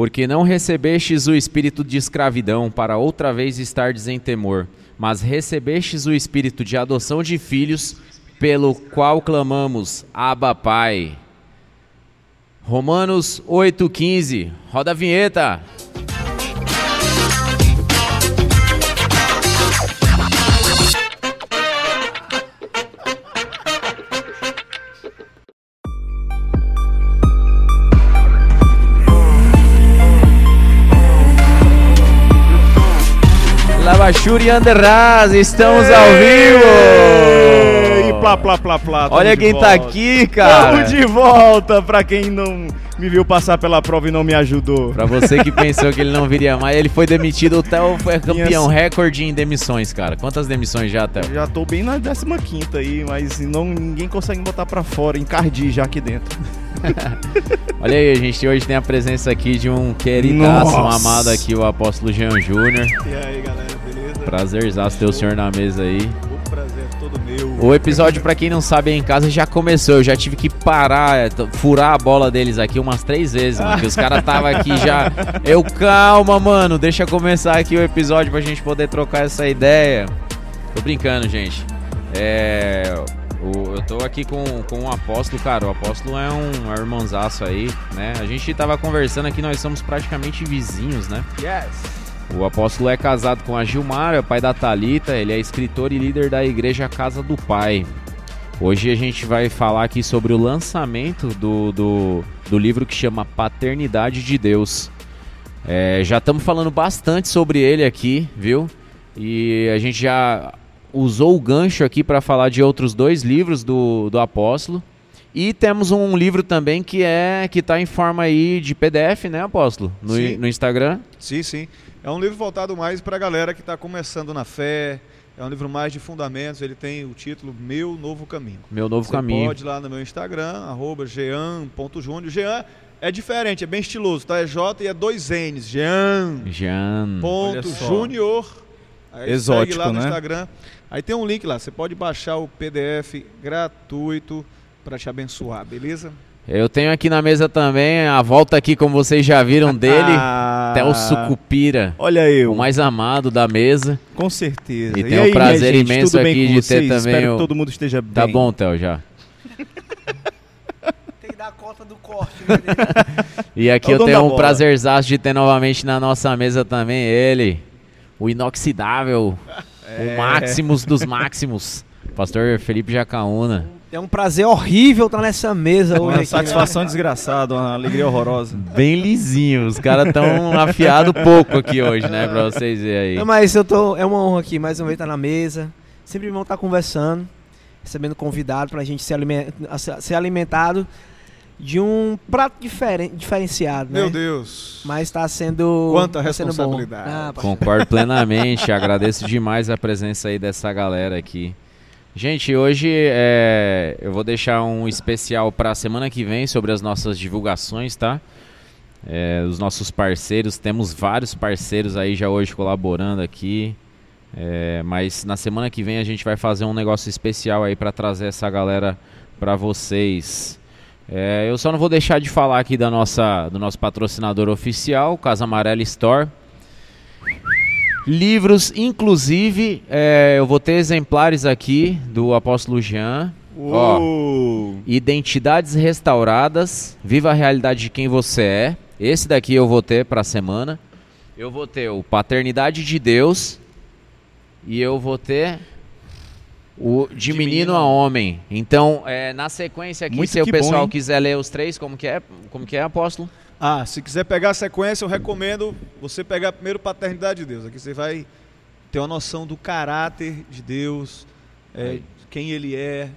Porque não recebestes o espírito de escravidão para outra vez estardes em temor, mas recebestes o espírito de adoção de filhos, pelo qual clamamos: Abba, Pai. Romanos 8,15. Roda a vinheta. E Anderraz, estamos ao vivo! E plá, plá, plá, plá. Olha quem tá volta. aqui, cara! Tamo de volta, pra quem não me viu passar pela prova e não me ajudou. Pra você que pensou que ele não viria mais, ele foi demitido. O Theo foi campeão, recorde em demissões, cara. Quantas demissões já, Theo? Já tô bem na 15 aí, mas não, ninguém consegue botar pra fora, encardir já aqui dentro. Olha aí, a gente hoje tem a presença aqui de um queridaço, um amado aqui, o apóstolo Jean Júnior. E aí, galera? Prazerzaço ter o senhor na mesa aí. O prazer é todo meu. O episódio, pra quem não sabe, em casa já começou. Eu já tive que parar, é, t- furar a bola deles aqui umas três vezes, mano. Que os caras tava aqui já. Eu, calma, mano, deixa começar aqui o episódio pra gente poder trocar essa ideia. Tô brincando, gente. É. o- eu tô aqui com, com o apóstolo, cara. O apóstolo é um irmãozaço aí, né? A gente tava conversando aqui, nós somos praticamente vizinhos, né? Yes. O apóstolo é casado com a Gilmar, é o pai da Talita, ele é escritor e líder da igreja Casa do Pai. Hoje a gente vai falar aqui sobre o lançamento do, do, do livro que chama Paternidade de Deus. É, já estamos falando bastante sobre ele aqui, viu? E a gente já usou o gancho aqui para falar de outros dois livros do, do apóstolo. E temos um livro também que é que está em forma aí de PDF, né, apóstolo? No, Sim. no Instagram. Sim, sim. É um livro voltado mais para a galera que está começando na fé. É um livro mais de fundamentos. Ele tem o título Meu Novo Caminho. Meu novo Você caminho. pode ir lá no meu Instagram, arroba jean.júnior. Jean é diferente, é bem estiloso, tá? É J e é dois N's. Jean. Jean. Ponto. Júnior. Aí Exótico, segue lá no né? Instagram. Aí tem um link lá, você pode baixar o PDF gratuito para te abençoar, beleza? Eu tenho aqui na mesa também a volta aqui, como vocês já viram dele, Ah, Theo Sucupira, Olha eu, o mais amado da mesa. com certeza. E tem aí, um prazer gente, imenso tudo bem aqui com de ter vocês? também Espero o- que todo mundo esteja bem. Tá bom, Theo, já. Tem que dar conta do corte, né? E aqui É eu tenho um prazerzaço de ter novamente na nossa mesa também ele, o inoxidável, É. o Maximus dos Máximos, pastor Felipe Jacaúna. É um prazer horrível estar nessa mesa hoje. Uma aqui, satisfação desgraçada, uma alegria horrorosa. Bem lisinho, os caras tão afiado pouco aqui hoje, né, pra vocês verem aí. Não, mas eu tô. É uma honra aqui, mais uma vez estar na mesa. Sempre bom estar conversando, recebendo convidado pra gente ser, alime- a- ser alimentado de um prato diferen, diferenciado, né? Meu Deus. Mas tá sendo. Quanta tá sendo bom. responsabilidade. Ah. Concordo plenamente, agradeço demais a presença aí dessa galera aqui. Gente, hoje é, eu vou deixar um especial para a semana que vem sobre as nossas divulgações, tá? É, os nossos parceiros, temos vários parceiros aí já hoje colaborando aqui. É, mas na semana que vem a gente vai fazer um negócio especial aí para trazer essa galera para vocês. É, eu só não vou deixar de falar aqui da nossa, do nosso patrocinador oficial, Casa Amarela Store. Livros, inclusive, é, eu vou ter exemplares aqui do Apóstolo Jean. Ó. Identidades restauradas, viva a realidade de quem você é. Esse daqui eu vou ter para a semana. Eu vou ter o Paternidade de Deus e eu vou ter o De, menino, a Homem. Então, é, na sequência aqui, Muito se o pessoal bom, quiser ler os três, como que é, como que é, Apóstolo? Ah, se quiser pegar a sequência, eu recomendo você pegar primeiro Paternidade de Deus. Aqui você vai ter uma noção do caráter de Deus, é, quem ele é,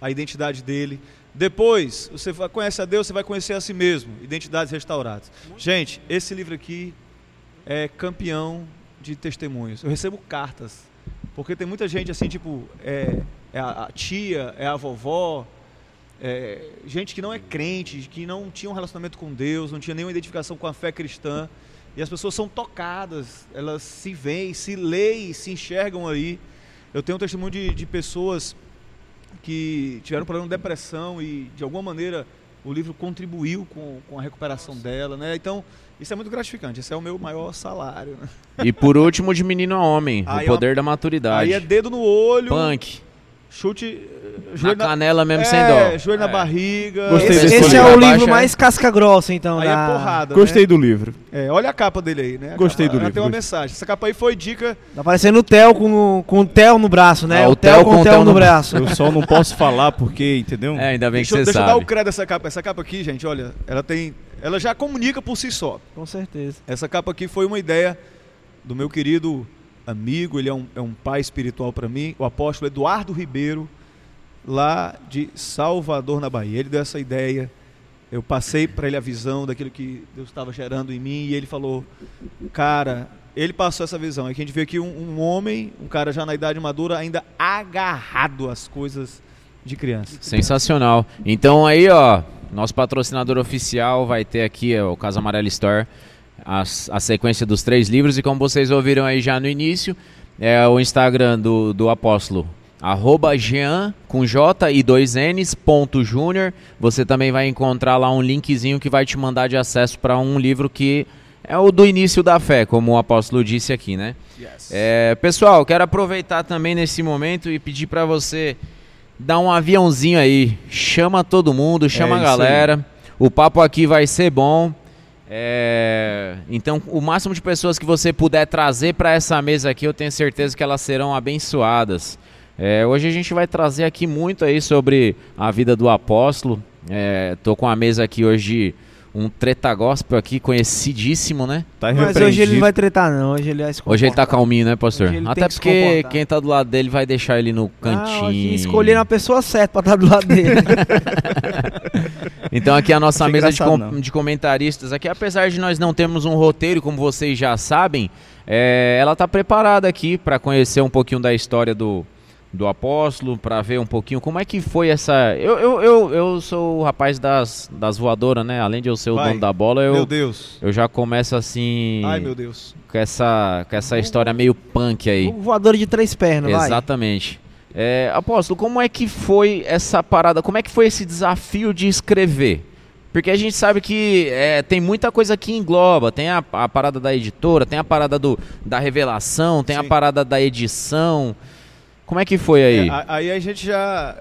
a identidade dele. Depois, você vai- conhece a Deus, você vai conhecer a si mesmo, Identidades Restauradas. Gente, esse livro aqui é campeão de testemunhos. Eu recebo cartas, porque tem muita gente assim, tipo, é, é a, a tia, é a vovó, é, gente que não é crente, que não tinha um relacionamento com Deus, não tinha nenhuma identificação com a fé cristã, e as pessoas são tocadas, elas se veem, se leem, se enxergam aí. Eu tenho um testemunho de, de pessoas que tiveram problema de depressão e de alguma maneira o livro contribuiu com, com a recuperação dela, né? Então, isso é muito gratificante. Esse é o meu maior salário. Né? E por último, de menino a homem, Aí, o poder da maturidade. Aí é dedo no olho, Punk. Chute, eh, Na joelho na, canela mesmo, é, sem dó. joelho na É. barriga. Gostei Esse, desse esse é o livro é. mais casca grossa, então. Aí da- é porrada, Gostei né? do livro. É, olha a capa dele aí, né? A Gostei capa- do ela livro, Tem uma gostei. mensagem. Essa capa aí foi dica. Tá parecendo o Theo com, com o Theo no braço, né? Ah, o Theo com o Theo no braço. Eu só não posso falar porque, entendeu? É, ainda bem Deixa, que você deixa eu dar o sabe. crédito dessa capa. Essa capa aqui, gente, olha, ela tem. Ela já comunica por si só. Com certeza. Essa capa aqui foi uma ideia do meu querido amigo, ele é um, é um pai espiritual para mim, o apóstolo Eduardo Ribeiro, lá de Salvador, na Bahia. Ele deu essa ideia, eu passei para ele a visão daquilo que Deus estava gerando em mim e ele falou: Cara, ele passou essa visão. Que a gente vê aqui um, um homem, um cara já na idade madura, ainda agarrado às coisas de criança. Sensacional. Então aí, ó, nosso patrocinador oficial vai ter aqui ó, o Casa Amarela Store, as- a, sequência dos três livros. E como vocês ouviram aí já no início, é o Instagram do, do apóstolo. Arroba Jean com J e dois N's ponto Júnior. Você também vai encontrar lá um linkzinho que vai te mandar de acesso para um livro que é o do início da fé, como o apóstolo disse aqui, né? É, pessoal, quero aproveitar também nesse momento e pedir para você dar um aviãozinho aí. Chama todo mundo, chama É a galera. O papo aqui vai ser bom. É, então, o máximo de pessoas que você puder trazer para essa mesa aqui, eu tenho certeza que elas serão abençoadas. É, hoje a gente vai trazer aqui muito aí sobre a vida do apóstolo. É, tô com a mesa aqui hoje de um treta gospel aqui, conhecidíssimo, né? Tá Mas hoje ele não vai tretar, não. Hoje ele vai se Hoje ele tá calminho, né, pastor? Até que porque comportar. quem tá do lado dele vai deixar ele no Ah, cantinho. escolheram a pessoa certa pra estar do lado dele. Então aqui a nossa Achei mesa de, com- de comentaristas aqui, apesar de nós não termos um roteiro, como vocês já sabem, é, ela tá preparada aqui para conhecer um pouquinho da história do, do apóstolo, para ver um pouquinho como é que foi essa. Eu, eu, eu, eu sou o rapaz das, das voadoras, né? Além de eu ser o Vai. dono da bola, Meu eu, Deus. eu já começo assim Ai, meu Deus. com essa, com essa história meio punk aí. o voador de três pernas, vai. É, apóstolo, como é que foi essa parada? Como é que foi esse desafio de escrever? Porque a gente sabe que é, tem muita coisa que engloba. Tem a, a parada da editora, tem a parada do, da revelação, tem a Sim. parada da edição. Como é que foi aí? É, a- aí a gente já,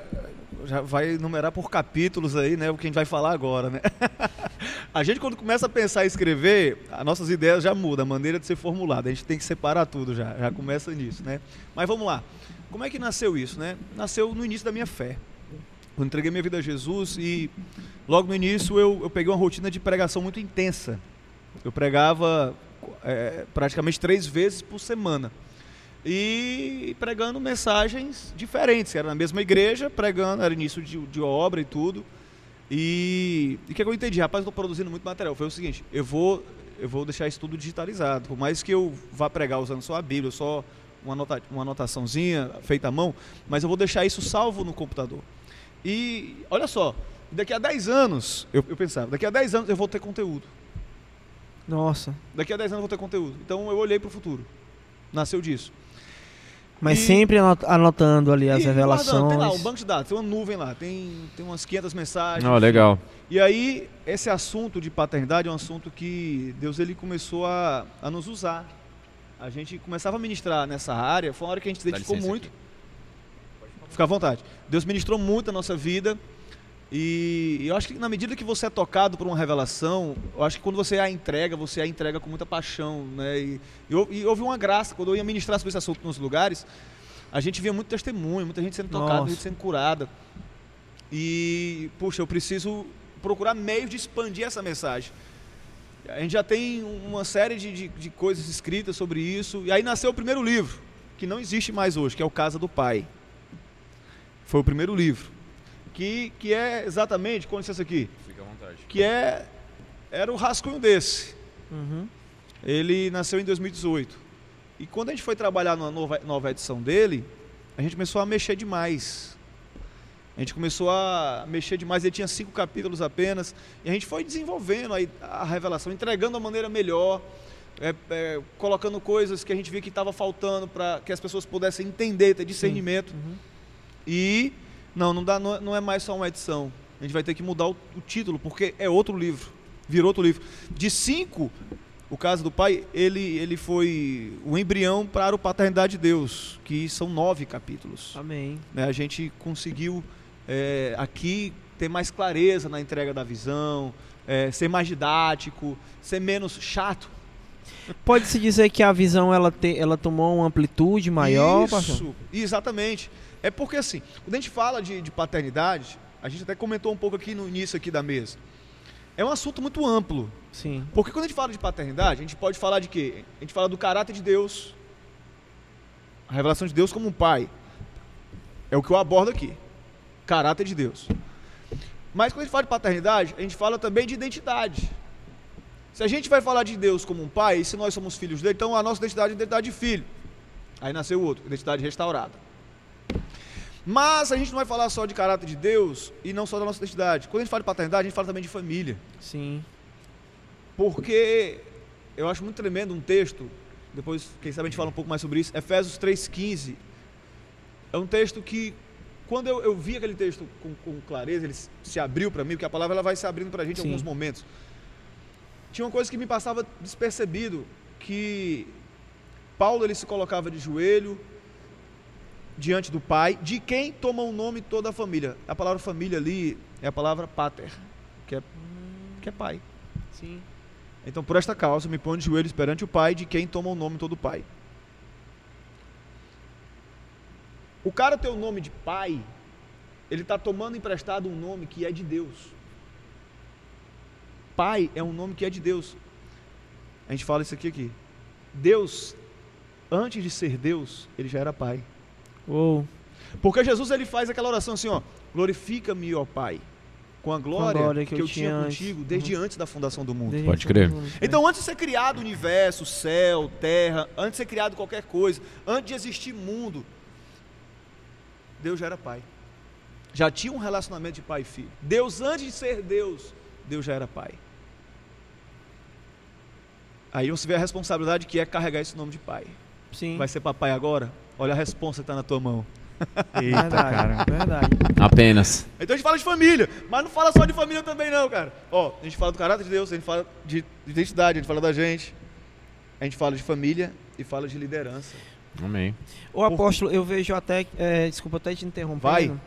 já vai numerar por capítulos aí, né? O que a gente vai falar agora, né? a gente quando começa a pensar em escrever, as nossas ideias já mudam, a maneira de ser formulada. A gente tem que separar tudo já, já começa nisso, né? Mas vamos lá. Como é que nasceu isso, né? Nasceu no início da minha fé. Eu entreguei minha vida a Jesus e logo no início eu, eu peguei uma rotina de pregação muito intensa. Eu pregava é, praticamente três vezes por semana e pregando mensagens diferentes. Era na mesma igreja, pregando, era início de, de obra e tudo. E o que, é que eu entendi? Rapaz, eu estou produzindo muito material. Foi o seguinte: eu vou, eu vou deixar isso tudo digitalizado. Por mais que eu vá pregar usando só a Bíblia, só uma, anota, uma anotaçãozinha feita à mão, mas eu vou deixar isso salvo no computador. E olha só, daqui a 10 anos, eu, eu pensava, daqui a 10 anos eu vou ter conteúdo. Nossa. Daqui a 10 anos eu vou ter conteúdo. Então eu olhei para o futuro. Nasceu disso. Mas E- sempre anot- anotando ali as E guardando, revelações. Tem lá um banco de dados, tem uma nuvem lá, tem, tem umas 500 mensagens. Ó, legal. E aí, esse assunto de paternidade é um assunto que Deus ele começou a, a nos usar. A gente começava a ministrar nessa área, foi uma hora que a gente se identificou muito. Fica à vontade. Deus ministrou muito a nossa vida. E eu acho que na medida que você é tocado por uma revelação, eu acho que quando você a entrega, você a entrega com muita paixão. Né? E, e, hou- e houve uma graça, quando eu ia ministrar sobre esse assunto nos lugares, a gente via muito testemunho, muita gente sendo tocada, Nossa. muita gente sendo curada. E, puxa, eu preciso procurar meios de expandir essa mensagem. A gente já tem uma série de, de, de coisas escritas sobre isso. E aí nasceu o primeiro livro, que não existe mais hoje, que é o Casa do Pai. Foi o primeiro livro. Que, que é exatamente, com licença aqui, Fica à vontade. que é, era o rascunho desse. Uhum. Ele nasceu em 2018. E quando a gente foi trabalhar na nova, nova edição dele, a gente começou a mexer demais. A gente começou a mexer demais, ele tinha cinco capítulos apenas, e a gente foi desenvolvendo aí a revelação, entregando a maneira melhor, é, é, colocando coisas que a gente via que estava faltando para que as pessoas pudessem entender, ter discernimento. Uhum. E não, não, dá, não, não é mais só uma edição. a gente vai ter que mudar o, o título, porque é outro livro. Virou outro livro. De cinco, o caso do pai, ele, ele foi o embrião para o Paternidade de Deus, que são nove capítulos. Amém. né, a gente conseguiu é, aqui ter mais clareza na entrega da visão, é, ser mais didático, ser menos chato. Pode-se dizer que a visão ela, te, ela tomou uma amplitude maior, pastor? Isso, exatamente. É porque assim, quando a gente fala de, de paternidade, a gente até comentou um pouco aqui no início aqui da mesa. É um assunto muito amplo. Sim. Porque quando a gente fala de paternidade, a gente pode falar de quê? A gente fala do caráter de Deus, a revelação de Deus como um pai. É o que eu abordo aqui. Caráter de Deus. Mas quando a gente fala de paternidade, a gente fala também de identidade. Se a gente vai falar de Deus como um pai, e se nós somos filhos dele, então a nossa identidade é identidade de filho. Aí nasceu o outro, identidade restaurada. Mas a gente não vai falar só de caráter de Deus e não só da nossa identidade. Quando a gente fala de paternidade, a gente fala também de família. Sim. Porque eu acho muito tremendo um texto, depois, quem sabe a gente fala um pouco mais sobre isso, Efésios 3,15. É um texto que, quando eu, eu vi aquele texto com, com clareza, ele se- abriu para mim, porque a palavra ela vai se abrindo para a gente em Sim. alguns momentos. Tinha uma coisa que me passava despercebido, que Paulo ele se colocava de joelho diante do pai, de quem toma o nome toda a família. A palavra família ali é a palavra pater, que é, que é pai. Sim. Então, por esta causa, me ponho de joelhos perante o Pai, de quem toma o nome todo Pai. O cara ter o nome de Pai, ele está tomando emprestado um nome que é de Deus. Pai é um nome que é de Deus. A gente fala isso aqui aqui. Deus, antes de ser Deus, ele já era Pai. Uou. Porque Jesus ele faz aquela oração assim, ó, glorifica-me, ó Pai, com a glória, glória que, eu, tinha antes. contigo desde antes da fundação do mundo. Desde Pode então, crer. tudo, né? Então, antes de ser criado o universo, céu, terra, antes de ser criado qualquer coisa, antes de existir mundo, Deus já era pai. Já tinha um relacionamento de pai e filho. Deus, antes de ser Deus, Deus já era pai. Aí você vê a responsabilidade que é carregar esse nome de pai. Sim. Vai ser papai agora? Olha a responsa que está na tua mão. Eita, verdade, cara. verdade. Apenas. Então a gente fala de família, mas não fala só de família também não, cara. Ó, a gente fala do caráter de Deus, a gente fala de identidade, a gente fala da gente. A gente fala de família e fala de liderança. Amém. O apóstolo, eu vejo até, é, desculpa até te interrompendo, Vai.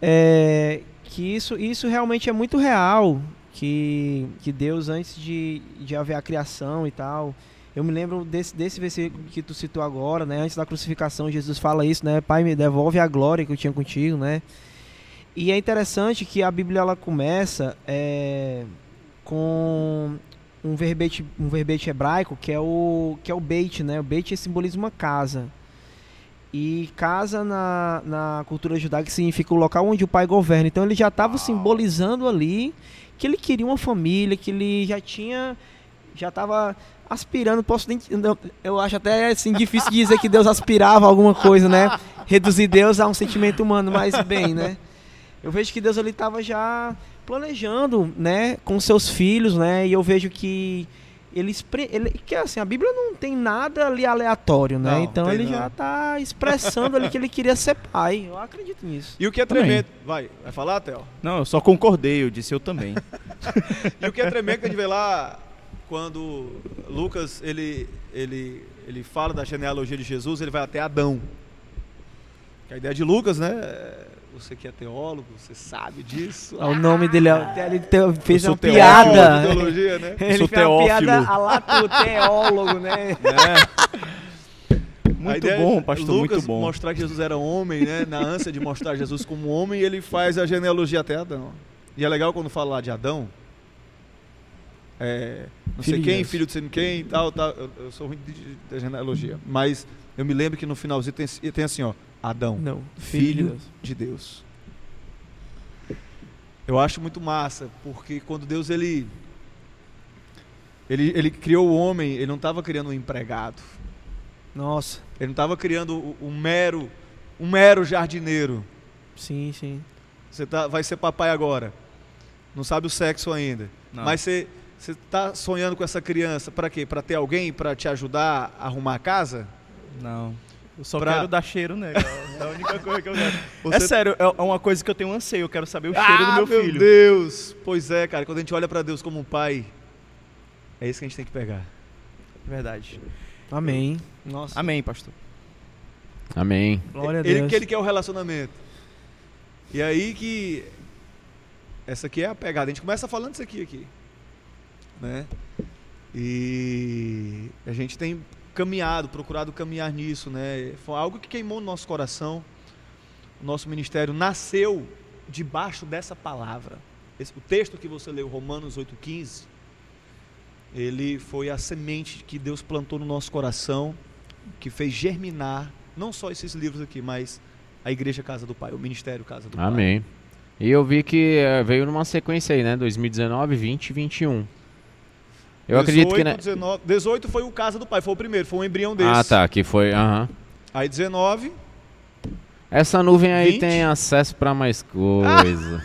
é, que isso, isso realmente é muito real, que, que Deus antes de, de haver a criação e tal, eu me lembro desse, desse versículo que tu citou agora, né, antes da crucificação, Jesus fala isso, né, Pai, me devolve a glória que eu tinha contigo, né, e é interessante que a Bíblia, ela começa é, com um verbete, um verbete hebraico que é o que é o beit, né? O beit simboliza uma casa. E casa na, na cultura judaica significa o local onde o pai governa. Então ele já estava simbolizando ali que ele queria uma família, que ele já tinha já estava aspirando, posso nem, eu acho até assim difícil dizer que Deus aspirava a alguma coisa, né? Reduzir Deus a um sentimento humano, mas bem, né? Eu vejo que Deus ali estava já planejando, né, com seus filhos, né? E eu vejo que ele, expre- ele que assim, a Bíblia não tem nada ali aleatório, né? Não, então ele não. já está expressando ali que ele queria ser pai. Eu acredito nisso. E o que é Também. tremendo. Vai, vai falar, Theo? Não, eu só concordei, eu disse eu também. E o que é tremendo que a gente vê lá quando Lucas ele, ele, ele fala da genealogia de Jesus, ele vai até Adão. Que a ideia de Lucas, né? É- Você que é teólogo, você sabe disso. O nome dele, é- ele te- fez uma piada. teologia, né? Ele fez uma piada teófilo. a lá teólogo, né? A Muito ideia bom, pastor, Lucas muito bom. mostrar que Jesus era homem, né? Na ânsia de mostrar Jesus como homem, ele faz a genealogia até Adão. E é legal quando fala lá de Adão. É, não sei quem, filho de sei quem e tal, tal. Eu, eu sou ruim de genealogia. Mas eu me lembro que no finalzinho tem, tem assim, ó. Adão, Não, filho de Deus. de Deus. Eu acho muito massa, porque quando Deus ele ele, ele criou o homem, ele não estava criando um empregado. Nossa, Ele não estava criando o- um mero um mero jardineiro. sim, sim. Você tá, vai ser papai agora. Não sabe o sexo ainda. Não. Mas você você está sonhando com essa criança para quê? Para ter alguém para te ajudar a arrumar a casa? Não. Eu só Pra- quero dar cheiro nele. É a única coisa que eu quero. Você- É sério, é uma coisa que eu tenho anseio. Eu quero saber o cheiro ah, do meu filho. Deus! Pois é, cara, quando a gente olha pra Deus como um pai, é isso que a gente tem que pegar. Verdade. Amém. Nossa. Amém, pastor. Amém. Glória a ele, Deus. que ele quer o relacionamento. E aí que. Essa aqui é a pegada. A gente começa falando isso aqui, aqui. Né? E a gente tem caminhado, procurado caminhar nisso, né? Foi algo que queimou no nosso coração. O nosso ministério nasceu debaixo dessa palavra. Esse- o texto que você leu, Romanos 8,15, ele foi a semente que Deus plantou no nosso coração, que fez germinar não só esses livros aqui, mas a Igreja Casa do Pai, o Ministério Casa do Pai. Amém. E eu vi que eh, veio numa sequência aí, né? 2019, 20 e 21. Eu acredito que. 18, Né? 19, 18 foi o Casa do Pai, foi o primeiro, foi um embrião desse. Ah, tá. Que foi. Aham. Aí 19, Essa nuvem aí 20? tem acesso pra mais coisa.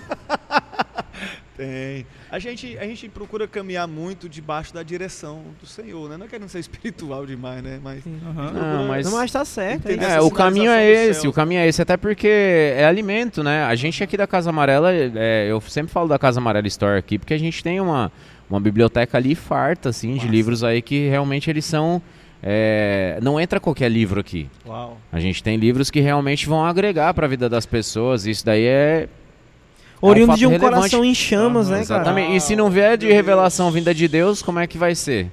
tem. A gente, a gente procura caminhar muito debaixo da direção do Senhor, né? Não querendo ser espiritual demais, né? Mas Aham. Não, mas. Não, mas tá certo. é. É, o caminho é esse, o caminho é esse, até porque é alimento, né? A gente aqui da Casa Amarela, é, eu sempre falo da Casa Amarela Store aqui, porque a gente tem uma, uma biblioteca ali farta, assim, de Massa. livros aí que realmente eles são. é, não entra qualquer livro aqui. Uau. A gente tem livros que realmente vão agregar para a vida das pessoas. Isso daí é. Oriundo fato de um relevante. coração em chamas, Aham, né, cara? Exatamente. E se não vier de revelação vinda de Deus, como é que vai ser?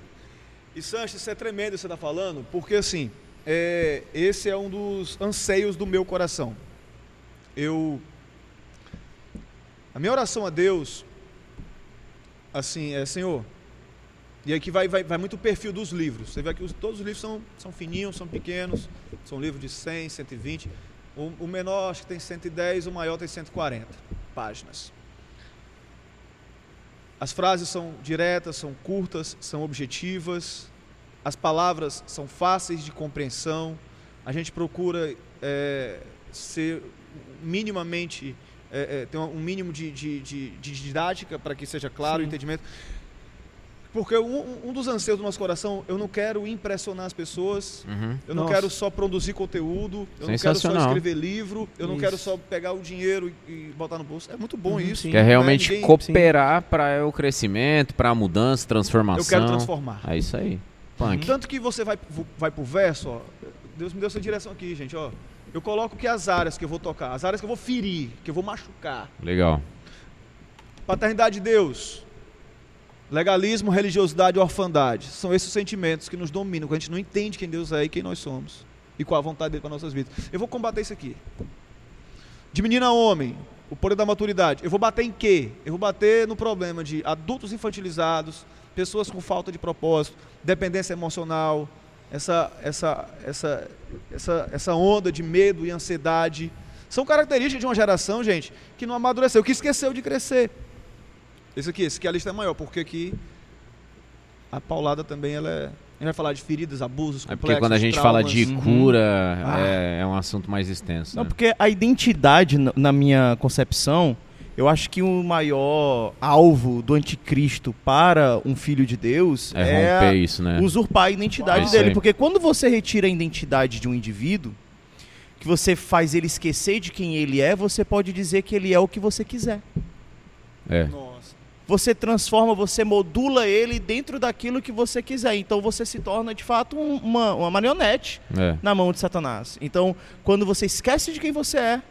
E Sanches, isso é tremendo que você está falando, porque assim, é, esse é um dos anseios do meu coração. Eu. A minha oração a Deus, assim, é, Senhor. E aqui vai, vai, vai muito o perfil dos livros. Você vê que os- todos os livros são, são fininhos, são pequenos, são livros de 100, 120. O, o menor acho que tem 110, o maior tem 140 páginas. As frases são diretas, são curtas, são objetivas. As palavras são fáceis de compreensão. A gente procura é, ser minimamente é, é, ter um mínimo de, de, de- de didática para que seja claro o Sim. entendimento. Porque um, um dos anseios do nosso coração, eu não quero impressionar as pessoas, Uhum. eu não Nossa. quero só produzir conteúdo, eu não quero só escrever livro, eu não Isso. quero só pegar o dinheiro e, e botar no bolso. É muito bom Uhum, isso. sim. Que é realmente Ninguém- cooperar para o crescimento, para a mudança, transformação. Eu quero transformar. É isso aí. Punk. Tanto que você vai, vai pro verso, ó. Deus me deu essa direção aqui, gente, ó. Eu coloco que as áreas que eu vou tocar, as áreas que eu vou ferir, que eu vou machucar. Legal. Paternidade de Deus. Legalismo, religiosidade e orfandade. São esses sentimentos que nos dominam, quando a gente não entende quem Deus é e quem nós somos. E qual a vontade dele para nossas vidas. Eu vou combater isso aqui. De menino a homem, o poder da maturidade. Eu vou bater em quê? Eu vou bater no problema de adultos infantilizados, pessoas com falta de propósito, dependência emocional, essa, essa, essa, essa, essa onda de medo e ansiedade. São características de uma geração, gente, que não amadureceu, que esqueceu de crescer. Esse aqui, esse aqui a lista é maior, porque aqui a paulada também ela é. A gente vai falar de feridas, abusos, É complexos, porque quando a gente fala de traumas. Uhum. cura, Ah. é, é um assunto mais extenso. Não, né? porque a identidade, na minha concepção, eu acho que o maior alvo do anticristo para um filho de Deus É é, romper isso, né? usurpar a identidade É dele. Porque quando você retira a identidade de um indivíduo, que você faz ele esquecer de quem ele é, você pode dizer que ele é o que você quiser. É. Nossa. Você transforma, você modula ele dentro daquilo que você quiser. Então você se torna, de fato, um- uma, uma marionete É. na mão de Satanás. Então, quando você esquece de quem você é,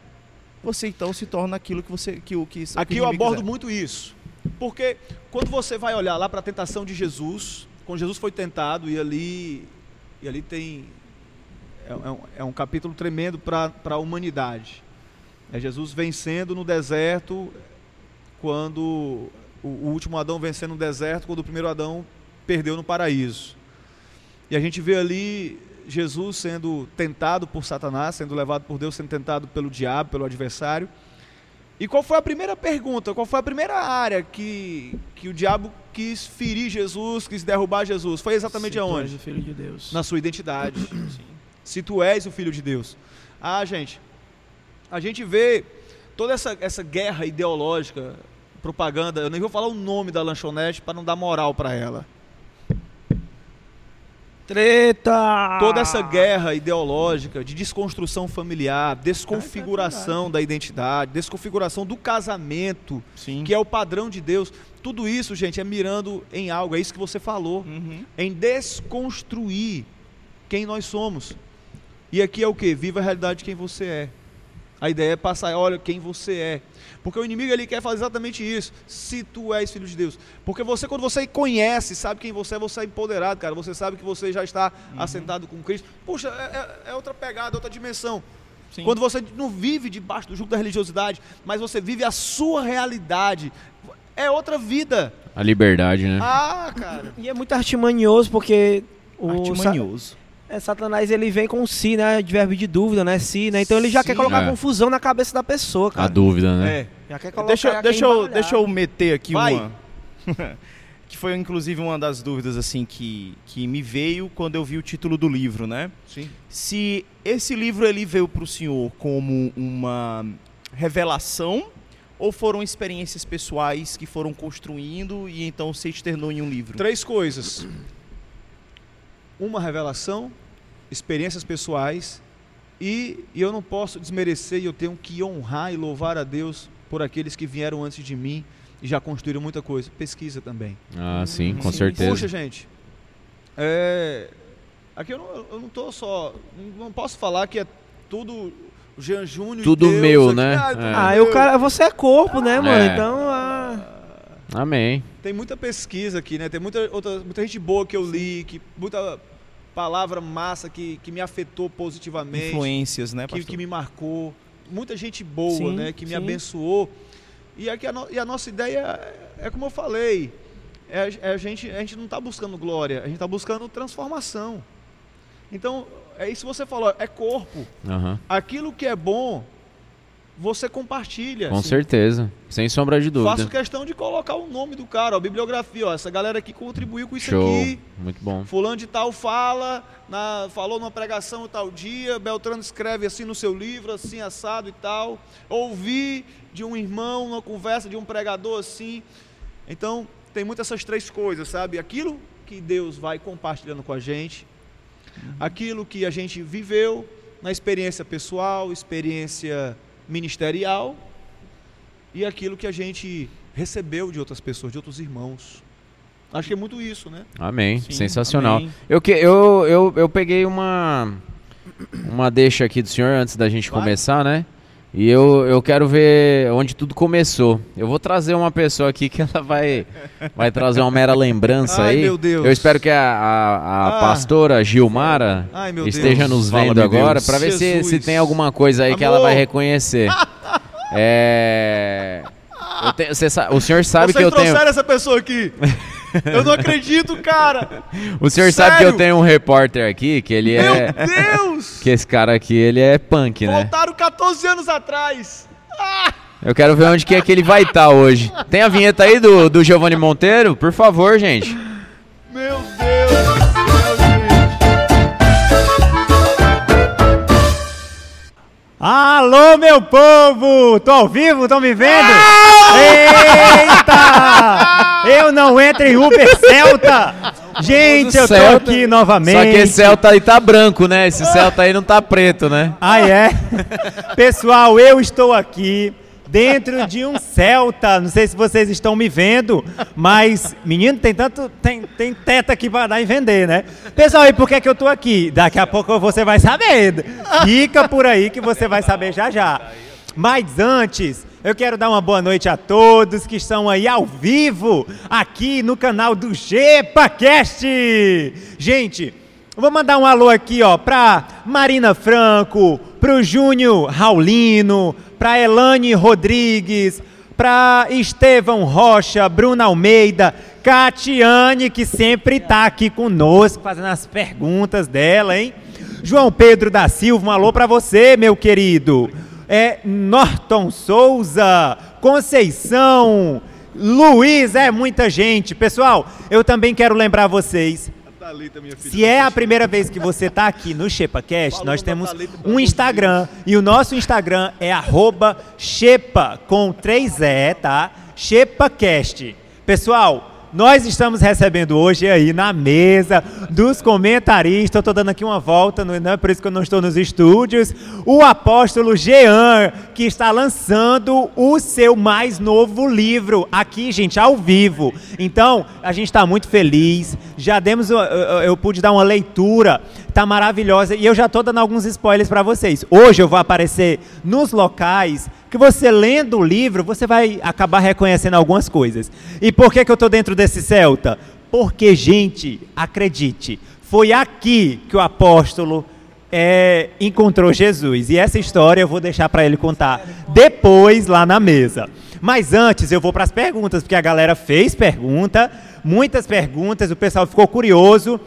você então se torna aquilo que você que o que Aqui eu abordo quiser. muito isso. Porque quando você vai olhar lá para a tentação de Jesus, quando Jesus foi tentado, e ali, e ali tem. É, é um, é um capítulo tremendo para a humanidade. É Jesus vencendo no deserto, quando o, o último Adão vencendo no deserto, quando o primeiro Adão perdeu no paraíso. E a gente vê ali Jesus sendo tentado por Satanás, sendo levado por Deus, sendo tentado pelo diabo, pelo adversário. E qual foi a primeira pergunta? Qual foi a primeira área que, que o diabo quis ferir Jesus, quis derrubar Jesus? Foi exatamente Se tu és aonde? o filho de Deus. Na sua identidade. Se tu és o filho de Deus. Ah, gente, a gente vê toda essa, essa guerra ideológica, propaganda. Eu nem vou falar o nome da lanchonete para não dar moral para ela. Treta! Toda essa guerra ideológica de desconstrução familiar, desconfiguração da identidade, desconfiguração do casamento, Sim. que é o padrão de Deus. Tudo isso, gente, é mirando em algo, é isso que você falou, Uhum. em desconstruir quem nós somos. E aqui é o que? Viva a realidade de quem você é. A ideia é passar, olha quem você é. Porque o inimigo ele quer fazer exatamente isso. Se tu és filho de Deus. Porque você, quando você conhece, sabe quem você é, você é empoderado, cara. Você sabe que você já está assentado com Cristo. Puxa, é, é- é outra pegada, outra dimensão. Sim. Quando você não vive debaixo do jugo da religiosidade, mas você vive a sua realidade, é outra vida. A liberdade, né? Ah, cara. E é muito artimanioso porque o Artimanioso. É, Satanás ele vem com si, né? De verbo de dúvida, né? Si, né? Então ele já Sim. quer colocar É. confusão na cabeça da pessoa, A cara. dúvida, né? É. Já quer colocar Deixa, já deixa, quer eu, deixa eu meter aqui Vai. uma. que foi inclusive uma das dúvidas assim que, que me veio quando eu vi o título do livro, né? Sim. Se esse livro ele veio para o senhor como uma revelação ou foram experiências pessoais que foram construindo e então se externou em um livro? Três coisas: uma revelação, experiências pessoais, e, e eu não posso desmerecer e eu tenho que honrar e louvar a Deus por aqueles que vieram antes de mim e já construíram muita coisa. Pesquisa também. Ah, sim, com Sim, certeza. Puxa, gente. É, aqui eu não, eu não tô só. Não posso falar que é tudo. Jean Júnior. e Tudo Deus meu, aqui. né? Ah, tudo É. Ah, eu, cara, você é corpo, né, mano? É. Então, ah, Amém. Tem muita pesquisa aqui, né? Tem muita, outra, muita gente boa que eu li, que, muita palavra massa que, que me afetou positivamente, Influências, né, que, pastor? que me marcou. Muita gente boa, Sim, né? Que me sim. abençoou. E, aqui a, no- e a nossa ideia é, é como eu falei. É, a- é a, gente, a gente não está buscando glória, a gente está buscando transformação. Então, é isso que você falou, é corpo. Aham. Aquilo que é bom, você compartilha. Com certeza. Sem sombra de dúvida. Faço questão de colocar o nome do cara, ó, a bibliografia, ó, essa galera aqui contribuiu com isso Show. aqui. Muito bom. Fulano de tal fala, na- falou numa pregação tal dia, Beltrano escreve assim no seu livro, assim, assado e tal. Ouvi de um irmão, uma conversa de um pregador assim. Então, tem muitas essas três coisas, sabe? Aquilo que Deus vai compartilhando com a gente, aquilo que a gente viveu na experiência pessoal, experiência ministerial, e aquilo que a gente recebeu de outras pessoas, de outros irmãos. Acho que é muito isso, né? Amém. Sim, Sensacional. amém. Eu, que, eu, eu, eu peguei uma, uma deixa aqui do senhor antes da gente Vai. começar, né? E eu, eu quero ver onde tudo começou. Eu vou trazer uma pessoa aqui que ela vai, vai trazer uma mera lembrança Ai, aí. meu Deus. Eu espero que a, a, a Ah. pastora Gilmara Ai, meu esteja Deus. nos Fala, vendo meu agora para ver se, se tem alguma coisa aí que ela Amor. vai reconhecer. é. eu te- cê o senhor sabe Vocês que eu tenho. trouxeram essa pessoa aqui. Eu não acredito, cara. O senhor sabe que eu Sério? tenho um repórter aqui que ele Meu é. Deus! Que esse cara aqui, ele é punk, né? Voltaram 14 anos atrás. Eu quero ver onde que é que ele vai estar hoje. Tem a vinheta aí do, do Giovanni Monteiro? Por favor, gente. Alô, meu povo! Tô ao vivo? Tão me vendo? Eita! Eu não entro em Uber Celta! Gente, eu tô Celta. aqui novamente. Só que esse Celta aí tá branco, né? Esse Celta aí não tá preto, né? Ah, é? Pessoal, eu estou aqui dentro de um Celta. Não sei se vocês estão me vendo, mas, menino, tem tanto. Tem, tem teta aqui para dar e vender, né? Pessoal, e por que, que eu tô aqui? Daqui a pouco você vai saber. Fica por aí que você vai saber já já. Mas antes, eu quero dar uma boa noite a todos que estão aí ao vivo, aqui no canal do GepaCast. Gente, Vou mandar um alô aqui, ó, pra Marina Franco, pro Júnior Raulino, pra Elane Rodrigues, pra Estevão Rocha, Bruna Almeida, Catiane, que sempre tá aqui conosco, fazendo as perguntas dela, hein? João Pedro da Silva, um alô pra você, meu querido. É Norton Souza, Conceição, Luiz, é muita gente. Pessoal, eu também quero lembrar vocês Thalita, minha filha. se é a primeira vez que você está aqui no ShepaCast, Falou nós temos um Instagram. E o nosso Instagram é arroba Shepa, com 3 E, tá? ShepaCast. Pessoal, nós estamos recebendo hoje aí na mesa dos comentaristas, estou dando aqui uma volta, não é por isso que eu não estou nos estúdios, o apóstolo Jean, que está lançando o seu mais novo livro, aqui, gente, ao vivo. Então, a gente está muito feliz, já demos, eu, eu pude dar uma leitura, tá maravilhosa, e eu já estou dando alguns spoilers para vocês. Hoje eu vou aparecer nos locais que você lendo o livro, você vai acabar reconhecendo algumas coisas. E por que, que eu estou dentro desse Celta? Porque, gente, acredite, foi aqui que o apóstolo é, encontrou Jesus. E essa história eu vou deixar para ele contar depois lá na mesa. Mas antes eu vou para as perguntas, porque a galera fez pergunta, muitas perguntas, o pessoal ficou curioso.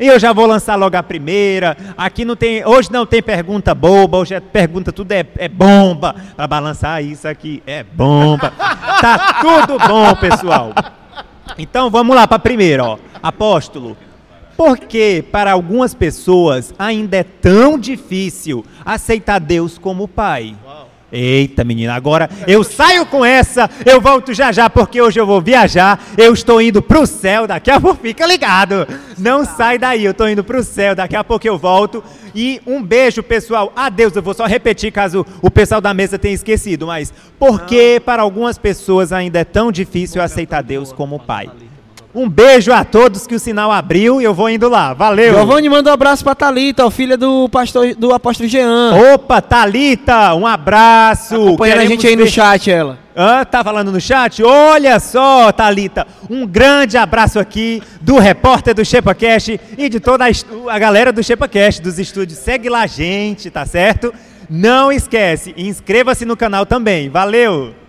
E eu já vou lançar logo a primeira. Aqui não tem, hoje não tem pergunta boba, hoje é pergunta tudo é, é bomba. Para balançar isso aqui é bomba. tá tudo bom, pessoal. Então vamos lá para a primeira, ó. Apóstolo, por que para algumas pessoas ainda é tão difícil aceitar Deus como Pai? Eita, menina, agora eu saio com essa, eu volto já já, porque hoje eu vou viajar, eu estou indo pro céu, daqui a pouco fica ligado. Não sai daí, eu estou indo pro céu, daqui a pouco eu volto. E um beijo, pessoal. Adeus, eu vou só repetir caso o pessoal da mesa tenha esquecido, mas por que para algumas pessoas ainda é tão difícil aceitar Deus como Pai? Um beijo a todos que o sinal abriu e eu vou indo lá. Valeu. Giovanni manda um abraço pra Thalita, filha do pastor do apóstolo Jean. Opa, Thalita, um abraço. Acompanhando a gente aí no chat, ela. Hã? Tá falando no chat? Olha só, Thalita, um grande abraço aqui do repórter do ShepaCast e de toda a, a galera do ShepaCast, dos estúdios. Segue lá a gente, tá certo? Não esquece, inscreva-se no canal também. Valeu!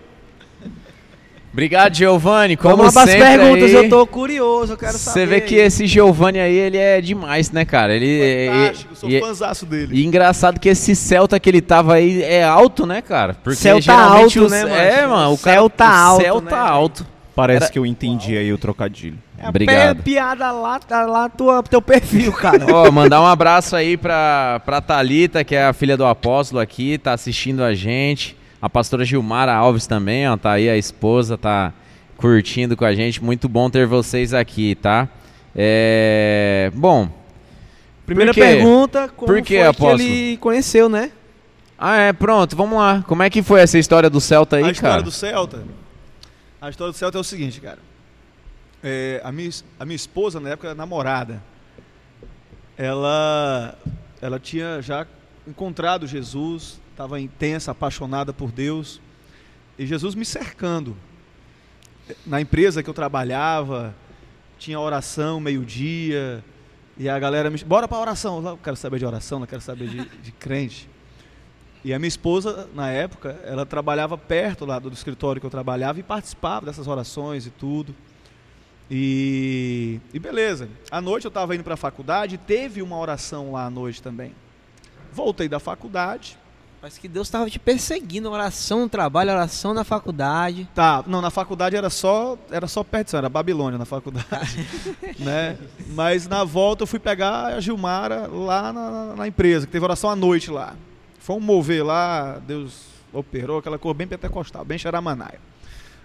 Obrigado, Giovanni. Como Vamos sempre perguntas, aí, eu tô curioso, eu quero saber. Você vê que esse Giovanni aí, ele é demais, né, cara? Ele Fantástico, e- sou e, fãzaço dele. e engraçado que esse Celta que ele tava aí é alto, né, cara? Porque Celta geralmente alto, os- né, mano? É, mano, o cara, Celta o alto, Celta né, alto. Parece Era- que eu entendi aí o trocadilho. É Obrigado. pi- piada lá, tá lá tua, teu perfil, cara. Ó, mandar um abraço aí pra, pra Thalita, que é a filha do apóstolo aqui, tá assistindo a gente. A pastora Gilmara Alves também, ó, tá aí a esposa, tá curtindo com a gente. Muito bom ter vocês aqui, tá? É... Bom, Primeira pergunta, como Por quê, foi apóstolo? que ele conheceu, né? ah é, pronto, vamos lá. Como é que foi essa história do Celta aí, a história cara? do Celta. A história do Celta é o seguinte, cara. É, a, minha, a minha esposa, na época, namorada, ela, ela tinha já encontrado Jesus, estava intensa, apaixonada por Deus, e Jesus me cercando. Na empresa que eu trabalhava, tinha oração meio-dia, e a galera me. Bora pra oração! Eu quero saber de oração, não quero saber de, de crente. E a minha esposa, na época, ela trabalhava perto lá do escritório que eu trabalhava e participava dessas orações e tudo. E, e beleza. À noite eu estava indo para a faculdade teve uma oração lá à noite também. Voltei da faculdade. Parece que Deus estava te perseguindo, oração no trabalho, oração na faculdade. Tá, não, na faculdade era só era só perto, era Babilônia na faculdade, né? Mas na volta eu fui pegar a Gilmara lá na, na- na empresa, que teve oração à noite lá. Foi um mover lá, Deus operou aquela cor bem pentecostal, bem xaramanaia.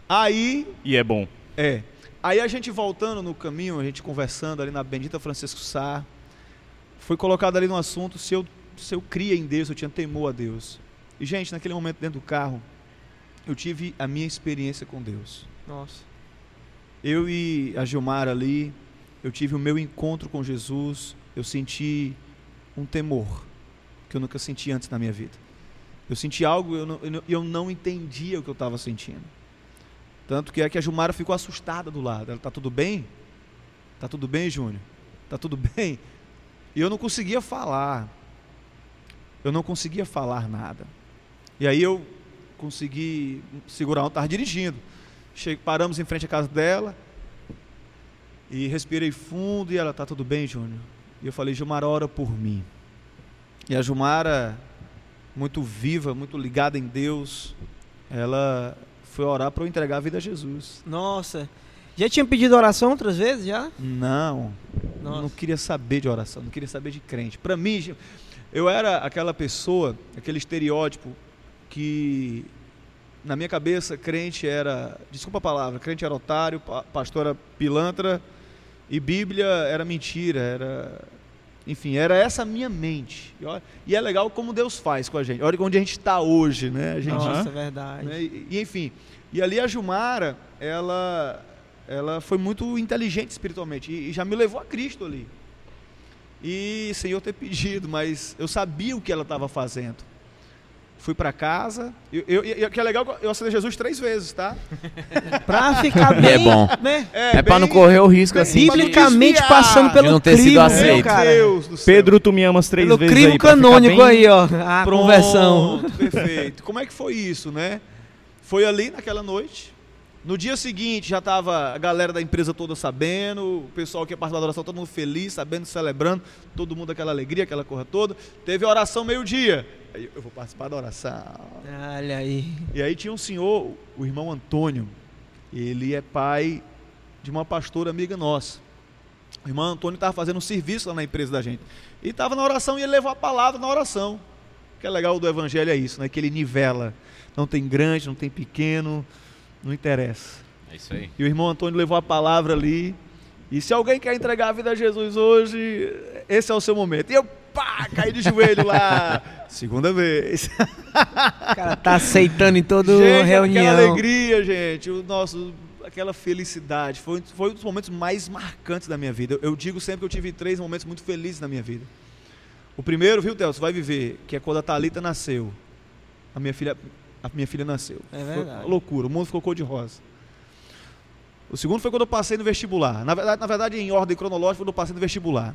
Aí E é bom. É. Aí a gente voltando no caminho, a gente conversando ali na Bendita Francisco Sá, foi colocado ali no assunto se eu, se eu cria em Deus, eu tinha temor a Deus. E, gente, naquele momento dentro do carro, eu tive a minha experiência com Deus. Nossa. Eu e a Gilmar ali, eu tive o meu encontro com Jesus, eu senti um temor que eu nunca senti antes na minha vida. Eu senti algo e eu não, eu não- eu não entendia o que eu estava sentindo. Tanto que é que a Gilmara ficou assustada do lado. Ela, tá tudo bem? Tá tudo bem, Júnior? Tá tudo bem? E eu não conseguia falar. Eu não conseguia falar nada. E aí eu consegui segurar, eu estava dirigindo. Che- paramos em frente à casa dela e respirei fundo e ela, tá tudo bem, Júnior? E eu falei, Gilmara, ora por mim. E a Gilmara, muito viva, muito ligada em Deus, ela foi orar para eu entregar a vida a Jesus. Nossa. Já tinha pedido oração outras vezes, já? Não, Nossa. não queria saber de oração, não queria saber de crente. Para mim, eu era aquela pessoa, aquele estereótipo que na minha cabeça, crente era, desculpa a palavra, crente era otário, pa- pastor era pilantra e Bíblia era mentira, era, enfim, era essa a minha mente. E, é legal como Deus faz com a gente. Olha onde a gente está hoje, né? A gente, Nossa, é verdade. né? E, e, enfim, e ali a Gilmara, ela, ela foi muito inteligente espiritualmente e, e já me levou a Cristo ali. E sem eu ter pedido, mas eu sabia o que ela estava fazendo. Fui para casa, eu, eu, eu- que é legal, eu aceitei Jesus três vezes, tá? Pra ficar E bem, é bom. né? É pra não correr o risco assim. de- Biblicamente desviar. passando pelo De não ter sido crivo, aceito. meu. Deus do céu. Pedro, tu me amas três Pelo vezes crivo aí canônico bem? aí, ó. A Pronto, conversão. Perfeito. Como é que foi isso, né? Foi ali naquela noite. No dia seguinte já estava a galera da empresa toda sabendo, o pessoal que ia participar da oração, todo mundo feliz, sabendo, celebrando, todo mundo aquela alegria, aquela coisa toda. Teve a oração meio-dia. Aí eu vou participar da oração. Olha aí. E aí tinha um senhor, o irmão Antônio, ele é pai de uma pastora amiga nossa. O irmão Antônio estava fazendo um serviço lá na empresa da gente. E estava na oração e ele levou a palavra na oração. O que é legal do evangelho é isso, né? Que ele nivela. Não tem grande, não tem pequeno, não interessa. É isso aí. E o irmão Antônio levou a palavra ali. E se alguém quer entregar a vida a Jesus hoje, esse é o seu momento. E eu, pá, caí de joelho lá. Segunda vez. O cara tá aceitando em toda gente, reunião. aquela alegria, gente, o nosso, aquela felicidade, foi, foi um dos momentos mais marcantes da minha vida. Eu, eu digo sempre que eu tive três momentos muito felizes na minha vida. O primeiro, viu, Theo, você vai viver, que é quando a Thalita nasceu. A minha filha, a minha filha nasceu. É Foi verdade. uma loucura, o mundo ficou cor de rosa. O segundo foi quando eu passei no vestibular. Na verdade, na verdade, em ordem cronológica, quando eu passei no vestibular.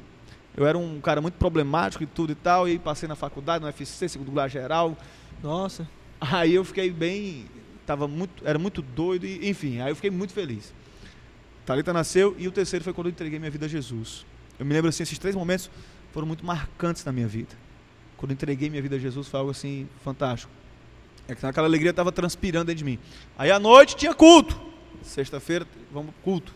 Eu era um cara muito problemático e tudo e tal, e passei na faculdade, no UFC, segundo lugar geral, Nossa. Aí eu fiquei bem, tava muito, era muito doido e enfim, aí eu fiquei muito feliz. Talita nasceu e o terceiro foi quando eu entreguei minha vida a Jesus. Eu me lembro assim, esses três momentos foram muito marcantes na minha vida. Quando eu entreguei minha vida a Jesus foi algo assim fantástico. É que aquela alegria estava transpirando dentro de mim. Aí à noite tinha culto. Sexta-feira, vamos culto.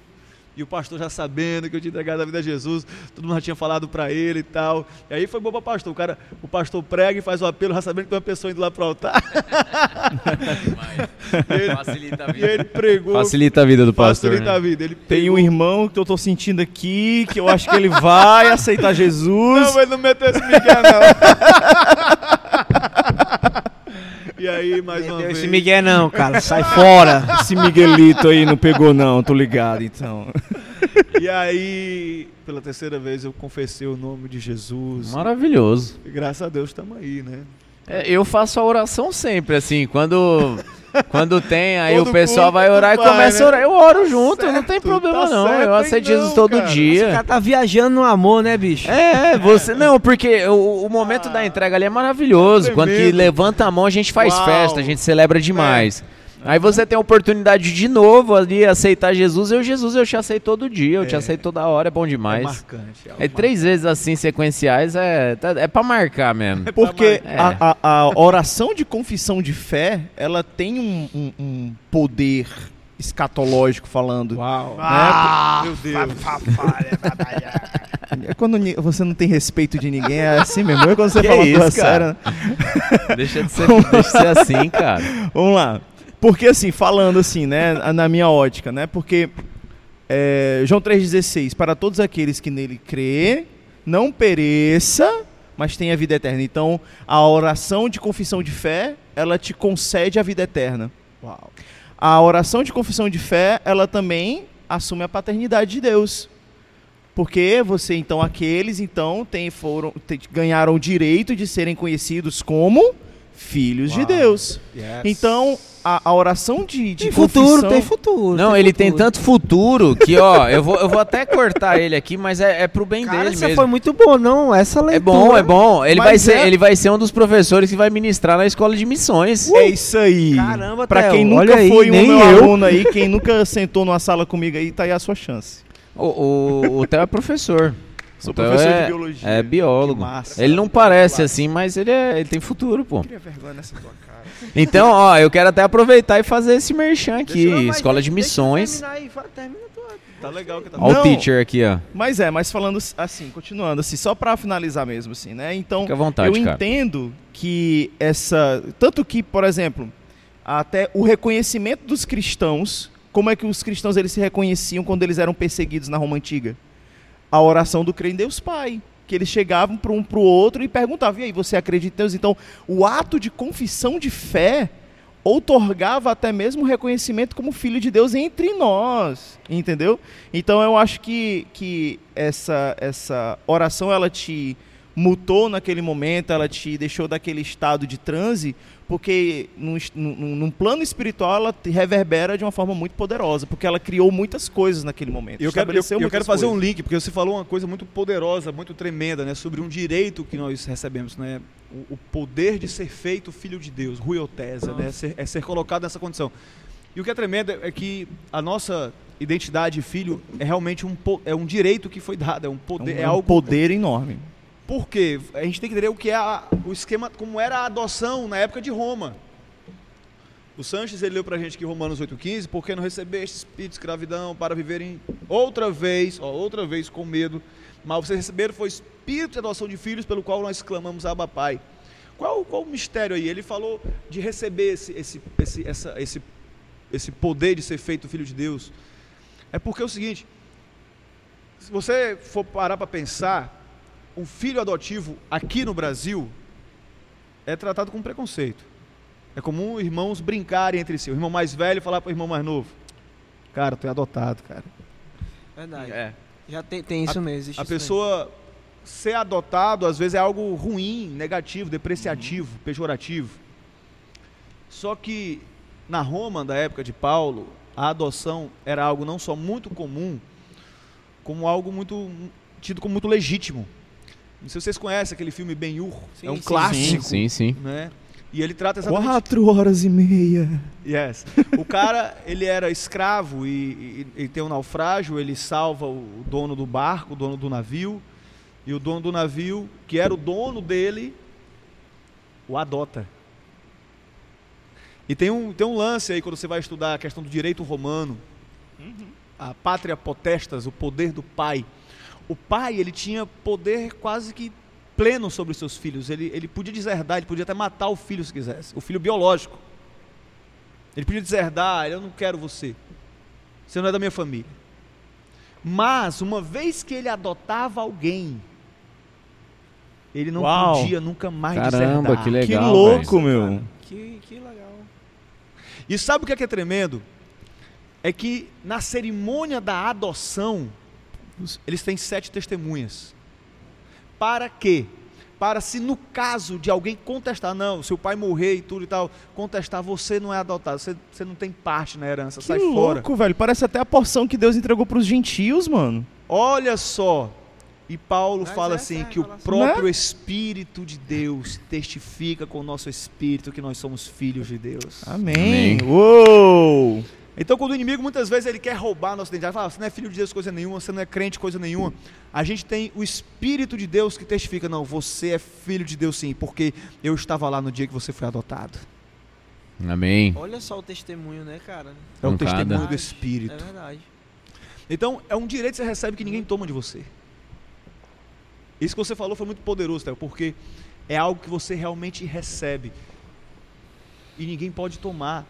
E o pastor já sabendo que eu tinha entregado a vida a Jesus, todo mundo já tinha falado para ele e tal. E aí foi bom para pastor. O cara, o pastor prega e faz o apelo, já sabendo que tem uma pessoa indo lá para o altar. Facilita a E ele pregou. Facilita a vida do pastor. facilita né? a vida. Ele Tem um irmão que eu tô sentindo aqui, que eu acho que ele vai aceitar Jesus. Não, mas não meteu esse Miguel, não. e aí, mais uma Deu vez. esse Miguel não, cara. Sai fora. Esse Miguelito aí não pegou não, tô ligado, então. E aí, pela terceira vez, eu confessei o nome de Jesus. Maravilhoso. E graças a Deus estamos aí, né? É, eu faço a oração sempre, assim, quando, quando tem, aí Todo o pessoal vai orar e vai, começa né? a orar. Eu oro junto, não tem Certo, problema tá não. certo, eu aceito não, Jesus todo cara. Esse dia. cara tá viajando no amor, né, bicho? É, você. Não, porque o, o momento Ah, da entrega ali é maravilhoso. Quando que levanta a mão, a gente faz Uau. festa, a gente celebra demais. Aí você tem a oportunidade de novo ali aceitar Jesus. Eu, Jesus, eu te aceito todo dia, eu te É. aceito toda hora, é bom É demais. marcante. É, É três vezes assim sequenciais, é, tá- é pra marcar mesmo. Porque É. a, a- a oração de confissão de fé, ela tem um, um- um poder escatológico falando. Uau. Ah, Meu Deus. É quando ni- você não tem respeito de ninguém, é assim mesmo. É quando você Que fala isso, cara? séria. Deixa de ser, deixa de ser assim, cara. Vamos lá. Porque assim, falando assim, né, na minha ótica, né? Porque é, João 3,16, para todos aqueles que nele crê, não pereça, mas tenha vida eterna. Então, a oração de confissão de fé, ela te concede a vida eterna. Uau. A oração de confissão de fé, ela também assume a paternidade de Deus. Porque você, então, aqueles, então, tem, foram, te- ganharam o direito de serem conhecidos como filhos de Uau. Deus. Yes. Então, a, a oração de, de Tem futuro, confissão- tem futuro. Não, ele tem tanto futuro que, ó, eu vou, eu vou até cortar ele aqui, mas é, é pro bem Cara, dele você mesmo. foi muito bom, não. Essa leitura. É bom, é bom. Ele vai, ser, é- ele vai ser um dos professores que vai ministrar na escola de missões. É isso aí. Caramba, Pra Theo, quem nunca olha aí, foi um nem meu eu. aluno aí, quem nunca sentou numa sala comigo aí, tá aí a sua chance. O, o, o Theo é professor. Sou O Theo professor é, de biologia. É biólogo. Massa. Ele não parece assim, mas ele, é, ele tem futuro, pô. Cria vergonha nessa tua cara. Então, ó, eu quero até aproveitar e fazer esse merchan aqui. Eu- escola de deixa- deixa eu missões. terminar aí, fala- termina tua- Tá legal que tá Ó o teacher aqui, ó. Mas é, mas falando assim, continuando assim, só pra finalizar mesmo assim, né? Então, Fica à vontade, eu cara. entendo que essa, tanto que, por exemplo, até o reconhecimento dos cristãos. Como é que os cristãos eles se reconheciam quando eles eram perseguidos na Roma antiga? A oração do crer em Deus Pai. Que eles chegavam para um para o outro e perguntavam: e aí, você acredita em Deus? Então, o ato de confissão de fé outorgava até mesmo reconhecimento como filho de Deus entre nós, entendeu? Então eu acho que, que essa, essa oração ela te mutou naquele momento, ela te deixou daquele estado de transe, porque num, num, num, plano espiritual ela te reverbera de uma forma muito poderosa, porque ela criou muitas coisas naquele momento. Eu quero, eu, eu quero fazer coisas. um link, porque você falou uma coisa muito poderosa, muito tremenda, né, sobre um direito que nós recebemos, né, o, o poder de ser feito filho de Deus, ruiotesa, né, ser, é ser colocado nessa condição. E o que é tremendo é que a nossa identidade filho é realmente um, é um direito que foi dado, é um poder, é, um, é algo poder enorme. Por quê? A gente tem que entender o que é a, o esquema, como era a adoção na época de Roma. O Sanches ele leu para a gente que Romanos 8,15, porque não recebeste espírito de escravidão para viverem outra vez, ó, outra vez com medo, mas vocês receberam foi espírito de adoção de filhos, pelo qual nós clamamos Abba Pai. Qual, qual o mistério aí? Ele falou de receber esse, esse, esse, essa, esse, esse poder de ser feito filho de Deus. É porque é o seguinte, se você for parar para pensar, um filho adotivo aqui no Brasil é tratado com preconceito. É comum irmãos brincarem entre si. O irmão mais velho falar para o irmão mais novo: Cara, tu é adotado, cara. Verdade. É. Já tem, tem isso a, mesmo. A pessoa mesmo. ser adotado, às vezes, é algo ruim, negativo, depreciativo, uhum. pejorativo. Só que na Roma, da época de Paulo, a adoção era algo não só muito comum, como algo muito tido como muito legítimo. Não sei se vocês conhecem aquele filme Ben-Hur. É um sim, clássico. Sim, sim. Né? E ele trata exatamente... Quatro horas e meia. Yes. O cara, ele era escravo e, e, e, tem um naufrágio, ele salva o dono do barco, o dono do navio, e o dono do navio, que era o dono dele, o adota. E tem um, tem um lance aí, quando você vai estudar a questão do direito romano, uhum. a pátria potestas, o poder do pai o pai ele tinha poder quase que pleno sobre os seus filhos. Ele, ele podia deserdar, ele podia até matar o filho se quisesse, o filho biológico. Ele podia deserdar, eu não quero você. Você não é da minha família. Mas, uma vez que ele adotava alguém, ele não Uau. podia nunca mais Caramba, deserdar. que legal. Que louco, véio. meu. Que, que legal. E sabe o que é, que é tremendo? É que na cerimônia da adoção, eles têm sete testemunhas. Para quê? Para se no caso de alguém contestar, não, seu pai morrer e tudo e tal, contestar, você não é adotado, você, você não tem parte na herança, que sai louco, fora. louco, velho, parece até a porção que Deus entregou para os gentios, mano. Olha só, e Paulo Mas fala assim é que o próprio né? Espírito de Deus testifica com o nosso espírito que nós somos filhos de Deus. Amém. Amém. Uou! Então, quando o inimigo muitas vezes ele quer roubar a nossa identidade, fala, você não é filho de Deus coisa nenhuma, você não é crente coisa nenhuma. A gente tem o Espírito de Deus que testifica, não, você é filho de Deus sim, porque eu estava lá no dia que você foi adotado. Amém. Olha só o testemunho, né, cara? É o testemunho do Espírito. É verdade. Então, é um direito que você recebe que ninguém toma de você. Isso que você falou foi muito poderoso, Théo, porque é algo que você realmente recebe. E ninguém pode tomar.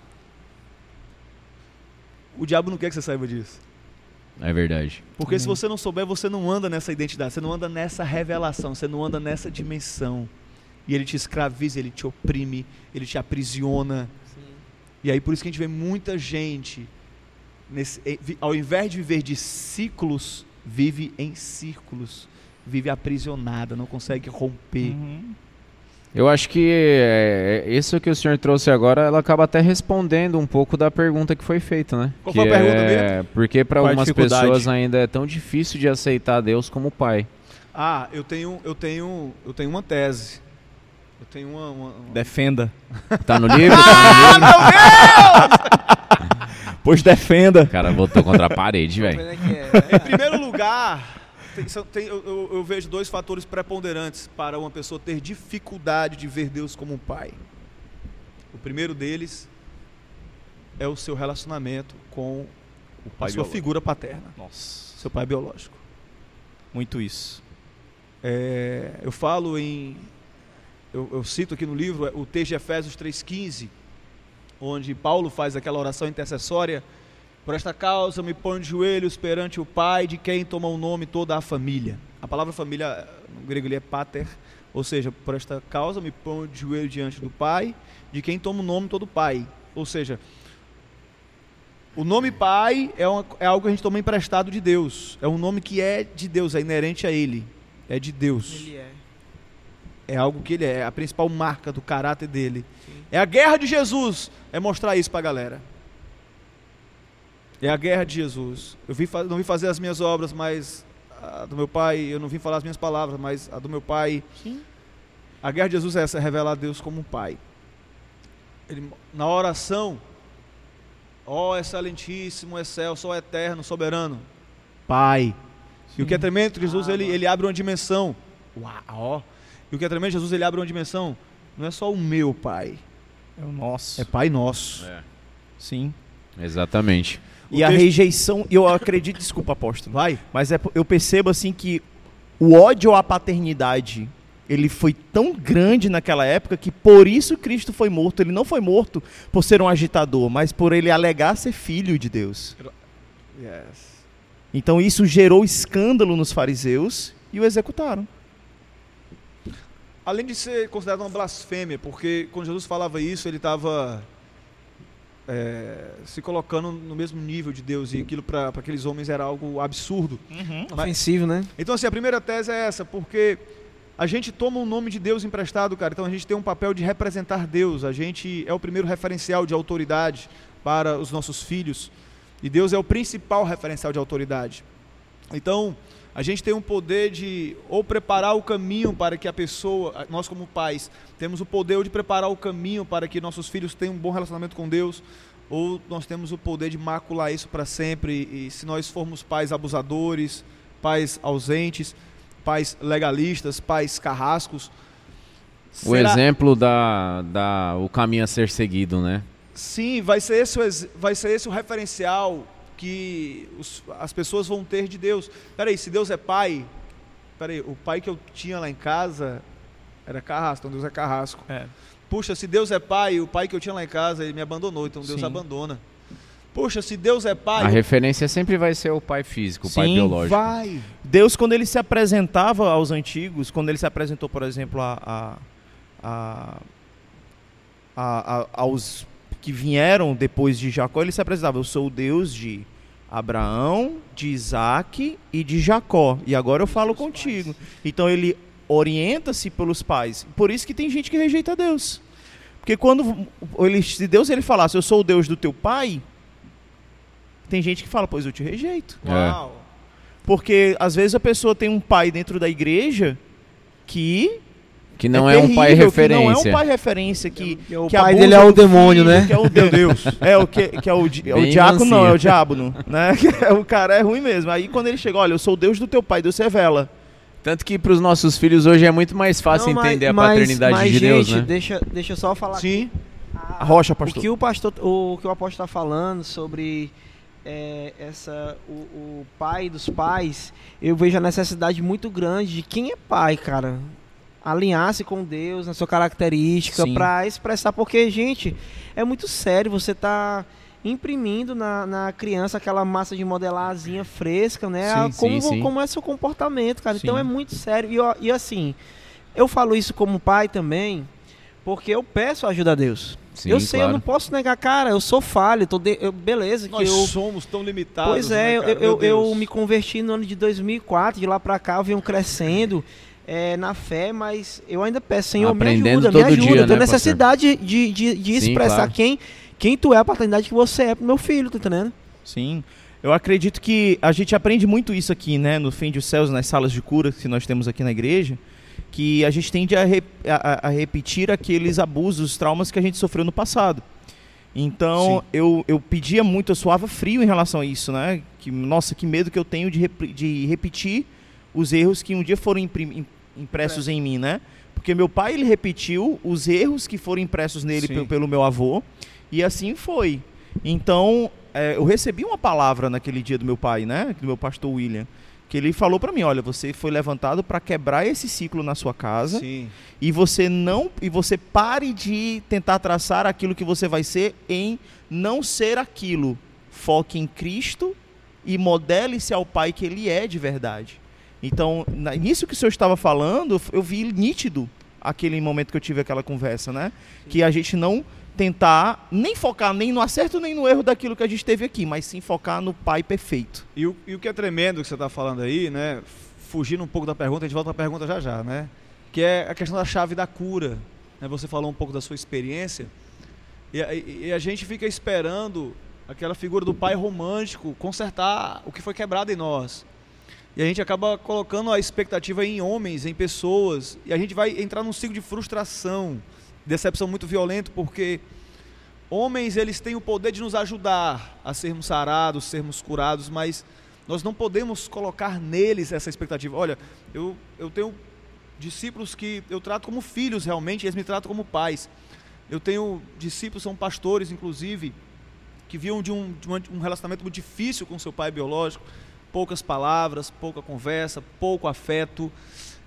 O diabo não quer que você saiba disso. É verdade. Porque se você não souber, você não anda nessa identidade, você não anda nessa revelação, você não anda nessa dimensão. E ele te escraviza, ele te oprime, ele te aprisiona. Sim. E aí por isso que a gente vê muita gente, nesse, ao invés de viver de ciclos, vive em círculos, vive aprisionada, não consegue romper. Uhum. Eu acho que é, isso que o senhor trouxe agora, ela acaba até respondendo um pouco da pergunta que foi feita, né? Qual que foi a pergunta é, mesmo? Porque para algumas pessoas ainda é tão difícil de aceitar Deus como pai. Ah, eu tenho, eu tenho, eu tenho uma tese. Eu tenho uma, uma, uma... Defenda. Tá no livro? ah, meu Deus! pois defenda. O cara voltou contra a parede, velho. É. Em primeiro lugar, tem, tem, eu, eu, vejo dois fatores preponderantes para uma pessoa ter dificuldade de ver Deus como um pai. O primeiro deles é o seu relacionamento com o pai a sua biológico. figura paterna. Nossa. Seu pai biológico. Muito isso. É, eu falo em. Eu, eu, cito aqui no livro o texto de Efésios 3,15, onde Paulo faz aquela oração intercessória. Por esta causa me ponho de joelhos perante o Pai, de quem toma o nome toda a família. A palavra família no grego é pater, ou seja, por esta causa me ponho de joelho diante do Pai, de quem toma o nome todo Pai. Ou seja, o nome Pai é, uma, é algo que a gente toma emprestado de Deus. É um nome que é de Deus, é inerente a Ele. É de Deus. Ele é. É algo que ele é, é a principal marca do caráter dele. É a guerra de Jesus, é mostrar isso pra galera. É a guerra de Jesus. Eu vim, não vim fazer as minhas obras, mas a do meu pai, eu não vim falar as minhas palavras, mas a do meu pai. Sim. A guerra de Jesus é essa, é revelar a Deus como um pai. Ele, na oração, ó excelentíssimo, excelso, ó eterno, soberano, pai. E o que é tremendo, Jesus, ele, ele abre uma dimensão. Uau, ó. E o que é tremendo, Jesus, ele abre uma dimensão. Não é só o meu pai, É o nosso. é pai nosso. Sim. Exatamente. E a rejeição, eu acredito, desculpa, apóstolo. Vai. Mas é, eu percebo assim que o ódio à paternidade, ele foi tão grande naquela época que por isso Cristo foi morto. Ele não foi morto por ser um agitador, mas por ele alegar ser filho de Deus. Yes. Então isso gerou escândalo nos fariseus e o executaram. Além de ser considerado uma blasfêmia, porque quando Jesus falava isso, ele estava se colocando no mesmo nível de Deus e aquilo para aqueles homens era algo absurdo. Mas- Ofensivo, né? Então, assim, a primeira tese é essa, porque a gente toma o nome de Deus emprestado, cara. Então a gente tem um papel de representar Deus. A gente é o primeiro referencial de autoridade para os nossos filhos. E Deus é o principal referencial de autoridade. Então, a gente tem um poder de ou preparar o caminho para que a pessoa, nós como pais, temos o poder de preparar o caminho para que nossos filhos tenham um bom relacionamento com Deus, ou nós temos o poder de macular isso para sempre. E se nós formos pais abusadores, pais ausentes, pais legalistas, pais carrascos, O será- exemplo da, da o caminho a ser seguido, né? Sim, vai ser esse vai ser esse o referencial que os- as pessoas vão ter de Deus. Peraí, se Deus é pai, peraí, o pai que eu tinha lá em casa era carrasco, então Deus é carrasco. É. Puxa, se Deus é pai, o pai que eu tinha lá em casa, ele me abandonou, então Deus Sim. abandona. Puxa, se Deus é pai, A referência sempre vai ser o pai físico, o pai Sim, biológico. vai. Deus, quando ele se apresentava aos antigos, quando ele se apresentou, por exemplo, a- a- a- aos que vieram depois de Jacó, ele se apresentava: Eu sou o Deus de Abraão, de Isaac e de Jacó. E agora eu falo contigo. Então ele orienta-se pelos pais. Por isso que tem gente que rejeita Deus. Porque quando ele, se Deus ele falasse, eu sou o Deus do teu pai, tem gente que fala, pois eu te rejeito. É. Uau. Porque às vezes a pessoa tem um pai dentro da igreja que Que não é, um pai terrível, que referência. não é um pai referência que, Que o que pai dele é o demônio, filho, né? Que é o Deus. É o que, que é o, di- é o diácono não, é o diabo, né? o cara é ruim mesmo. Aí quando ele chega, olha, eu sou o Deus do teu pai, Deus revela. Tanto que para os nossos filhos hoje é muito mais fácil Não, mas- entender a mas- paternidade mas, de Deus, gente, né? Deixa, deixa eu só falar Sim. A rocha, O pastor. que o pastor, o que o apóstolo está falando sobre é, essa o, o pai dos pais, eu vejo a necessidade muito grande de quem é pai, cara, alinhar-se com Deus na sua característica para expressar, porque gente é muito sério. Você tá imprimindo na, na criança aquela massa de modelarzinha fresca, né? Sim, A- como, sim, sim. como é seu comportamento, cara. Então é muito sério. E, e assim, eu falo isso como pai também, porque eu peço ajuda a Deus. Sim, eu sei, eu claro. não posso negar, cara, eu sou falho, tô de- eu- beleza, que Nós eu... somos tão limitados. Pois né, é, eu, cara? eu, eu Deus. me converti no ano de 2004, de lá pra cá eu venho crescendo é, na fé, mas eu ainda peço, Senhor, me Aprendendo ajuda, me todo ajuda, dia, eu tenho né, necessidade de, de, de Sim, expressar claro. quem, quem tu é, a paternidade que você é pro meu filho, tá entendendo? Sim. Eu acredito que a gente aprende muito isso aqui, né? No Fim dos Céus, nas salas de cura que nós temos aqui na igreja, que a gente tende a, re- a- a- repetir aqueles abusos, traumas que a gente sofreu no passado. Então, eu, eu pedia muito, eu suava frio em relação a isso, né? Que, nossa, que medo que eu tenho de, repri- de repetir os erros que um dia foram impressos em mim, né? Porque meu pai, ele repetiu os erros que foram impressos nele Sim. pe- pelo meu avô, e assim foi. Então, é, eu recebi uma palavra naquele dia do meu pai, né? Do meu pastor William. Que ele falou pra mim, olha, você foi levantado pra quebrar esse ciclo na sua casa Sim. e você não e você pare de tentar traçar aquilo que você vai ser em não ser aquilo. Foque em Cristo e modele-se ao Pai que ele é de verdade. Então, nisso que o senhor estava falando, eu vi nítido aquele momento que eu tive aquela conversa, né? Que a gente não tentar nem focar nem no acerto nem no erro daquilo que a gente teve aqui, mas sim focar no Pai perfeito. E o, e o que é tremendo que você está falando aí, né? Fugindo um pouco da pergunta, a gente volta a pergunta já já, né? Que é a questão da chave da cura. Né? Você falou um pouco da sua experiência. E a, e a gente fica esperando aquela figura do pai romântico consertar o que foi quebrado em nós. E a gente acaba colocando a expectativa em homens, em pessoas, e a gente vai entrar num ciclo de frustração, decepção muito violento, porque homens eles têm o poder de nos ajudar a sermos sarados, sermos curados, mas nós não podemos colocar neles essa expectativa. Olha, eu, eu tenho discípulos que eu trato como filhos realmente, eles me tratam como pais. Eu tenho discípulos, são pastores, inclusive, que viam de um, de um relacionamento muito difícil com seu pai biológico, poucas palavras, pouca conversa, pouco afeto.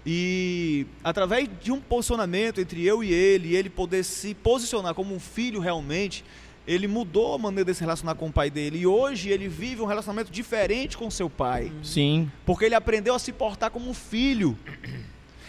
E através de um posicionamento entre eu e ele, e ele poder se posicionar como um filho realmente, ele mudou a maneira de se relacionar com o pai dele. E hoje ele vive um relacionamento diferente com seu pai. Sim. Porque ele aprendeu a se portar como um filho.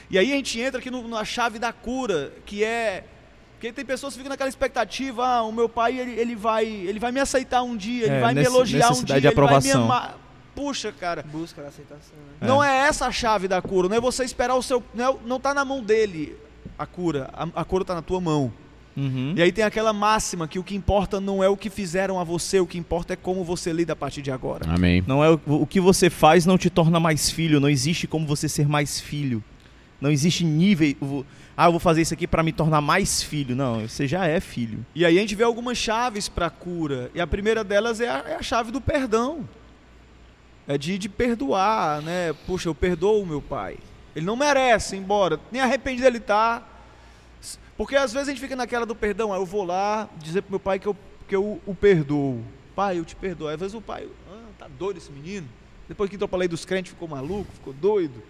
E aí a gente entra aqui no- na chave da cura, que é. Porque tem pessoas que ficam naquela expectativa, ah, o meu pai ele, ele vai, ele vai me aceitar um dia, ele É, vai me nesse- elogiar um dia, de ele vai me aprovação. amar. Puxa, cara, Busca da aceitação, né? não é essa a chave da cura, não é você esperar o seu. Não, é- não tá na mão dele a cura, a, a cura tá na tua mão. Uhum. E aí tem aquela máxima que o que importa não é o que fizeram a você, o que importa é como você lida a partir de agora. Amém. Não é o, o que você faz não te torna mais filho, não existe como você ser mais filho. Não existe nível, ah, eu vou fazer isso aqui para me tornar mais filho. Não, você já é filho. E aí a gente vê algumas chaves para a cura. E a primeira delas é a, é a chave do perdão. É de, de perdoar, né? Puxa, eu perdoo o meu pai. Ele não merece, embora nem arrependido ele tá. Porque às vezes a gente fica naquela do perdão. Aí eu vou lá dizer pro meu pai que eu, que eu o perdoo. Pai, eu te perdoo. Às vezes o pai, ah, tá doido esse menino. Depois que entrou pra lei dos crentes, ficou maluco, ficou doido.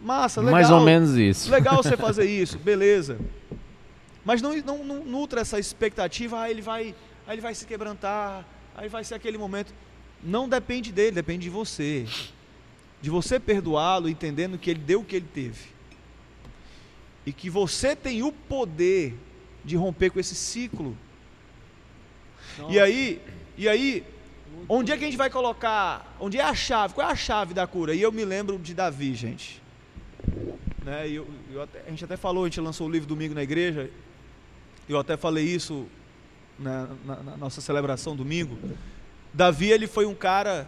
Massa, legal. Mais ou menos isso. Legal você fazer isso, beleza. Mas não, não, não nutra essa expectativa, ah, ele vai, ah, ele vai se quebrantar, aí vai ser aquele momento. Não depende dele, depende de você. De você perdoá-lo, entendendo que ele deu o que ele teve. E que você tem o poder de romper com esse ciclo. E aí, e aí, onde é que a gente vai colocar? Onde é a chave? Qual é a chave da cura? E eu me lembro de Davi, gente. Né? Eu, eu até- a gente até falou, a gente lançou o livro domingo na igreja. Eu até falei isso na, na- na nossa celebração domingo. Davi, ele foi um cara.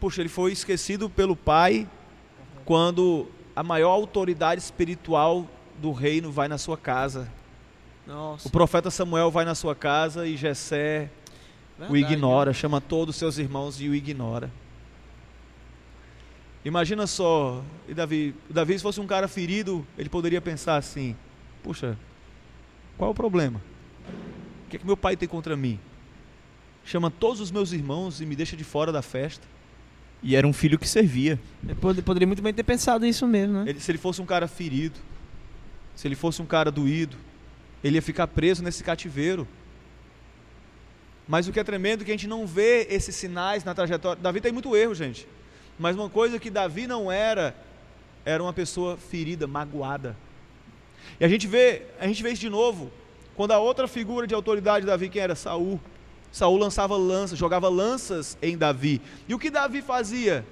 Puxa, ele foi esquecido pelo pai quando a maior autoridade espiritual do reino vai na sua casa. Nossa. O profeta Samuel vai na sua casa e Jessé o verdade, ignora, chama todos os seus irmãos e o ignora. Imagina só, e Davi, Davi se fosse um cara ferido, ele poderia pensar assim: puxa, qual é o problema? O que é que meu pai tem contra mim? Chama todos os meus irmãos e me deixa de fora da festa. E era um filho que servia. Ele pode- poderia muito bem ter pensado isso mesmo, né? Ele- se ele fosse um cara ferido, se ele fosse um cara doído, ele ia ficar preso nesse cativeiro. Mas o que é tremendo é que a gente não vê esses sinais na trajetória. Davi tem muito erro, gente. Mas uma coisa que Davi não era, era uma pessoa ferida, magoada. E a gente vê, a gente vê isso de novo, quando a outra figura de autoridade de Davi, quem era? Saul. Saul lançava lanças, jogava lanças em Davi. E o que Davi fazia?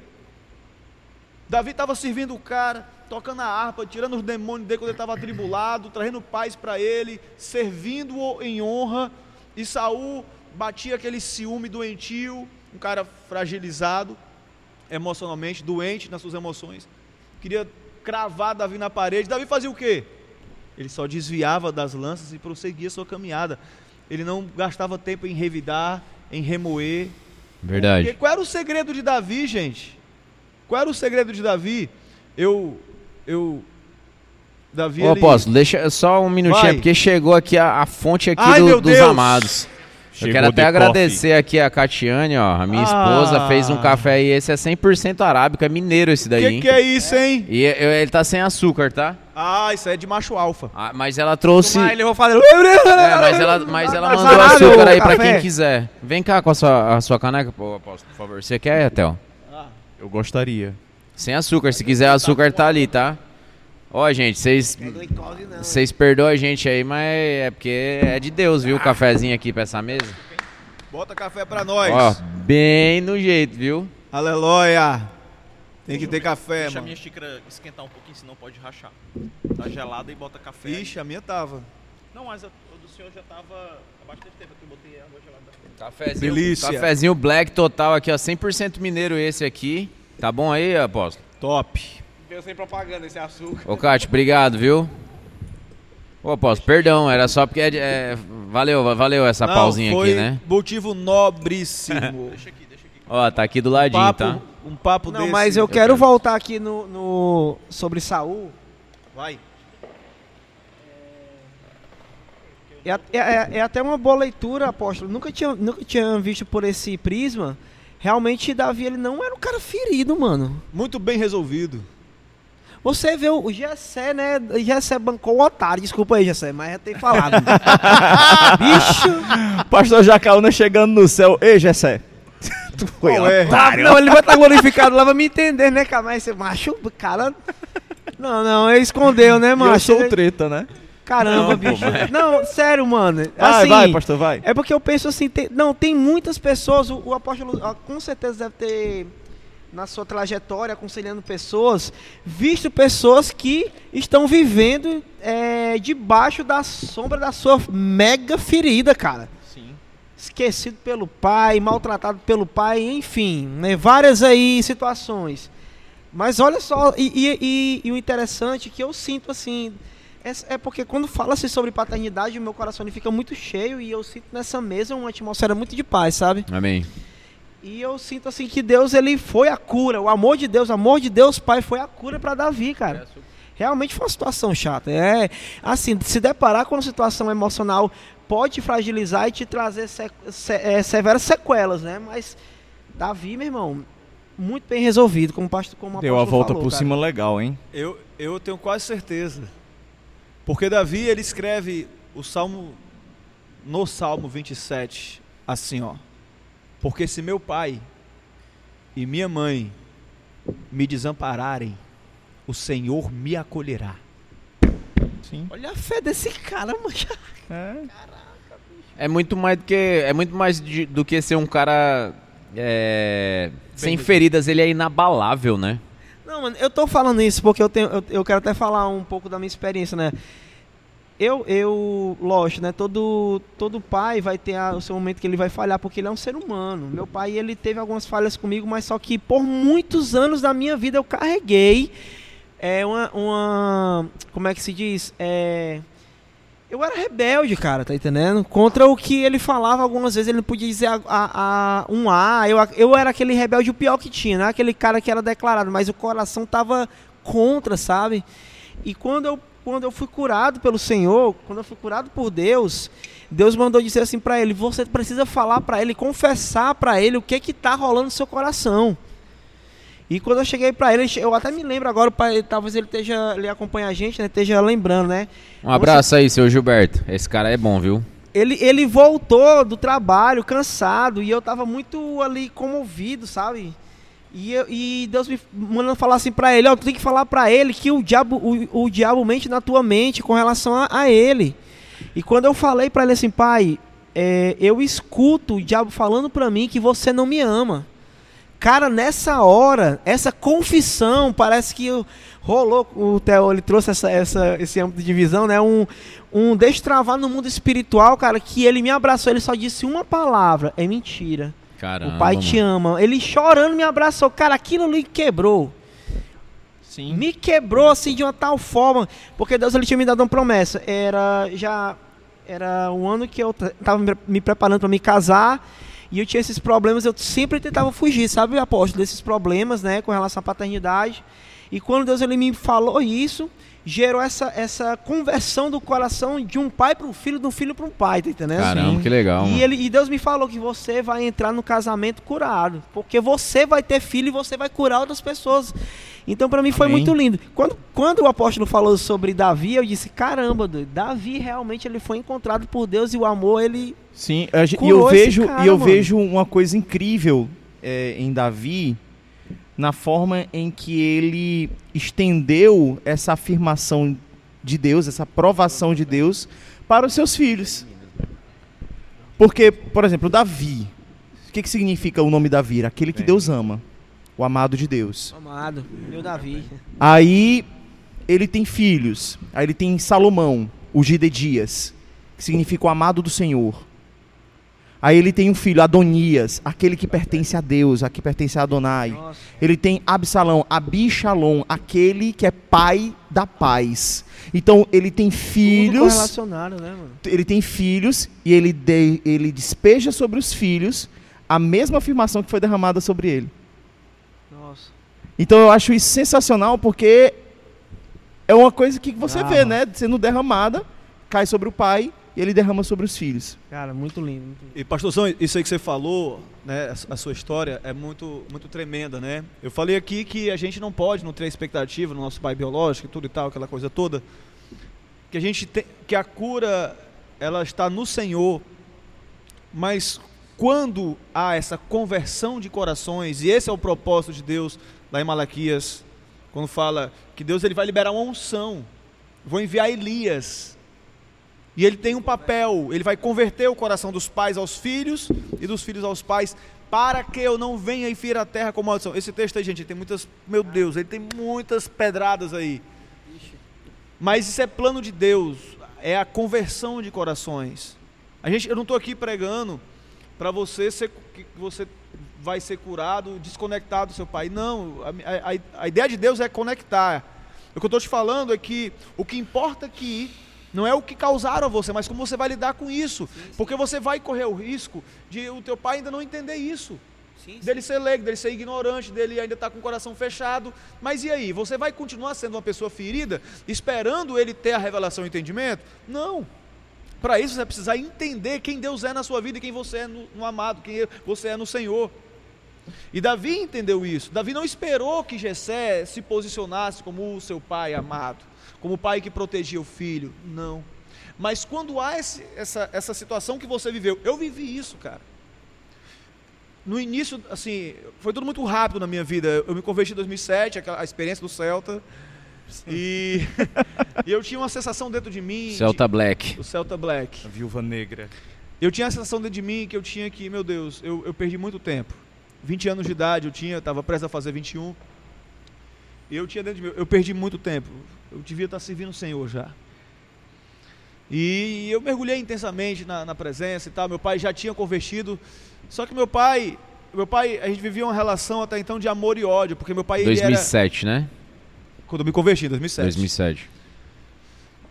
Davi estava servindo o cara, tocando a harpa, tirando os demônios dele quando ele estava atribulado, trazendo paz para ele, servindo-o em honra. E Saul batia aquele ciúme doentio, um cara fragilizado emocionalmente, doente nas suas emoções. Queria cravar Davi na parede. Davi fazia o quê? Ele só desviava das lanças e prosseguia sua caminhada. Ele não gastava tempo em revidar, em remoer, Verdade. porque qual era o segredo de Davi, gente? Qual era o segredo de Davi? Eu, eu, Davi. Ô ele- apóstolo, deixa só um minutinho, Vai. porque chegou aqui a, a fonte aqui Ai, do- meu dos Deus. amados. Eu quero até agradecer aqui a Catiane, ó. A minha esposa Ah. fez um café aí. Esse é 100% arábico, é mineiro esse daí, Que hein? que é isso, hein? E eu- ele tá sem açúcar, tá? Ah, isso aí é de macho alfa. Ah, mas ela trouxe. Mas ele vai fazer. É, mas ela, mas ela mandou salgado açúcar aí pra café. quem quiser. Vem cá com a sua, a sua caneca, pô, apóstolo, por favor. Você quer, Etel? Eu gostaria. Sem açúcar. Se quiser açúcar, tá ali, tá? Ó, gente, vocês. Vocês perdoam a gente aí, mas é porque é de Deus, viu? O cafezinho aqui pra essa mesa. Bota café pra nós. Ó, bem no jeito, viu? Aleluia. Tem que ter café, Deixa a mano. minha xícara esquentar um pouquinho, senão pode rachar. Tá gelada e bota café. Ixi, a minha tava. Não, mas a, o do senhor já tava há bastante tempo aqui, eu botei água gelada. Cafezinho, Delícia. cafezinho black total aqui, ó. 100% mineiro esse aqui. Tá bom aí, apóstolo? Top. Veio sem propaganda esse açúcar. Ô, Cátia, obrigado, viu? Ô, apóstolo, perdão, era só porque é, é, valeu, valeu essa Não, pausinha aqui, né? motivo nobríssimo. Deixa aqui, deixa aqui. Ó, tá aqui do ladinho, papo, tá? Um papo Não, desse. mas eu quero voltar aqui no, no- sobre Saul. Vai. É, é- é- é até uma boa leitura, apóstolo. Nunca tinha, nunca tinha visto por esse prisma. Realmente, Davi, ele não era um cara ferido, mano. Muito bem resolvido. Você vê o Gessé, né? Gessé bancou o otário. Desculpa aí, Gessé, mas já tem falado. Bicho! Pastor Jacaúna chegando no céu. Ei, Gessé. Tu foi Qual é? Não, ele vai estar glorificado lá, vai me entender, né, cara? Mas esse macho, cara... Não, não, ele escondeu, né, E eu macho? sou treta, né? Caramba, bicho. Não, sério, mano. Vai, Assim, vai, pastor, vai. É porque eu penso assim, tem- não, tem muitas pessoas, o, o apóstolo ah, com certeza deve ter, na sua trajetória, aconselhando pessoas, visto pessoas que estão vivendo é, debaixo da sombra da sua mega ferida, cara. Esquecido pelo pai, maltratado pelo pai, enfim, né, várias aí situações. Mas olha só, e, e- e- e o interessante é que eu sinto assim, é, é porque quando fala-se sobre paternidade, o meu coração ele fica muito cheio e eu sinto nessa mesa uma atmosfera muito de paz, sabe? Amém. E eu sinto assim que Deus ele foi a cura, o amor de Deus, o amor de Deus Pai foi a cura para Davi, cara. Realmente foi uma situação chata. É assim, se deparar com uma situação emocional pode te fragilizar e te trazer se- se- é, severas sequelas, né? Mas Davi, meu irmão, muito bem resolvido, como o pastor, como Deu a volta falou, por cara. cima legal, hein? Eu, eu tenho quase certeza. Porque Davi, ele escreve o Salmo, no Salmo 27, assim, ó. Porque se meu pai e minha mãe me desampararem, o Senhor me acolherá. Sim. Olha a fé desse cara, mano. É. É muito mais do que, é muito mais de- do que ser um cara é, sem feridas, ele é inabalável, né? Não, mano, eu tô falando isso porque eu, tenho, eu, eu quero até falar um pouco da minha experiência, né? Eu, eu, lógico, né? Todo, todo pai vai ter a- o seu momento que ele vai falhar, porque ele é um ser humano. Meu pai, ele teve algumas falhas comigo, mas só que por muitos anos da minha vida eu carreguei é, uma, uma. Como é que se diz? É. Eu era rebelde, cara, tá entendendo? Contra o que ele falava algumas vezes, ele não podia dizer a, a- a- um A. Eu, eu era aquele rebelde o pior que tinha, né? Aquele cara que era declarado, mas o coração tava contra, sabe? E quando eu, quando eu fui curado pelo Senhor, quando eu fui curado por Deus, Deus mandou dizer assim pra ele: você precisa falar pra ele, confessar pra ele o que que tá rolando no seu coração. E quando eu cheguei pra ele, eu até me lembro agora, pai, talvez ele esteja, ele acompanha a gente, né? Esteja lembrando, né? Um abraço aí, seu Gilberto. Esse cara é bom, viu? ele, ele voltou do trabalho cansado e eu tava muito ali comovido, sabe? E, eu- e Deus me mandando falar assim pra ele, ó, tu tem que falar pra ele que o diabo, o, o diabo mente na tua mente com relação a, a ele. E quando eu falei pra ele assim, pai, é, eu escuto o diabo falando pra mim que você não me ama. Cara, nessa hora, essa confissão, parece que rolou, o Theo, ele trouxe essa, essa, esse âmbito de visão, né? Um, um destravar no mundo espiritual, cara, que ele me abraçou, ele só disse uma palavra, é mentira. Caramba. o pai te ama. Ele chorando me abraçou, cara, aquilo ali quebrou. Sim. Me quebrou assim de uma tal forma, porque Deus ele tinha me dado uma promessa. Era já era um ano que eu t- tava me pre- me preparando para me casar e eu tinha esses problemas, eu sempre tentava fugir, sabe, apóstolo, desses problemas, né, com relação à paternidade. E quando Deus ele me falou isso, gerou essa, essa conversão do coração de um pai para um filho, de um filho para um pai, tá entendendo? Caramba, que legal. E, ele, e Deus me falou que você vai entrar no casamento curado, porque você vai ter filho e você vai curar outras pessoas. Então para mim foi Amém. muito lindo. Quando, quando o apóstolo falou sobre Davi, eu disse: caramba, Davi realmente ele foi encontrado por Deus e o amor ele Sim, e Curou eu esse vejo, cara, e eu mano. vejo uma coisa incrível é, em Davi na forma em que ele estendeu essa afirmação de Deus, essa aprovação de Deus para os seus filhos. Porque, por exemplo, Davi, o que, que significa o nome Davi? Aquele que Deus ama, o amado de Deus. amado, meu Davi. Aí ele tem filhos. Aí ele tem Salomão, o Gidedias, que significa o amado do Senhor. Aí ele tem um filho, Adonias, aquele que pertence a Deus, a que pertence a Adonai. Ele tem Absalão, Abishalom, aquele que é pai da paz. Então ele tem filhos, né, mano? ele tem filhos e ele, de- ele despeja sobre os filhos a mesma afirmação que foi derramada sobre ele. Nossa. Então eu acho isso sensacional porque é uma coisa que você Ah, vê, mano. né? Sendo derramada, cai sobre o pai e ele derrama sobre os filhos. Cara, muito lindo. Muito lindo. E pastorzão, isso aí que você falou, né, a sua história é muito, muito tremenda, né? Eu falei aqui que a gente não pode não ter expectativa no nosso pai biológico e tudo e tal, aquela coisa toda, que a gente tem, que a cura ela está no Senhor, mas quando há essa conversão de corações e esse é o propósito de Deus lá em Malaquias, quando fala que Deus ele vai liberar uma unção, vou enviar Elias e ele tem um papel, ele vai converter o coração dos pais aos filhos e dos filhos aos pais, para que eu não venha e fira a terra com maldição. Esse texto aí, gente, tem muitas, meu Deus, ele tem muitas pedradas aí. Mas isso é plano de Deus, é a conversão de corações. A gente, eu não estou aqui pregando para você ser, que você vai ser curado, desconectado do seu pai. Não, a, a- a ideia de Deus é conectar. O que eu estou te falando é que o que importa aqui não é o que causaram a você, mas como você vai lidar com isso. Porque você vai correr o risco de o teu pai ainda não entender isso. Dele ser leigo, dele ser ignorante, dele ainda estar com o coração fechado. Mas e aí? Você vai continuar sendo uma pessoa ferida, esperando ele ter a revelação e o entendimento? Não. Para isso você vai precisar entender quem Deus é na sua vida e quem você é no, no amado, quem você é no Senhor. E Davi entendeu isso. Davi não esperou que Jessé se posicionasse como o seu pai amado, como o pai que protegia o filho. Não. Mas quando há esse- essa, essa situação que você viveu, eu vivi isso, cara. No início, assim, foi tudo muito rápido na minha vida. Eu me converti em 2007, aquela, a experiência do Celta. E, e eu tinha uma sensação dentro de mim. Celta Black. de, o Celta Black. A viúva negra. Eu tinha a sensação dentro de mim que eu tinha que, meu Deus, eu, eu perdi muito tempo. 20 anos de idade eu tinha, estava prestes a fazer 21. Eu tinha dentro de mim, eu perdi muito tempo. Eu devia estar servindo o Senhor já. E eu mergulhei intensamente na, na presença e tal. Meu pai já tinha convertido. Só que meu pai, meu pai, a gente vivia uma relação até então de amor e ódio, porque meu pai ele era 2007, né? quando eu me converti em 2007. 2007.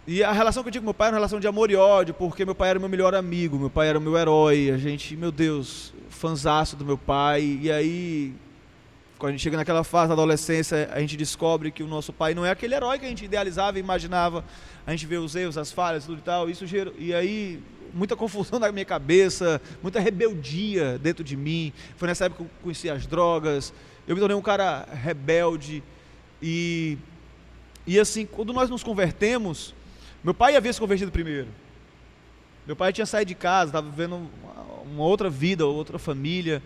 E a relação que eu tinha com meu pai era uma relação de amor e ódio, porque meu pai era meu melhor amigo, meu pai era o meu herói, a gente, meu Deus, fanzaço do meu pai. E aí, quando a gente chega naquela fase da adolescência, a gente descobre que o nosso pai não é aquele herói que a gente idealizava e imaginava. A gente vê os erros, as falhas, tudo e tal. Isso gerou, e aí, muita confusão na minha cabeça, muita rebeldia dentro de mim. Foi nessa época que eu conheci as drogas. Eu me tornei um cara rebelde e e assim, quando nós nos convertemos, meu pai havia se convertido primeiro. Meu pai tinha saído de casa, estava vivendo uma, uma outra vida, outra família.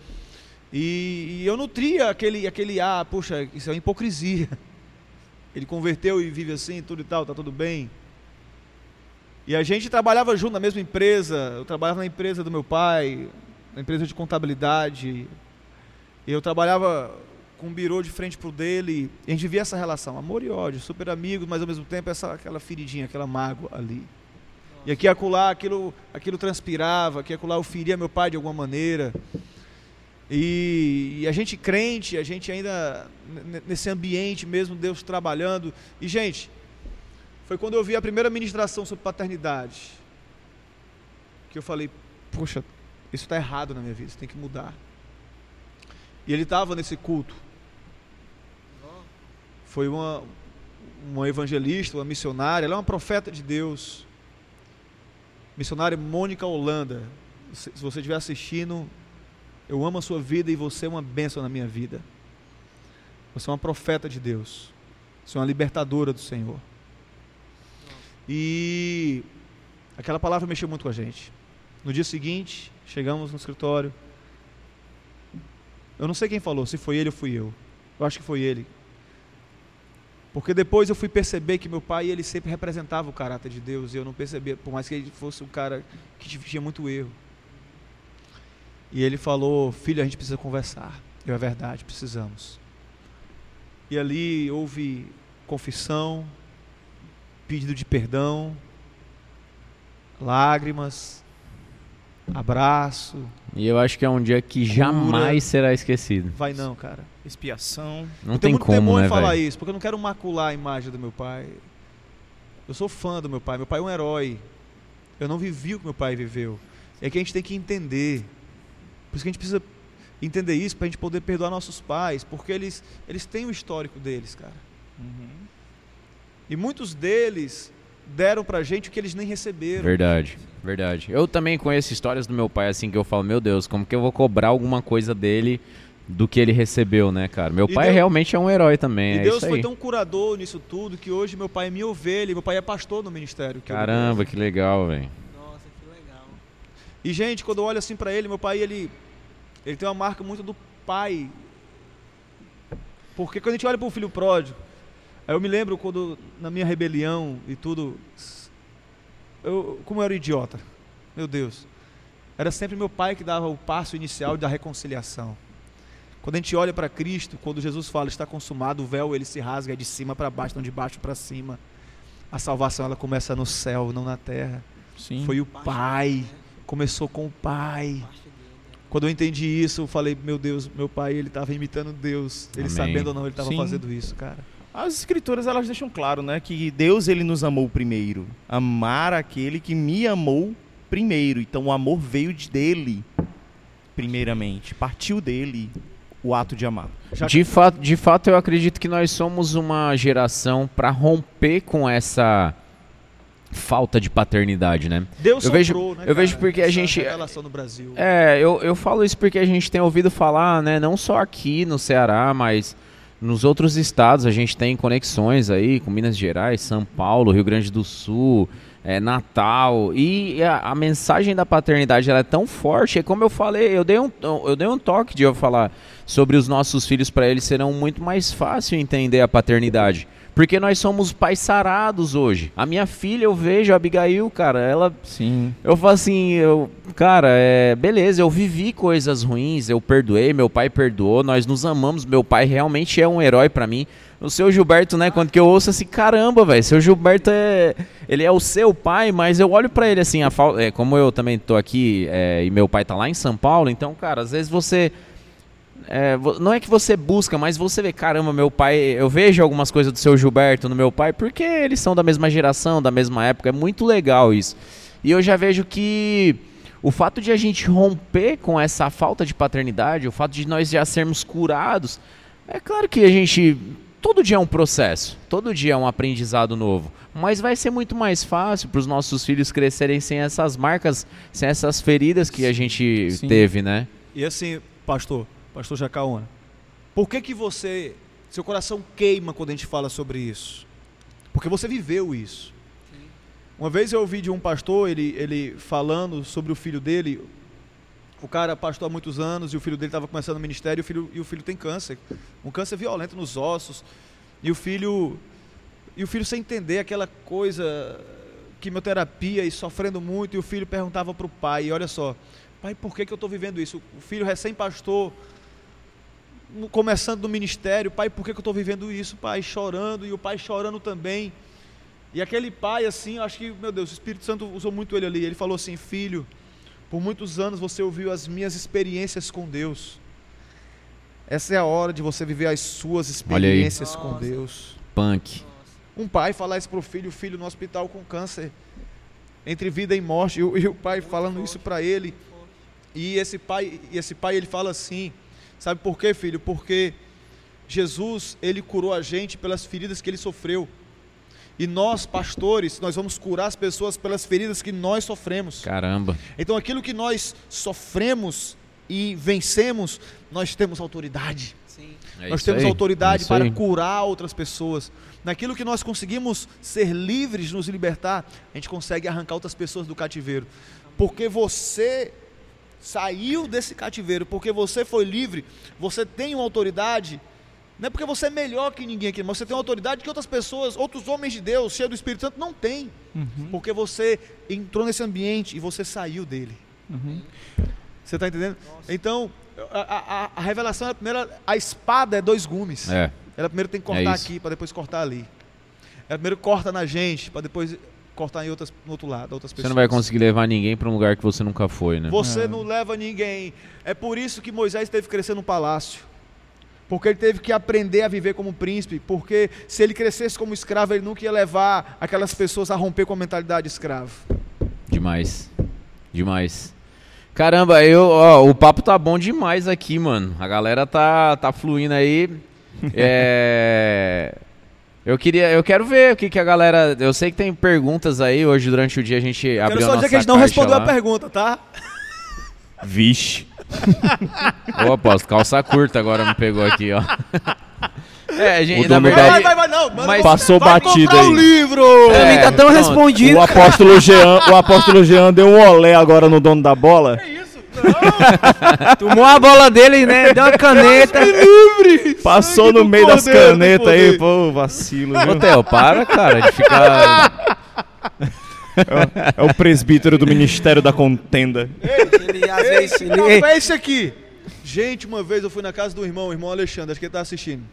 E, e eu nutria aquele, aquele, ah, puxa, isso é hipocrisia. Ele converteu e vive assim, tudo e tal, tá tudo bem. E a gente trabalhava junto na mesma empresa. Eu trabalhava na empresa do meu pai, na empresa de contabilidade. Eu trabalhava com um birô de frente pro dele. A gente vivia essa relação, amor e ódio, super amigos, mas ao mesmo tempo essa, aquela feridinha, aquela mágoa ali. E aqui acolá, aquilo, aquilo transpirava, aqui acolá eu feria meu pai de alguma maneira. E, e a gente crente, a gente ainda nesse ambiente mesmo, Deus trabalhando. E, gente, foi quando eu vi a primeira ministração sobre paternidade que eu falei: Poxa, isso está errado na minha vida, isso tem que mudar. E ele estava nesse culto. Foi uma, uma evangelista, uma missionária, ela é uma profeta de Deus. Missionária Mônica Holanda. Se você estiver assistindo, eu amo a sua vida e você é uma bênção na minha vida. Você é uma profeta de Deus. Você é uma libertadora do Senhor. E aquela palavra mexeu muito com a gente. No dia seguinte, chegamos no escritório. Eu não sei quem falou, se foi ele ou fui eu. Eu acho que foi ele. Porque depois eu fui perceber que meu pai, ele sempre representava o caráter de Deus e eu não percebia, por mais que ele fosse um cara que tinha muito erro. E ele falou: "Filho, a gente precisa conversar". Eu é verdade, precisamos. E ali houve confissão, pedido de perdão, lágrimas, abraço. E eu acho que é um dia que jamais será esquecido. Vai não, cara. Expiação. Não eu tem muito como, né, falar velho? isso, porque eu não quero macular a imagem do meu pai. Eu sou fã do meu pai. Meu pai é um herói. Eu não vivi o que meu pai viveu. É que a gente tem que entender. Por isso que a gente precisa entender isso para a gente poder perdoar nossos pais, porque eles, eles têm o histórico deles, cara. E muitos deles deram pra gente o que eles nem receberam. Verdade, verdade. Eu também conheço histórias do meu pai assim que eu falo, meu Deus, como que eu vou cobrar alguma coisa dele do que ele recebeu, né, cara? Meu E pai Deus- realmente é um herói também, E é Deus isso foi tão curador nisso tudo que hoje meu pai é minha ovelha, meu pai é pastor no ministério. que eu Caramba, que legal, velho. Nossa, que legal. E gente, quando eu olho assim pra ele, meu pai ele ele tem uma marca muito do pai. Porque quando a gente olha pro filho pródigo, eu me lembro quando na minha rebelião e tudo eu como eu era idiota. Meu Deus. Era sempre meu pai que dava o passo inicial da reconciliação. Quando a gente olha para Cristo, quando Jesus fala está consumado, o véu ele se rasga de cima para baixo, não de baixo para cima. A salvação ela começa no céu, não na terra. Sim. Foi o pai. Começou com o pai. Quando eu entendi isso, eu falei, meu Deus, meu pai, ele estava imitando Deus. Ele Amém. sabendo ou não, ele estava fazendo isso, cara. As escrituras elas deixam claro, né, que Deus ele nos amou primeiro. Amar aquele que me amou primeiro. Então o amor veio de dele primeiramente, partiu dele o ato de amar. Já De fato, de fato, eu acredito que nós somos uma geração para romper com essa falta de paternidade, né? Deus eu vejo- né, eu vejo cara, porque a essa gente- revelação no Brasil. É, eu, eu falo isso porque a gente tem ouvido falar, né? Não só aqui no Ceará, mas nos outros estados a gente tem conexões aí com Minas Gerais, São Paulo, Rio Grande do Sul, é, Natal. E a, a mensagem da paternidade ela é tão forte. É como eu falei, eu dei um, eu dei um toque de eu falar sobre os nossos filhos para eles serão muito mais fácil entender a paternidade. Porque nós somos pais sarados hoje. A minha filha, eu vejo, a Abigail, cara, ela Sim. eu falo assim, eu, cara, é, beleza, eu vivi coisas ruins, eu perdoei, meu pai perdoou, nós nos amamos, meu pai realmente é um herói pra mim. O seu Gilberto, né, quando que eu ouço assim, caramba, velho, seu Gilberto é, ele é o seu pai, mas eu olho pra ele assim, a é, como eu também tô aqui é, e meu pai tá lá em São Paulo, então, cara, às vezes você é, não é que você busca, mas você vê, caramba, meu pai, eu vejo algumas coisas do seu Gilberto no meu pai, porque eles são da mesma geração, da mesma época, é muito legal isso. E eu já vejo que o fato de a gente romper com essa falta de paternidade, o fato de nós já sermos curados, é claro que a gente. Todo dia é um processo, todo dia é um aprendizado novo. Mas vai ser muito mais fácil para os nossos filhos crescerem sem essas marcas, sem essas feridas que a gente Sim. teve, né? E assim, pastor, pastor Jacaona, por que que você, seu coração queima quando a gente fala sobre isso? Porque você viveu isso. Uma vez eu ouvi de um pastor, ele, ele falando sobre o filho dele, o cara pastor há muitos anos e o filho dele estava começando o ministério e o filho, e o filho tem câncer, um câncer violento nos ossos, e o filho e o filho sem entender aquela coisa quimioterapia e sofrendo muito e o filho perguntava para o pai, olha só, pai, por que, que eu estou vivendo isso? O filho recém-pastor, começando no ministério, pai, por que, que eu estou vivendo isso? Pai chorando e o pai chorando também. E aquele pai, assim, acho que, meu Deus, o Espírito Santo usou muito ele ali. Ele falou assim: Filho, por muitos anos você ouviu as minhas experiências com Deus. Essa é a hora de você viver as suas Olha aí. experiências com Nossa. Deus. Punk. Um pai falar isso pro filho, o filho no hospital com câncer, entre vida e morte, e o, e o pai falando isso para ele. E esse pai, e esse pai ele fala assim, sabe por quê, filho? Porque Jesus, ele curou a gente pelas feridas que ele sofreu. E nós, pastores, nós vamos curar as pessoas pelas feridas que nós sofremos. Caramba. Então aquilo que nós sofremos e vencemos, nós temos autoridade. É nós temos aí, autoridade é para aí. curar outras pessoas. Naquilo que nós conseguimos ser livres, nos libertar, a gente consegue arrancar outras pessoas do cativeiro. Porque você saiu desse cativeiro, porque você foi livre, você tem uma autoridade. Não é porque você é melhor que ninguém aqui, mas você tem uma autoridade que outras pessoas, outros homens de Deus, cheios do Espírito Santo, não têm. Porque você entrou nesse ambiente e você saiu dele. Você está entendendo? Então, a, a- a revelação é primeiro, a espada é dois gumes. É. Ela primeiro tem que É cortar isso. aqui para depois cortar ali. Ela primeiro corta na gente para depois cortar em outras, no outro lado, outras Você pessoas. não vai conseguir levar ninguém pra um lugar que você nunca foi, né? Você não leva ninguém. É por isso que Moisés teve que crescer no palácio. Porque ele teve que aprender a viver como príncipe. Porque se ele crescesse como escravo, ele nunca ia levar aquelas pessoas a romper com a mentalidade de escravo. Demais. Demais. Caramba, eu, ó, o papo tá bom demais aqui, mano. A galera tá, tá fluindo aí. É, Eu queria, eu quero ver o que, que a galera. Eu sei que tem perguntas aí. Hoje durante o dia a gente Quero abriu só a dizer que a gente não respondeu lá. a pergunta, tá? Vixe. Ô, aposto, calça curta agora me pegou aqui, ó. É, a gente, O na dono verdade, vai, vai, não. manda mas passou vai batido aí. o livro! É, Mim tá tão pronto. respondido. O apóstolo Jean, o apóstolo Jean deu um olé agora no dono da bola. Tomou a bola dele, né? Deu uma caneta. Passou Sangue no meio das Cordeiro do canetas aí, poder. pô, vacilo, Ô, viu? Theo, para, cara, de ficar. É o presbítero do Ministério da Contenda. Ele, às vezes, Que ele- café é esse aqui? Gente, uma vez eu fui na casa do irmão, o irmão Alexandre, acho que ele tá assistindo.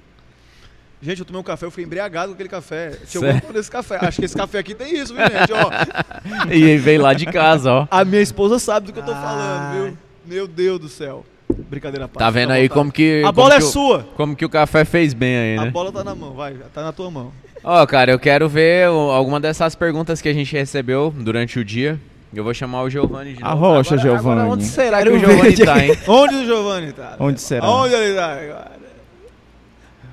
Gente, eu tomei um café, eu fui embriagado com aquele café. Tinha alguma coisa nesse café. Acho que esse café aqui tem isso, viu, gente? Ó, E veio lá de casa, ó. a minha esposa sabe do que eu tô falando, viu? Meu Deus do céu. Brincadeira à parte. Tá vendo aí vontade. como que. A como bola é que o- sua. Como que o café fez bem aí, A né? bola tá na mão, vai, tá na tua mão. Ó, cara, eu quero ver alguma dessas perguntas que a gente recebeu durante o dia. Eu vou chamar o Giovanni de novo. Arrocha, Agora- Giovanni. Agora onde será que o Giovanni tá, hein? Onde o Giovanni tá? Onde será? Onde ele tá agora?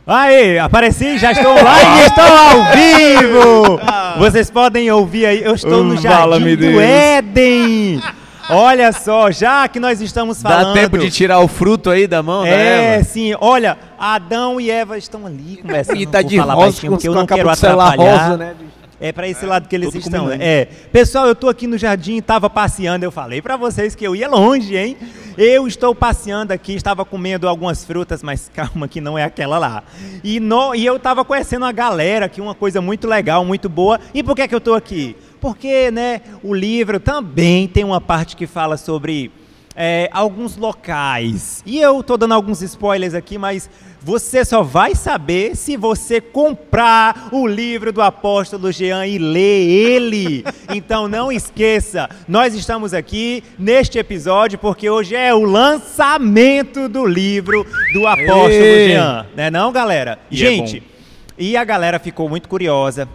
Aí, apareci, já estou lá e estou ao vivo! Vocês podem ouvir aí, eu estou no Oh, Jardim do. Éden! Olha só, já que nós estamos falando... Dá tempo de tirar o fruto aí da mão da É, Eva? sim, olha, Adão e Eva estão ali conversando. E tá de falar rosa, baixinho, porque eu não quero atrapalhar. rosa, né? É pra esse lado que eles estão, combinando. É. Pessoal, eu tô aqui no jardim, tava passeando, eu falei pra vocês que eu ia longe, hein? Eu estou passeando aqui, estava comendo algumas frutas, mas calma que não é aquela lá. E, no, e eu tava conhecendo uma galera aqui, uma coisa muito legal, muito boa. E por que é que eu tô aqui? Porque, né, o livro também tem uma parte que fala sobre é, alguns locais. E eu tô dando alguns spoilers aqui, mas você só vai saber se você comprar o livro do apóstolo Jean e ler ele. Então não esqueça, nós estamos aqui neste episódio porque hoje é o lançamento do livro do apóstolo Ê! Jean, né não, galera? E é Gente, e a galera ficou muito curiosa,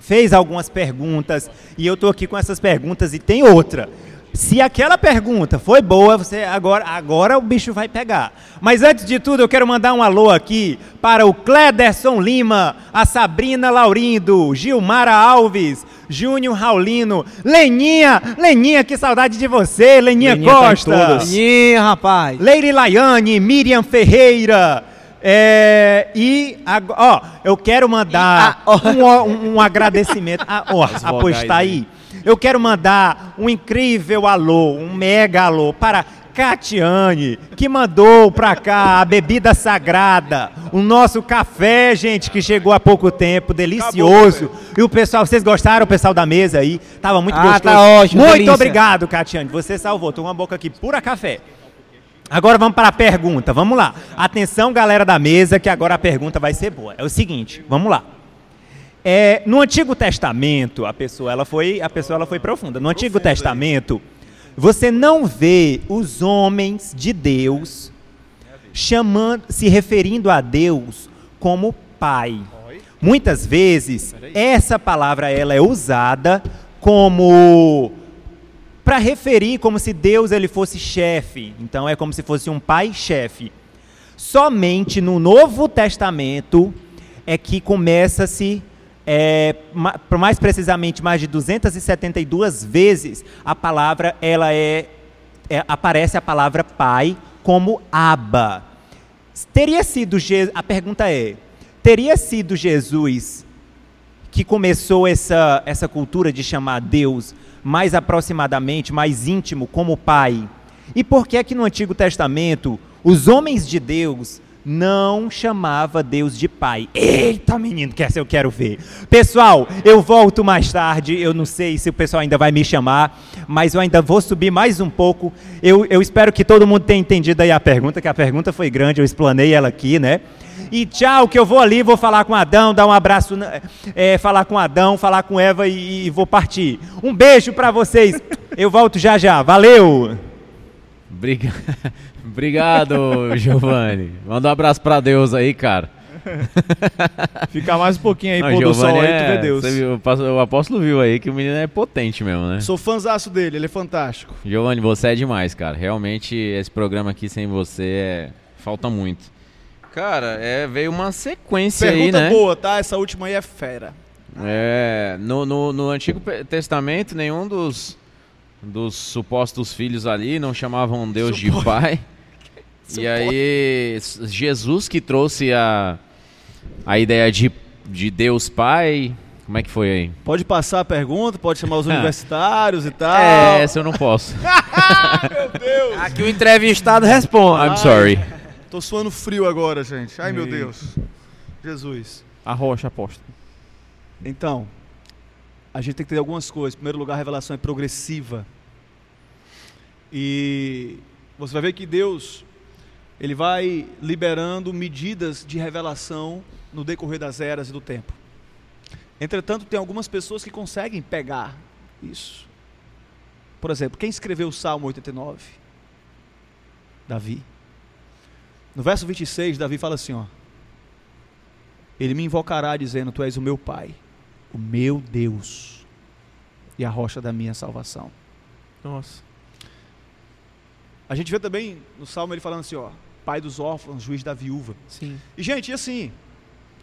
fez algumas perguntas e eu tô aqui com essas perguntas e tem outra. Se aquela pergunta foi boa, você agora, agora o bicho vai pegar. Mas antes de tudo, eu quero mandar um alô aqui para o Clederson Lima, a Sabrina Laurindo, Gilmara Alves, Júnior Raulino, Leninha, Leninha, que saudade de você, Leninha, Leninha tá Costa. todas. Ih, rapaz. Leire Laiane, Miriam Ferreira. É, e, ó, eu quero mandar um, ó, um- um agradecimento. Ah, ó, pois tá aí. Eu quero mandar um incrível alô, um mega alô para Catiane, que mandou pra cá a bebida sagrada, o nosso café, gente, que chegou há pouco tempo, delicioso. e o pessoal, vocês gostaram, o pessoal da mesa aí? Tava muito Ah, gostoso. tá ótimo, Muito delícia. obrigado, Catiane. Você salvou. Tô com uma boca aqui pura café. Agora vamos para a pergunta. Vamos lá. Atenção, galera da mesa, que agora a pergunta vai ser boa. É o seguinte, vamos lá. É, no Antigo Testamento, a pessoa ela foi, a pessoa ela foi profunda. No Antigo Testamento, você não vê os homens de Deus chamando, se referindo a Deus como pai. Muitas vezes essa palavra ela é usada como para referir como se Deus ele fosse chefe. Então é como se fosse um pai chefe. Somente no Novo Testamento é que começa-se, é, mais precisamente, mais de 272 vezes a palavra, ela é, é- aparece a palavra pai como Abba. Teria sido, a pergunta é, teria sido Jesus que começou essa, essa cultura de chamar Deus mais aproximadamente, mais íntimo, como Pai? E por que é que no Antigo Testamento os homens de Deus não chamava Deus de Pai? Eita, menino, que essa eu quero ver. Pessoal, eu volto mais tarde, eu não sei se o pessoal ainda vai me chamar, mas eu ainda vou subir mais um pouco. Eu, eu espero que todo mundo tenha entendido aí a pergunta, que a pergunta foi grande, eu explanei ela aqui, né? E tchau, que eu vou ali, vou falar com Adão, dar um abraço, é, falar com Adão, falar com Eva e, e vou partir. Um beijo pra vocês. Eu volto já já. Valeu. Briga- Obrigado, Giovanni. Manda um abraço pra Deus aí, cara. Ficar mais um pouquinho aí, Não, pôr do sol aí, tu é- vê Deus. você o o apóstolo viu aí que o menino é potente mesmo, né? Sou fãzaço dele, ele é fantástico. Giovanni, você é demais, cara. Realmente, esse programa aqui sem você é... falta muito. Cara, é, veio uma sequência Pergunta aí, né? boa, tá? Essa última aí é fera. É, no, no, no Antigo Testamento, nenhum dos, dos supostos filhos ali não chamavam Deus de pai. E aí, Jesus que trouxe a, a ideia de, de Deus pai. Como é que foi aí? Pode passar a pergunta, pode chamar os universitários e tal. É, essa eu não posso. Meu Deus! Aqui o entrevistado responde. I'm sorry. Tô suando frio agora, gente. Ai, meu. Deus. Jesus. A rocha aposta. Então, a gente tem que ter algumas coisas. Em primeiro lugar, a revelação é progressiva. E você vai ver que Deus, ele vai liberando medidas de revelação no decorrer das eras e do tempo. Entretanto, tem algumas pessoas que conseguem pegar isso. Por exemplo, quem escreveu o Salmo 89? Davi. No verso 26, Davi fala assim, ó: Ele me invocará dizendo: Tu és o meu pai, o meu Deus e a rocha da minha salvação. Nossa. A gente vê também no Salmo ele falando assim, ó, pai dos órfãos, juiz da viúva. Sim. E gente, e assim,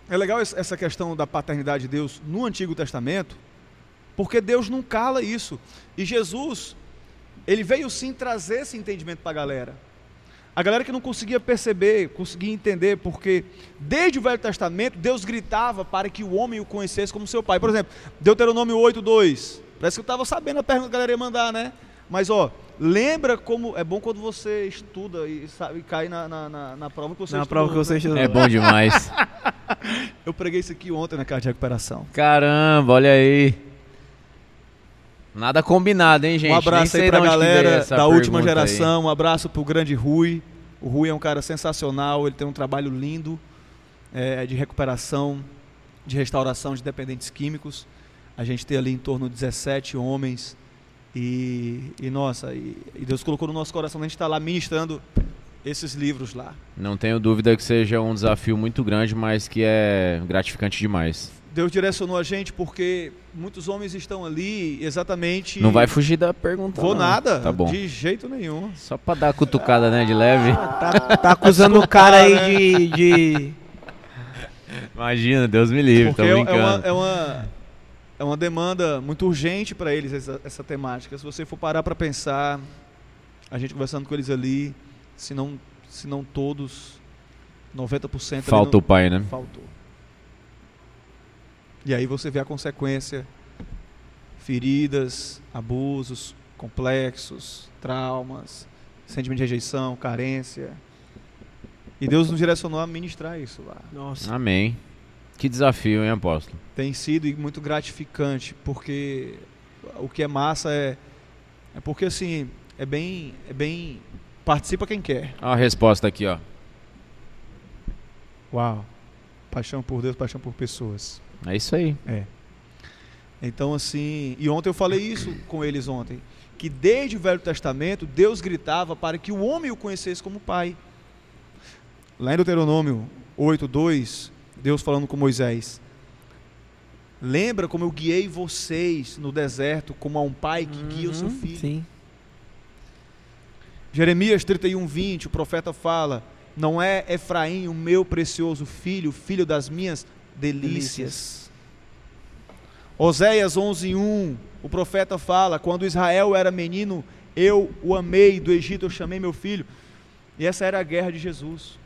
é legal es- essa questão da paternidade de Deus no Antigo Testamento, porque Deus não cala isso. E Jesus, ele veio sim trazer esse entendimento para a galera. A galera que não conseguia perceber, conseguia entender, porque desde o Velho Testamento Deus gritava para que o homem o conhecesse como seu pai. Por exemplo, Deuteronômio 8:2. Parece que eu estava sabendo a pergunta que a galera ia mandar, né? Mas ó, lembra como é bom quando você estuda e, sabe, cai na, na, na, na prova que você Na estudou, prova que você né? estudou. É bom demais. Eu preguei isso aqui ontem na casa de recuperação. Caramba, olha aí. Nada combinado, hein, gente? um abraço aí pra galera da última pergunta aí. geração, um abraço pro grande Rui. O Rui é um cara sensacional, ele tem um trabalho lindo é, de recuperação, de restauração de dependentes químicos. A gente tem ali em torno de 17 homens. E, e nossa, e, e Deus colocou no nosso coração, a gente está lá ministrando esses livros lá. Não tenho dúvida que seja um desafio muito grande, mas que é gratificante demais. Deus direcionou a gente porque muitos homens estão ali exatamente. Não vai fugir da pergunta. Vou não. nada, Tá bom. de jeito nenhum. Só pra dar a cutucada, né, de leve. Tá, tá acusando o cara aí de, de. Imagina, Deus me livre, tô Porque é, é uma, brincando. é, uma, é uma demanda muito urgente para eles essa, essa temática. Se você for parar para pensar, a gente conversando com eles ali, se não, se não todos, 90% ali Falta não- o pai, né? faltou. E aí você vê a consequência: feridas, abusos, complexos, traumas, sentimento de rejeição, carência. E Deus nos direcionou a ministrar isso lá. Nossa. Amém. Que desafio, hein, apóstolo? tem sido e muito gratificante, porque o que é massa é, é porque assim, é bem, é bem participa quem quer. Olha a resposta aqui, ó. Uau. Paixão por Deus, paixão por pessoas. É isso aí. Então assim, e ontem eu falei isso com eles ontem, que desde o Velho Testamento Deus gritava para que o homem o conhecesse como pai. Lá em Deuteronômio 8:2, Deus falando com Moisés: Lembra como eu guiei vocês no deserto como a um pai que guia o seu Uhum, filho? Sim. Jeremias 31, 20, o profeta fala: Não é Efraim, o meu precioso filho, filho das minhas delícias. Oséias 11:1, o profeta fala: "Quando Israel era menino, eu o amei, do Egito eu chamei meu filho". E essa era a guerra de Jesus.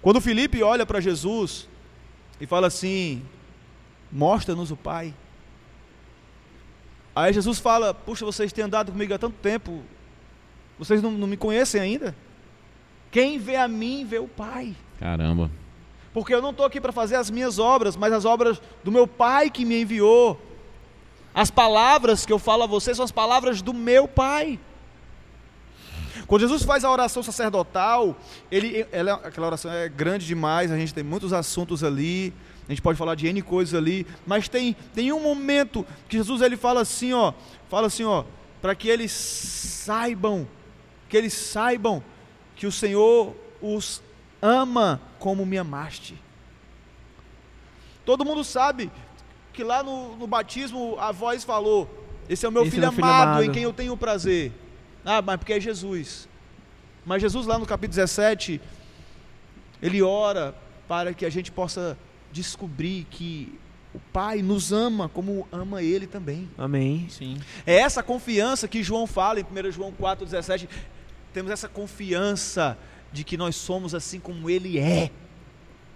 Quando Felipe olha para Jesus e fala assim: "Mostra-nos o Pai". Aí Jesus fala: Puxa, vocês têm andado comigo há tanto tempo, vocês não, não me conhecem ainda? Quem vê a mim, vê o Pai. Caramba. Porque eu não estou aqui para fazer as minhas obras, mas as obras do meu Pai que me enviou. As palavras que eu falo a vocês são as palavras do meu Pai. Quando Jesus faz a oração sacerdotal, ele, ela, aquela oração é grande demais, a gente tem muitos assuntos ali, a gente pode falar de N coisas ali, mas tem, tem um momento que Jesus ele fala assim, ó, fala assim, ó, para que eles saibam, que eles saibam que o Senhor os ama como me amaste. Todo mundo sabe que lá no, no batismo a voz falou: Esse é o meu Esse é filho, meu filho amado. em quem eu tenho prazer. Ah, mas porque é Jesus. Mas Jesus, lá no capítulo 17, ele ora para que a gente possa descobrir que o Pai nos ama como ama Ele também. Amém. Sim. É essa confiança que João fala em 1 João 4,17. Temos essa confiança de que nós somos assim como Ele é.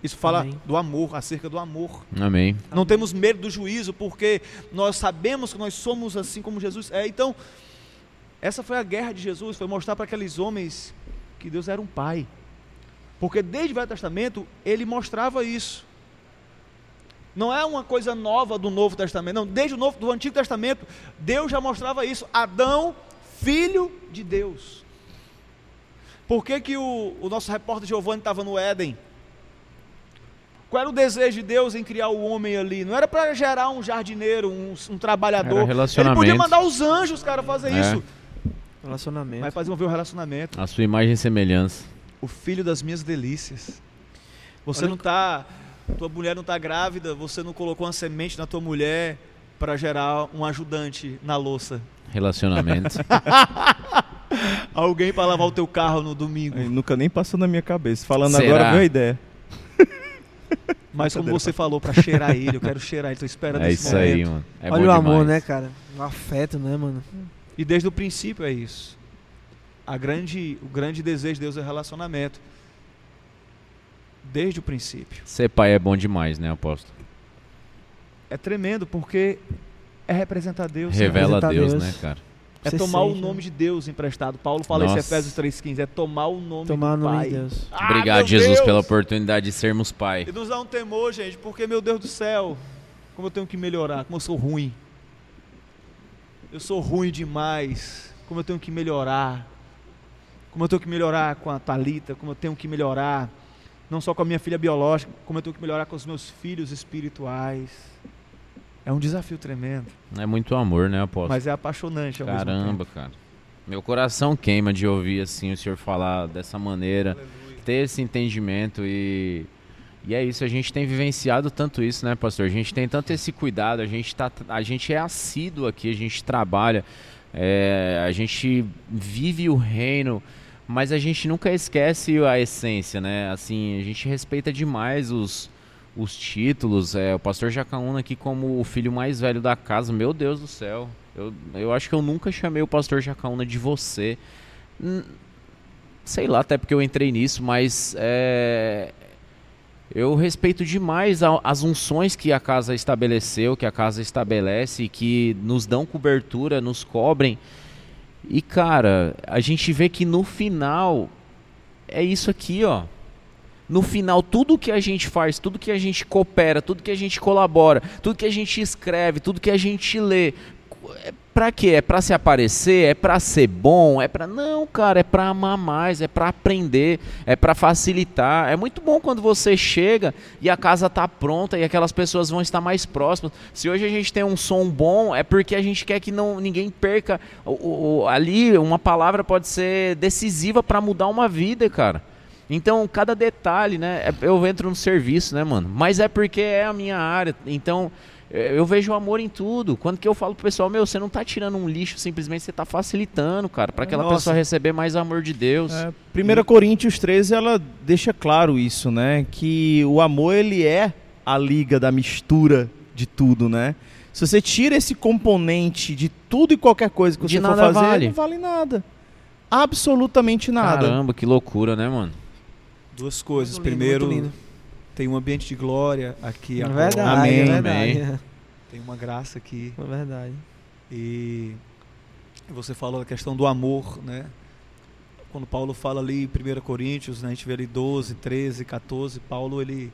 Isso fala Amém. do amor, acerca do amor. Amém. Não temos medo do juízo, porque nós sabemos que nós somos assim como Jesus é. Então, essa foi a guerra de Jesus, foi mostrar para aqueles homens que Deus era um pai. Porque desde o Velho Testamento ele mostrava isso. Não é uma coisa nova do Novo Testamento, não. Desde o Novo, do Antigo Testamento, Deus já mostrava isso. Adão, filho de Deus. Por que, que o, o nosso repórter Giovanni estava no Éden? Qual era o desejo de Deus em criar o homem ali? Não era para gerar um jardineiro, um, um trabalhador. Ele podia mandar os anjos, cara, fazer É. isso. Relacionamento. Mas fazer um ver o relacionamento. A sua imagem e semelhança. O filho das minhas delícias. Você Olha não tá, tua mulher não tá grávida, você não colocou uma semente na tua mulher para gerar um ajudante na louça. Relacionamento. Alguém para lavar o teu carro no domingo. Aí, nunca nem passou na minha cabeça. Falando Será? agora, veio a ideia. Mas como você falou, para cheirar ele, eu quero cheirar ele, tô esperando é esse isso aí, momento. mano. É Olha bom o amor, demais. né, cara? O afeto, né, mano? E desde o princípio é isso. A grande, o grande desejo de Deus é relacionamento. Desde o princípio. Ser pai é bom demais, né, apóstolo? É tremendo porque é representar Deus. Revela representar Deus, Deus. né, cara? É Você tomar o sente, nome de Deus emprestado. Paulo fala isso em Nossa. Efésios 3,15. É tomar o nome Tomar o do nome Pai. de Deus. Ah, Obrigado, Jesus, Deus! pela oportunidade de sermos pai. E nos dá um temor, gente, porque, meu Deus do céu, como eu tenho que melhorar, como eu sou ruim. Eu sou ruim demais, como eu tenho que melhorar. Como eu tenho que melhorar com a Talita, como eu tenho que melhorar, não só com a minha filha biológica, como eu tenho que melhorar com os meus filhos espirituais. É um desafio tremendo, É muito amor, né, apóstolo? mas é apaixonante ao Caramba, cara. Meu coração queima de ouvir assim o senhor falar dessa maneira, ter esse entendimento e e é isso, a gente tem vivenciado tanto isso, né, pastor? A gente tem tanto esse cuidado, a gente tá a gente é assíduo aqui, a gente trabalha, é, a gente vive o reino, mas a gente nunca esquece a essência, né? Assim, a gente respeita demais os os títulos, é, o pastor Jacaúna aqui como o filho mais velho da casa, meu Deus do céu. Eu, eu acho que eu nunca chamei o pastor Jacaúna de você. Hum, Sei lá, até porque eu entrei nisso, mas é, eu respeito demais as unções que a casa estabeleceu, que a casa estabelece, que nos dão cobertura, nos cobrem. E cara, a gente vê que no final é isso aqui, ó. No final, tudo que a gente faz, tudo que a gente coopera, tudo que a gente colabora, tudo que a gente escreve, tudo que a gente lê, pra quê? É pra se aparecer? É pra ser bom? É pra não, cara, é pra amar mais, é pra aprender, é pra facilitar. É muito bom quando você chega e a casa tá pronta e aquelas pessoas vão estar mais próximas. Se hoje a gente tem um som bom, é porque a gente quer que não ninguém perca o- o- ali uma palavra pode ser decisiva pra mudar uma vida, cara. Então, cada detalhe, né? é- Eu entro no serviço, né, mano? Mas é porque é a minha área. Então, é, eu vejo o amor em tudo. Quando que eu falo pro pessoal, meu, você não tá tirando um lixo, simplesmente você tá facilitando, cara, pra aquela Nossa. pessoa receber mais amor de Deus. É, 1 Coríntios 13, ela deixa claro isso, né? Que o amor, ele é a liga da mistura de tudo, né? Se você tira esse componente de tudo e qualquer coisa que De você for nada fazer, vale. não vale nada. Absolutamente nada. Caramba, que loucura, né, mano? Duas coisas. Lindo, Primeiro. Tem um ambiente de glória aqui. É verdade, Amém. é verdade. Tem uma graça aqui. É verdade. E você falou da questão do amor, né? Quando Paulo fala ali em 1 Coríntios, né, a gente vê ali 12, 13, 14, Paulo ele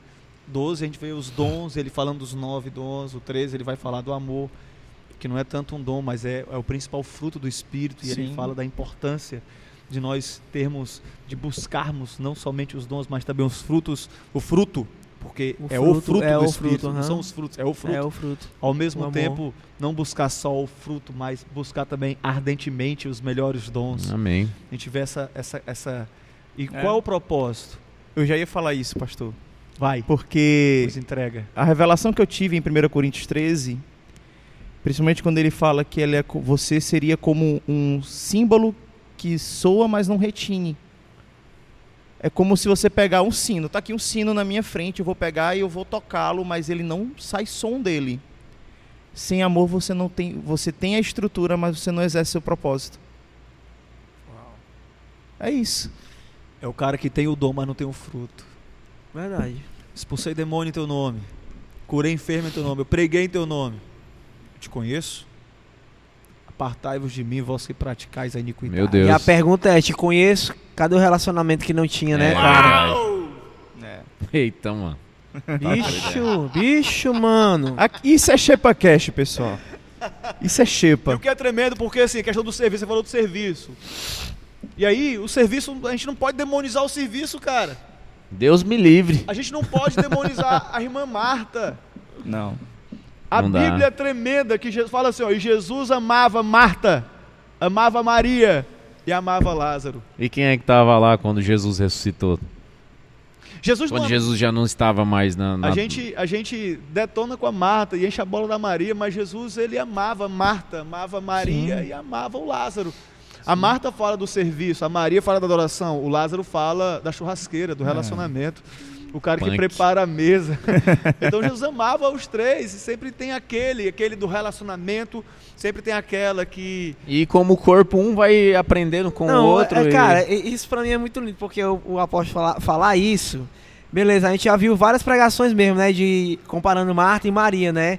12 a gente vê os dons, ele falando dos nove dons, o 13 ele vai falar do amor, que não é tanto um dom, mas é, é o principal fruto do espírito e ele Sim. fala da importância de nós termos de buscarmos não somente os dons, mas também os frutos, o fruto, porque O é o fruto, fruto é do o espírito, fruto, não são os frutos, é o fruto É o fruto. ao mesmo O amor. tempo não buscar só o fruto, mas buscar também ardentemente os melhores dons. Amém. A gente vê essa essa essa e É. qual é o propósito? Eu já ia falar isso, pastor. Vai, Porque nos entrega. a revelação que eu tive em 1 Coríntios 13, principalmente quando ele fala que ele é, você seria como um símbolo que soa, mas não retine. É como se você pegar um sino. Tá aqui um sino na minha frente, eu vou pegar e eu vou tocá-lo, mas ele não sai som dele. Sem amor você não tem, você tem a estrutura, mas você não exerce seu propósito. É isso. É o cara que tem o dom, mas não tem o fruto. Verdade. Expulsei demônio em teu nome. Curei enfermo em teu nome. Eu preguei em teu nome. Te conheço? Apartai-vos de mim, vós que praticais a iniquidade. Meu Deus. E a pergunta é, te conheço, cadê o relacionamento que não tinha, né, É, cara? É. Eita, mano. Bicho, bicho, mano. Aqui- Isso é Shepa Cash, pessoal. Isso é E Shepa. o que é tremendo, porque assim, a questão do serviço, você falou do serviço. E aí, o serviço, a gente não pode demonizar o serviço, cara. Deus me livre. A gente não pode demonizar a irmã Marta. Não. A Não dá. Bíblia é tremenda que Jesus fala assim, ó, e Jesus amava Marta, amava Maria e amava Lázaro. E quem é que tava lá quando Jesus ressuscitou? Jesus não Quando Jesus já não estava mais na. na- A gente, a gente detona com a Marta e enche a bola da Maria, mas Jesus ele amava Marta, amava Maria e amava o Lázaro. A Marta fala do serviço, a Maria fala da adoração, o Lázaro fala da churrasqueira, do relacionamento. O cara que Punk. prepara a mesa. então Jesus amava os três, e sempre tem aquele, aquele do relacionamento, sempre tem aquela que E como o corpo, um vai aprendendo com não, o outro. é, e- cara, isso pra mim é muito lindo, porque o, o apóstolo falar, falar isso, beleza, a gente já viu várias pregações mesmo, né, de comparando Marta e Maria, né,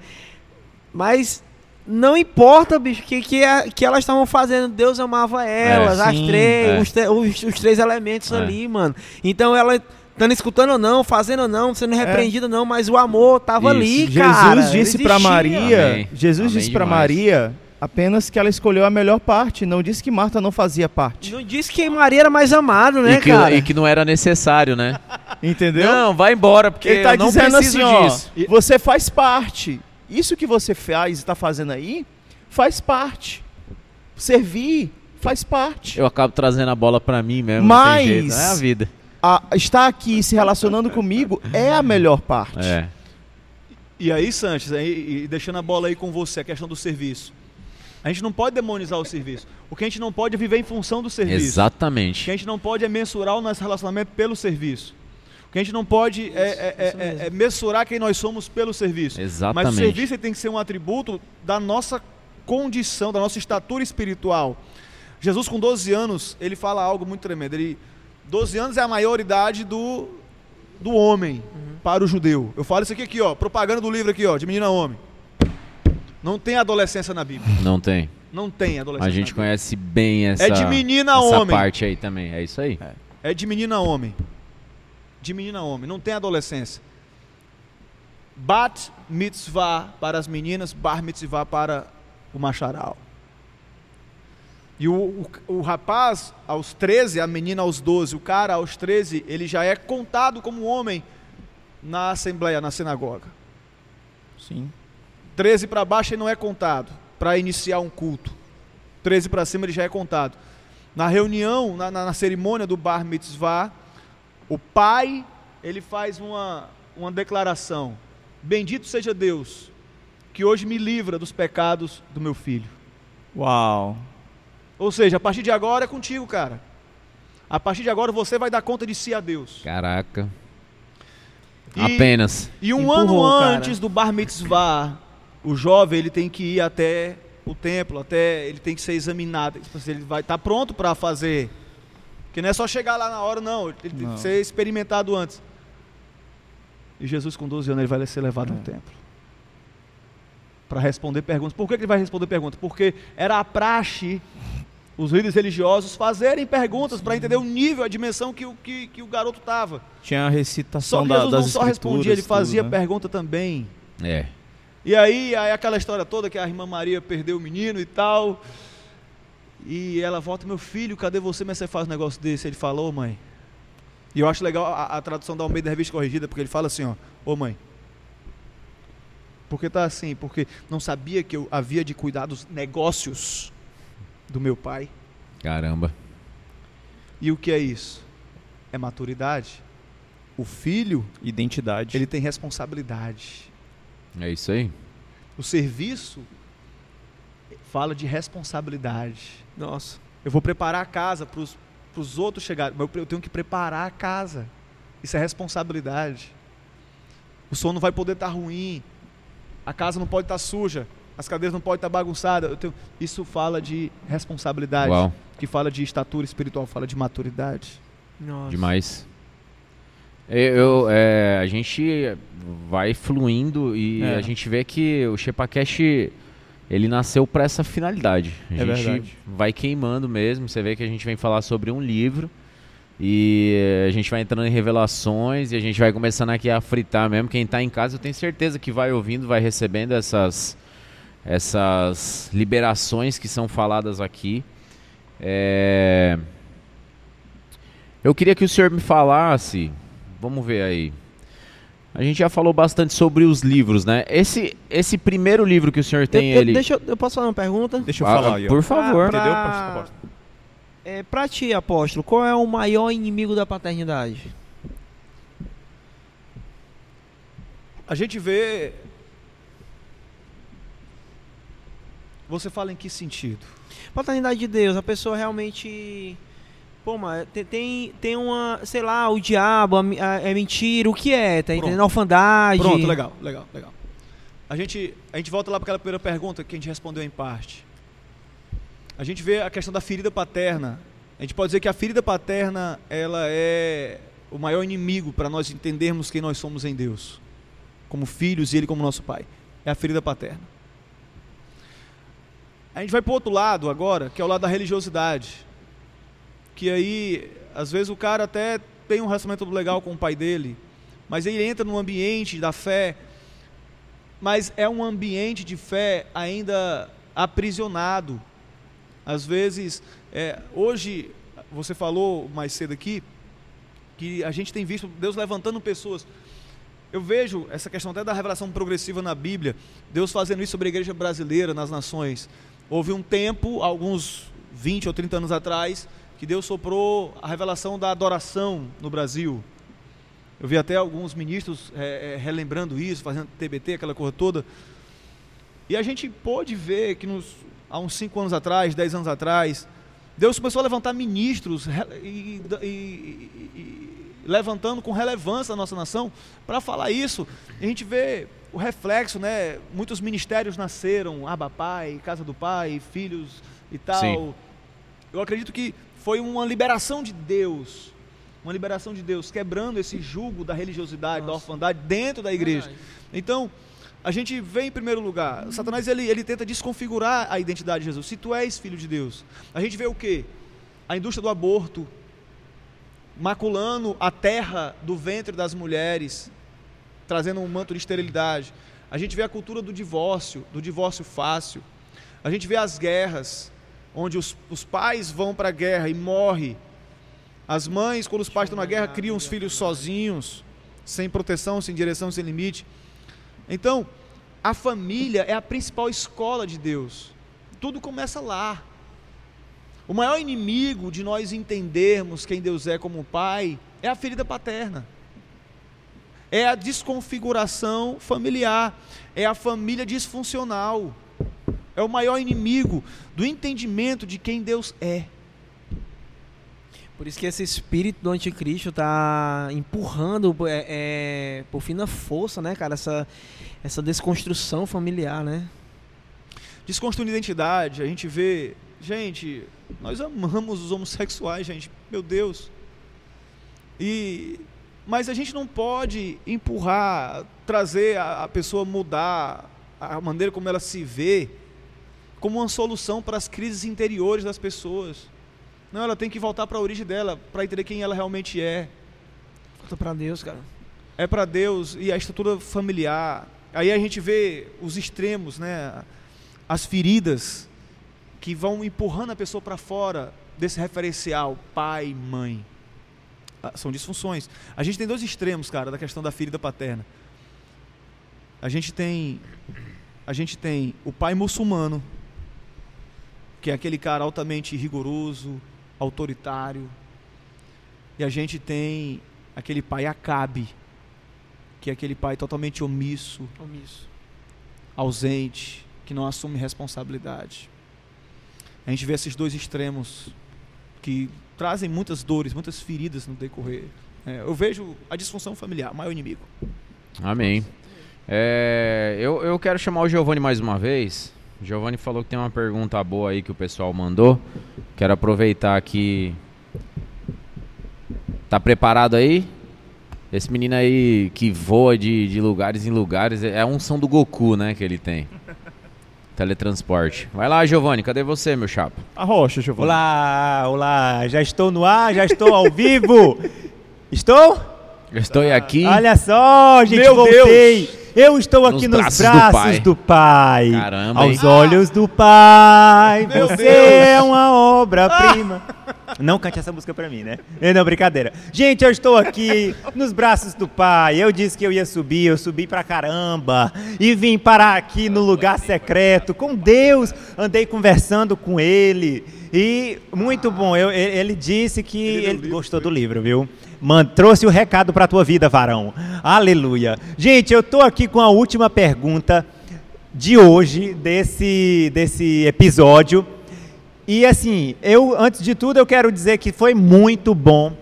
mas não importa, bicho, que, que, a- que elas estavam fazendo, Deus amava elas, as sim, três, é. os, os, os três elementos É. ali, mano, então ela... Estando escutando ou não, fazendo ou não, sendo repreendido ou não, mas o amor tava Isso. ali, Jesus cara. disse para. Maria, Amém. Jesus Amém disse para. Maria apenas que ela escolheu a melhor parte, não disse que Marta não fazia parte. Não disse que Maria era mais amada, né, e, que, cara? e que não era necessário, né? Entendeu? Não, vai embora, porque Ele tá eu não dizendo preciso assim, ó, disso. você faz parte. Isso que você faz e está fazendo aí, faz parte. Servir faz parte. Eu acabo trazendo a bola pra mim mesmo. Mas- Não tem jeito, é a vida. A- estar aqui se relacionando comigo é a melhor parte. É. E aí, Sanches, aí, e deixando a bola aí com você, a questão do serviço. A gente não pode demonizar o serviço. O que a gente não pode é viver em função do serviço. O que Exatamente. a gente não pode é mensurar o nosso relacionamento pelo serviço. O que a gente não pode é, é- é- isso é- é mensurar quem nós somos pelo serviço. Mas o Exatamente. serviço tem que ser um atributo da nossa condição, da nossa estatura espiritual. Jesus, com 12 anos, ele fala algo muito tremendo. Ele, 12 anos é a maioridade do, do homem para o judeu. Eu falo isso aqui, aqui, ó, propaganda do livro aqui, ó, de menina a homem. Não tem adolescência na Bíblia. Não tem. Não tem adolescência. A gente conhece bem essa, É de menina a essa homem. parte aí também. É isso aí. É de menina a homem. De menina a homem. Não tem adolescência. Bat mitzvah para as meninas, bar mitzvah para o macharal. E o, o, o rapaz, aos 13, a menina aos 12, o cara aos 13, ele já é contado como homem na assembleia, na sinagoga. Sim. 13 para baixo ele não é contado para iniciar um culto. 13 para cima ele já é contado. Na reunião, na, na- na cerimônia do Bar Mitzvah, O pai, ele faz uma, uma declaração: Bendito seja Deus, que hoje me livra dos pecados do meu filho. Uau. Ou seja, a partir de agora é contigo, cara. A partir de agora você vai dar conta de si a Deus. Caraca. E- Apenas. E um Empurrou, ano cara. antes do bar mitzvah, o jovem ele tem que ir até o templo, até ele tem que ser examinado. Tipo assim, Ele vai estar pronto para fazer. Que não é só chegar lá na hora, não. Ele tem Não. que ser experimentado antes. E Jesus, com 12 anos, ele vai ser levado ao templo. Para responder perguntas. Por que ele vai responder perguntas? Porque era a praxe os líderes religiosos fazerem perguntas para entender o nível, a dimensão que o, que, que o garoto estava. Tinha a Só recitação que da, Jesus das não só respondia, ele fazia tudo, né? pergunta também. É. E aí, aí aquela história toda que a irmã Maria perdeu o menino e tal. E ela volta, meu filho, cadê você? Mas você faz um negócio desse? Ele falou, mãe. E eu acho legal a, a tradução da Almeida Revista Corrigida, porque ele fala assim, ó, ô mãe. Porque tá assim, porque não sabia que eu havia de cuidar dos negócios do meu pai. Caramba. E o que é isso? É maturidade. O filho, Identidade. ele tem responsabilidade. É isso aí. O serviço fala de responsabilidade. Nossa. Eu vou preparar a casa para os outros chegarem, mas eu tenho que preparar a casa. Isso é responsabilidade. O som não vai poder estar ruim, a casa não pode estar suja, as cadeiras não podem estar bagunçadas. Eu tenho- Isso fala de responsabilidade, Uau. que fala de estatura espiritual, fala de maturidade. Nossa. Demais. Eu, eu, é, a gente vai fluindo e É. a gente vê que o Shepacash ele nasceu para essa finalidade. A É gente verdade. vai queimando mesmo. Você vê que a gente vem falar sobre um livro e a gente vai entrando em revelações e a gente vai começando aqui a fritar mesmo. Quem está em casa, eu tenho certeza que vai ouvindo, vai recebendo essas essas liberações que são faladas aqui. É, Eu queria que o senhor me falasse, vamos ver aí. A gente já falou bastante sobre os livros, né? Esse, esse primeiro livro que o senhor tem, Eu- eu- ele. Deixa eu, eu posso fazer uma pergunta? Deixa eu Ah, falar aí. Por favor. Pra- Entendeu? Apóstolo? É, pra ti, apóstolo, qual é o maior inimigo da paternidade? A gente vê. Você fala em que sentido? Paternidade de Deus, a pessoa realmente. Pô, mas tem, tem, uma. Sei lá, o diabo, a, a- é mentira, o que é? Tá entendendo? Orfandade. Pronto, legal, legal, legal. A gente, a gente volta lá para aquela primeira pergunta que a gente respondeu em parte. A gente vê a questão da ferida paterna. A gente pode dizer que a ferida paterna ela é o maior inimigo para nós entendermos quem nós somos em Deus, como filhos e Ele como nosso Pai. É a ferida paterna. A gente vai para o outro lado agora, que é o lado da religiosidade. Que aí, às vezes, o cara até tem um relacionamento legal com o pai dele, mas ele entra num ambiente da fé, mas é um ambiente de fé ainda aprisionado. Às vezes, é, hoje, você falou mais cedo aqui, que a gente tem visto Deus levantando pessoas. Eu vejo essa questão até da revelação progressiva na Bíblia, Deus fazendo isso sobre a igreja brasileira nas nações. Houve um tempo, alguns 20 ou 30 anos atrás, que Deus soprou a revelação da adoração no Brasil. Eu vi até alguns ministros é, é, relembrando isso, fazendo TBT, aquela coisa toda. E a gente pôde ver que nos, há uns 5 anos atrás, 10 anos atrás, Deus começou a levantar ministros e- e- e- levantando com relevância a nossa nação para falar isso. E a gente vê o reflexo, né? Muitos ministérios nasceram, Aba Pai, Casa do Pai, Filhos e tal. Sim. Eu acredito que foi uma liberação de Deus, uma liberação de Deus, quebrando esse jugo da religiosidade, da Nossa. orfandade dentro da igreja. Então, a gente vê em primeiro lugar, Satanás ele, ele tenta desconfigurar a identidade de Jesus. Se tu és filho de Deus, a gente vê o quê? A indústria do aborto, maculando a terra do ventre das mulheres, trazendo um manto de esterilidade. A gente vê a cultura do divórcio, do divórcio fácil. A gente vê as guerras, onde os, os pais vão para a guerra e morrem. As mães, quando os pais estão na guerra, criam os filhos sozinhos, sem proteção, sem direção, sem limite. Então, a família é a principal escola de Deus. Tudo começa lá. O maior inimigo de nós entendermos quem Deus é como Pai é a ferida paterna. É a desconfiguração familiar. É a família disfuncional. É o maior inimigo do entendimento de quem Deus é. Por isso que esse espírito do anticristo tá empurrando é, é, por fina força, né, cara, essa, essa desconstrução familiar, né? Desconstruindo identidade, a gente vê. Gente, nós amamos os homossexuais, gente. Meu Deus. E mas a gente não pode empurrar, trazer a, a pessoa mudar a maneira como ela se vê como uma solução para as crises interiores das pessoas. Não, ela tem que voltar para a origem dela, para entender quem ela realmente é. Volta para Deus, cara. É para Deus e a estrutura familiar. Aí a gente vê os extremos, né? As feridas que vão empurrando a pessoa para fora desse referencial pai, mãe. Ah, São disfunções. A gente tem dois extremos, cara, da questão da ferida paterna. A gente tem a gente tem o pai muçulmano, que é aquele cara altamente rigoroso, autoritário. E a gente tem aquele pai Acabe, que é aquele pai totalmente omisso, Omisso. ausente, que não assume responsabilidade. A gente vê esses dois extremos que trazem muitas dores, muitas feridas no decorrer. É, eu vejo a disfunção familiar, maior inimigo. Amém. É, eu, eu quero chamar o Giovanni mais uma vez. O Giovanni falou que tem uma pergunta boa aí que o pessoal mandou. Quero aproveitar aqui. Tá preparado aí? Esse menino aí que voa de, de lugares em lugares é a unção do Goku, né? Que ele tem. Teletransporte. Vai lá, Giovanni, cadê você, meu chapa? A rocha, Giovanni. Olá, olá, já estou no ar, já estou ao vivo. Estou? Eu estou aqui. Olha só, gente, Meu voltei. Eu estou aqui Nos nos, braços do braços, Pai. do Pai. Caramba, Aos hein? olhos do Pai. Meu Você Deus. é uma obra-prima. Não cante essa música pra mim, né? Não, brincadeira. Gente, eu estou aqui nos braços do Pai. Eu disse que eu ia subir, eu subi pra caramba. E vim parar aqui no lugar secreto com Deus. Andei conversando com Ele. E muito bom. Eu- ele, disse que ele, gostou do livro, viu? Mano, trouxe o recado pra tua vida, varão. Aleluia. Gente, eu tô aqui com a última pergunta de hoje, desse, desse episódio. E assim, eu, antes de tudo, eu quero dizer que foi muito bom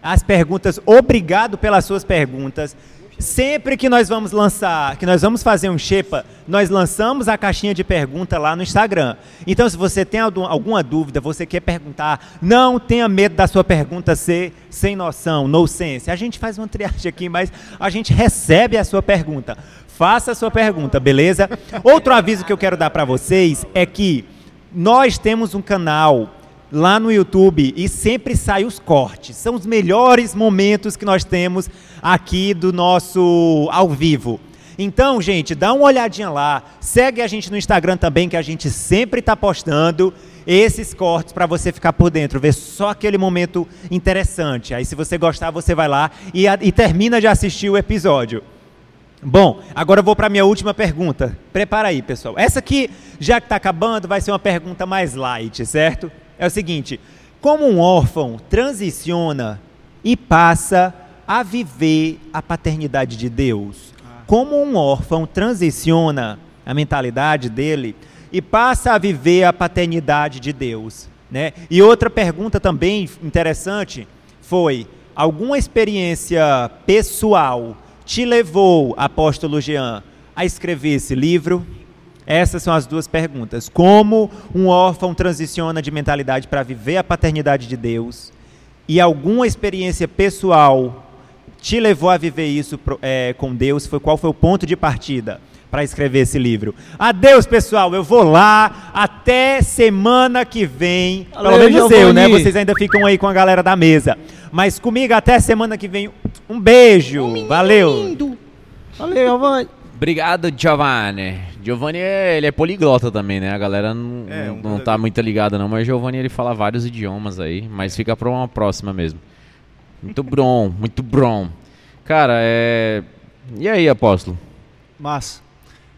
as perguntas. Obrigado pelas suas perguntas. Sempre que nós vamos lançar, que nós vamos fazer um Shepa, nós lançamos a caixinha de pergunta lá no Instagram. Então, se você tem algum- alguma dúvida, você quer perguntar, não tenha medo da sua pergunta ser sem noção, no sense. A gente faz uma triagem aqui, mas a gente recebe a sua pergunta. Faça a sua pergunta, beleza? Outro aviso que eu quero dar para vocês é que nós temos um canal lá no YouTube e sempre sai os cortes. São os melhores momentos que nós temos aqui do nosso ao vivo. Então, gente, dá uma olhadinha lá. Segue a gente no Instagram também, que a gente sempre está postando esses cortes para você ficar por dentro, ver só aquele momento interessante. Aí, se você gostar, você vai lá e, e termina de assistir o episódio. Bom, agora eu vou para minha última pergunta. Prepara aí, pessoal. Essa aqui, já que está acabando, vai ser uma pergunta mais light, certo? É o seguinte: como um órfão transiciona e passa a viver a paternidade de Deus? Como um órfão transiciona a mentalidade dele e passa a viver a paternidade de Deus, né? E outra pergunta também interessante foi: alguma experiência pessoal te levou, apóstolo Jean, a escrever esse livro? Essas são as duas perguntas. Como um órfão transiciona de mentalidade para viver a paternidade de Deus? E alguma experiência pessoal te levou a viver isso é, com Deus? Foi qual foi o ponto de partida para escrever esse livro? Adeus, pessoal. Eu vou lá até semana que vem. Pelo Valeu, menos eu, né? Vocês ainda ficam aí com a galera da mesa. Mas comigo até semana que vem. Um beijo. Valeu. Valeu, Giovanni. Obrigado, Giovanni. Giovanni, é, ele é poliglota também, né? A galera não, É, não- um não tá muito ligada não, mas Giovanni ele fala vários idiomas aí, mas fica pra uma próxima mesmo. Muito bom, muito bom. Cara, é... E aí, apóstolo? Massa.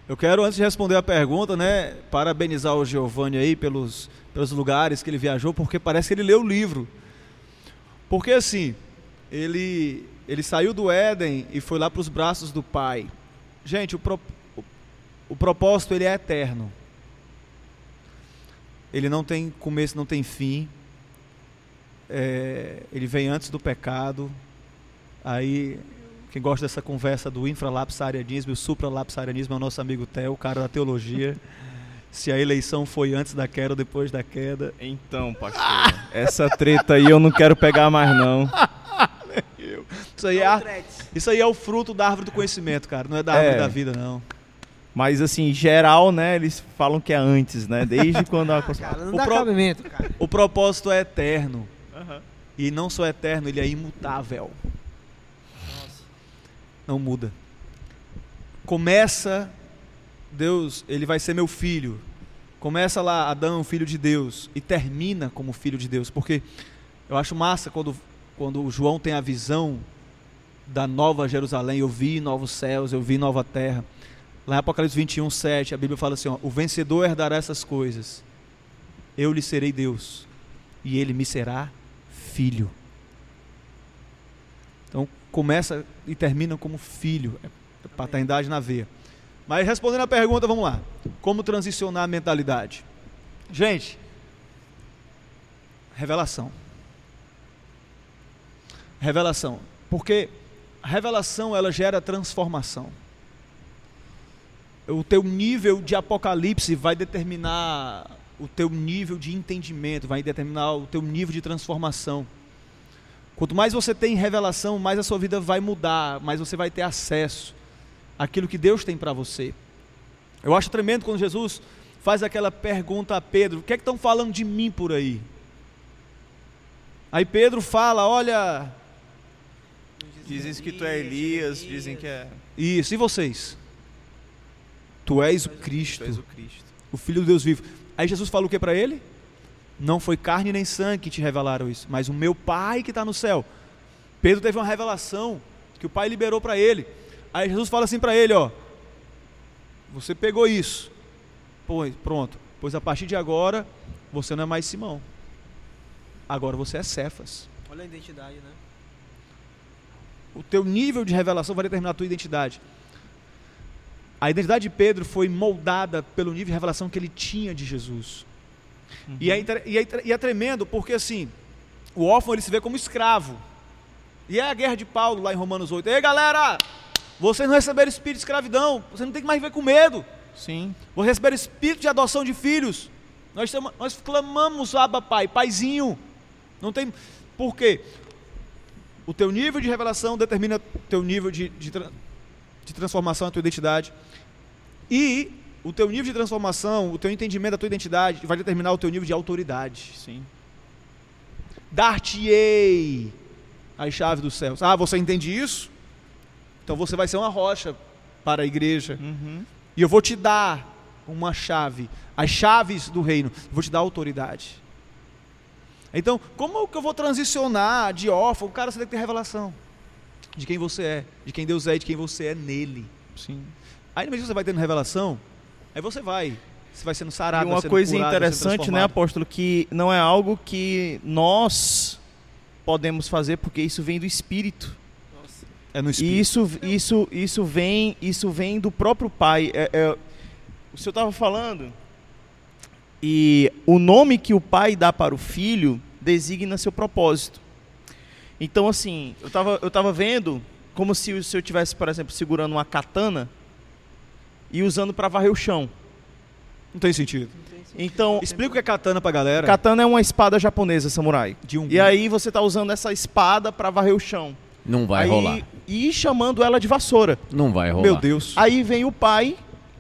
Eu quero, antes de responder a pergunta, né, parabenizar o Giovanni aí pelos, pelos lugares que ele viajou, porque parece que ele leu o livro. Porque assim, ele, ele saiu do Éden e foi lá para os braços do Pai. Gente, o, pro- o, o propósito ele é eterno. Ele não tem começo, não tem fim. É, ele vem antes do pecado. Aí, quem gosta dessa conversa do infralapsarianismo e o supralapsarianismo é o nosso amigo Theo, o cara da teologia. Se a eleição foi antes da queda ou depois da queda. Então, pastor, essa treta aí eu não quero pegar mais não. Isso aí, é, a- isso aí é o fruto da árvore do conhecimento, cara. Não é da árvore É. da vida, não. Mas assim, geral, né, eles falam que é antes, né? Desde quando a Cara, não O dá pro- cabimento, cara. O propósito é eterno. E não só eterno, ele é imutável. Não muda. Começa, Deus, ele vai ser meu filho. Começa lá, Adão, filho de Deus. E termina como filho de Deus. Porque eu acho massa quando, quando o João tem a visão da nova Jerusalém. Eu vi novos céus, eu vi nova terra. Lá em Apocalipse 21, 7, a Bíblia fala assim: ó, O vencedor herdará essas coisas. Eu lhe serei Deus. E ele me será filho. Então começa e termina como filho. É paternidade na veia. Mas respondendo a pergunta, vamos lá. Como transicionar a mentalidade? Gente, revelação. Revelação. Porque a revelação ela gera transformação. O teu nível de apocalipse vai determinar o teu nível de entendimento, vai determinar o teu nível de transformação. Quanto mais você tem revelação, mais a sua vida vai mudar, mais você vai ter acesso àquilo que Deus tem para você. Eu acho tremendo quando Jesus faz aquela pergunta a Pedro: O que é que estão falando de mim por aí? Aí Pedro fala: Olha, Dizem que tu é Elias, dizem que é isso, e vocês? Tu és o Cristo, tu és o Cristo. o Filho do Deus vivo. Aí Jesus fala o que para ele? Não foi carne nem sangue que te revelaram isso, mas o meu Pai que está no céu. Pedro teve uma revelação que o Pai liberou para ele. Aí Jesus fala assim para ele, ó, você pegou isso, pois pronto, pois a partir de agora você não é mais Simão, agora você é Cefas. Olha a identidade, né? O teu nível de revelação vai determinar a tua identidade. A identidade de Pedro foi moldada pelo nível de revelação que ele tinha de Jesus. E, é, e, é, tre- e é tremendo porque assim, o órfão ele se vê como escravo. E é a guerra de Paulo lá em Romanos 8. Ei galera, vocês não receberam espírito de escravidão, você não tem que mais viver com medo. Sim. Vocês receberam espírito de adoção de filhos. Nós, chama- nós clamamos, Abba Pai, Paizinho. Não tem. Por quê? O teu nível de revelação determina o teu nível de, de, de transformação, a tua identidade. E o teu nível de transformação, o teu entendimento da tua identidade vai determinar o teu nível de autoridade. Sim. Dar-te-ei as chaves dos céus. Ah, você entende isso? Então você vai ser uma rocha para a igreja. Uhum. E eu vou te dar uma chave, as chaves do reino. Eu vou te dar autoridade. Então, como que eu vou transicionar de órfão? Cara, você tem que ter revelação de quem você é, de quem Deus é e de quem você é nele. Sim. Aí, na medida que você vai tendo revelação, aí você vai. Você vai sendo E sarado, vai uma coisa curado, interessante, né, apóstolo, que não é algo que nós podemos fazer, porque isso vem do Espírito. É no E espírito. isso, isso, isso vem, isso vem do próprio Pai. É- é- o senhor estava falando e o nome que o Pai dá para o Filho designa seu propósito. Então, assim, eu estava eu tava vendo como se o senhor tivesse, por exemplo, segurando uma katana e usando para varrer o chão. Não tem sentido. Então, Explica o que é katana pra galera. katana é uma espada japonesa samurai. De um E aí você está usando essa espada para varrer o chão. Não vai aí, rolar. E chamando ela de vassoura. Não vai rolar. Meu Deus. Aí vem o pai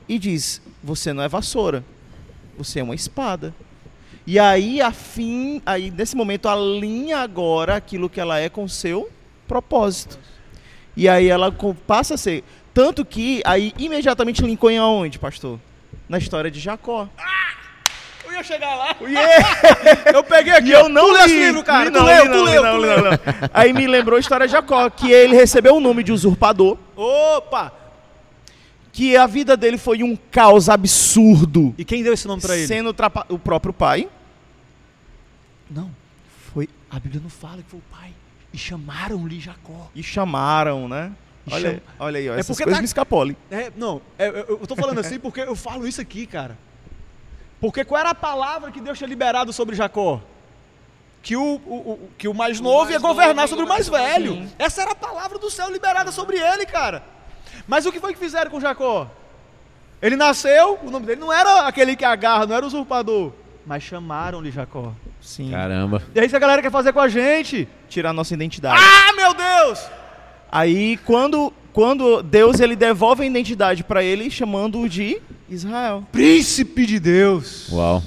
e diz: Você não é vassoura, você é uma espada. E aí, afim, aí nesse momento, alinha agora aquilo que ela é com o seu propósito. E aí ela passa a ser. Tanto que aí imediatamente linkou em aonde, pastor? Na história de Jacó. Eu ia chegar lá. Yeah! Eu peguei aqui. E eu não leu esse li. livro, cara. Li tu não, leu, li tu não, leu, li tu não, li leu. não, li não. Aí me lembrou a história de Jacó, que ele recebeu o nome de usurpador, Opa! Que a vida dele foi um caos absurdo. E quem deu esse nome pra ele? Sendo o próprio pai. Não. Foi. A Bíblia não fala que foi o pai. E chamaram-lhe Jacó. E chamaram, né? E Olha, cham- olha aí, ó, É essas porque coisas tá- me escapolem. É, não, é, eu, eu tô falando assim porque eu falo isso aqui, cara. Porque qual era a palavra que Deus tinha liberado sobre Jacó? Que o, o- o- que o mais novo ia governar sobre o mais velho. Essa era a palavra do céu liberada sobre ele, cara. Mas o que foi que fizeram com Jacó? Ele nasceu, o nome dele não era aquele que agarra, não era usurpador. Mas chamaram-lhe Jacó. Sim. Caramba. E é isso que a galera quer fazer com a gente. Tirar nossa identidade. Ah, meu Deus! Aí quando, quando Deus ele devolve a identidade para ele, chamando-o de Israel. Príncipe de Deus. Uau.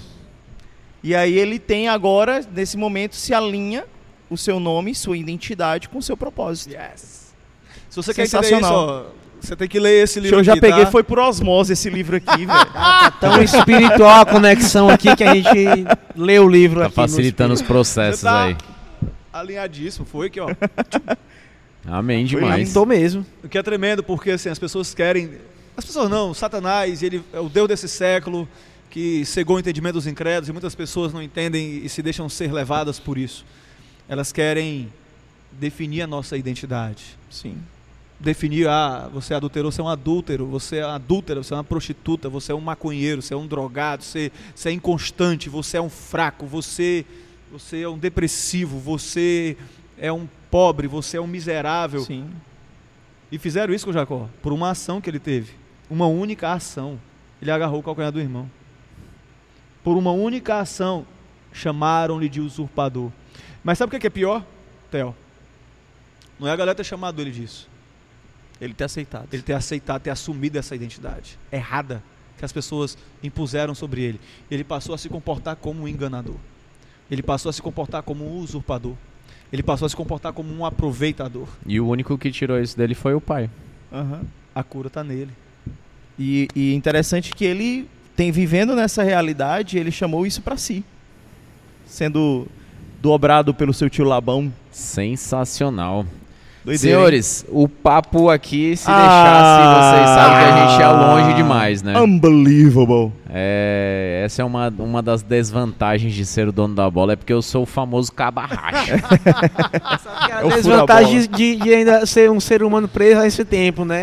E aí ele tem agora, nesse momento, se alinha o seu nome, sua identidade com o seu propósito. Yes. Se você quer entender isso, Sensacional. ó, você tem que ler esse livro Eu já aqui, peguei, tá? foi por osmose esse livro aqui, velho. Tá tão espiritual a conexão aqui que a gente lê o livro Tá aqui. facilitando os processos Você tá aí. alinhadíssimo, foi aqui, ó. Amém demais. Tô mesmo. O que é tremendo, porque assim, as pessoas querem. As pessoas não, Satanás, ele é o Deus desse século que cegou o entendimento dos incrédulos e muitas pessoas não entendem e se deixam ser levadas por isso. Elas querem definir a nossa identidade. Sim. Definir, ah, você é adulterou, você é um adúltero, você é adúltera, você é uma prostituta, você é um maconheiro, você é um drogado, você, você é inconstante, você é um fraco, você, você é um depressivo, você é um pobre, você é um miserável. Sim. E fizeram isso com Jacó, por uma ação que ele teve. Uma única ação. Ele agarrou o calcanhar do irmão. Por uma única ação, chamaram-lhe de usurpador. Mas sabe o que é que é pior, Theo? Não é a galera ter chamado ele disso. Ele ter aceitado. Ele ter aceitado, ter assumido essa identidade errada que as pessoas impuseram sobre ele. Ele passou a se comportar como um enganador. Ele passou a se comportar como um usurpador. Ele passou a se comportar como um aproveitador. E o único que tirou isso dele foi o pai. Aham. A cura está nele. E, e interessante que ele tem vivendo nessa realidade, ele chamou isso para si. Sendo dobrado pelo seu tio Labão. Sensacional. Doideira, hein? Senhores, o papo aqui, se Ah. deixasse, vocês sabem que a gente ia longe demais, né? Unbelievable. É, essa é uma, uma das desvantagens de ser o dono da bola, é porque eu sou o famoso cabarracha. É a desvantagem de, de ainda ser um ser humano preso a esse tempo, né?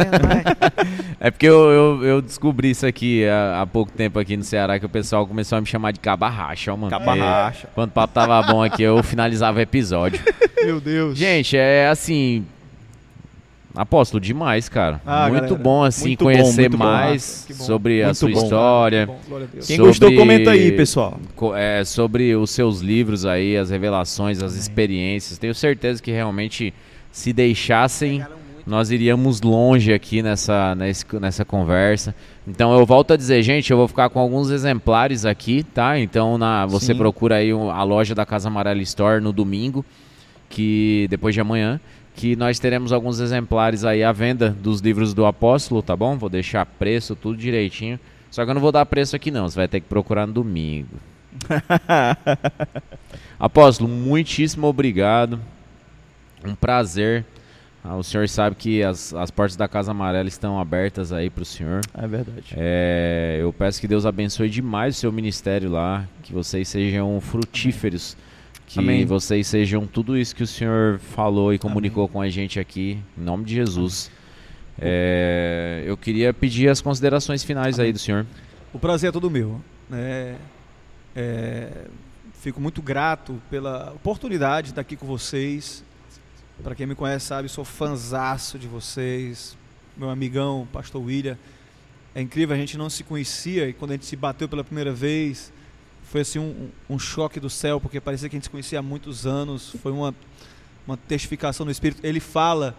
é porque eu, eu, eu descobri isso aqui há, há pouco tempo aqui no Ceará, que o pessoal começou a me chamar de cabarracha, ó, mano. Cabarracha. É, quando o papo tava bom aqui, eu finalizava o episódio. Meu Deus. Gente, é assim. Apóstolo, demais, cara. Ah, muito galera, bom, assim, muito conhecer bom. mais Que bom. sobre a sua bom. história. Quem Sobre- gostou, comenta aí, pessoal. é, sobre os seus livros aí, as revelações, as experiências. Tenho certeza que realmente, se deixassem, nós iríamos longe aqui nessa, nesse- nessa conversa. Então eu volto a dizer, gente, eu vou ficar com alguns exemplares aqui, tá? Então na, você Sim. procura aí a loja da Casa Amarela Store no domingo, que depois de amanhã, que nós teremos alguns exemplares aí à venda dos livros do apóstolo, tá bom? Vou deixar preço, tudo direitinho. Só que eu não vou dar preço aqui não, você vai ter que procurar no domingo. Apóstolo, muitíssimo obrigado. Um prazer. Ah, o senhor sabe que as, as portas da Casa Amarela estão abertas aí para o senhor. É verdade. É, eu peço que Deus abençoe demais o seu ministério lá, que vocês sejam frutíferos, que Amém. vocês sejam tudo isso que o Senhor falou e comunicou com a gente aqui, em nome de Jesus. É, eu queria pedir as considerações finais aí do senhor. O prazer é todo meu. Né? É, fico muito grato pela oportunidade de estar aqui com vocês. Para quem me conhece sabe, sou fanzaço de vocês. Meu amigão, pastor William. É incrível, a gente não se conhecia e quando a gente se bateu pela primeira vez, foi assim um, um choque do céu, porque parecia que a gente se conhecia há muitos anos. Foi uma, uma testificação no Espírito. Ele fala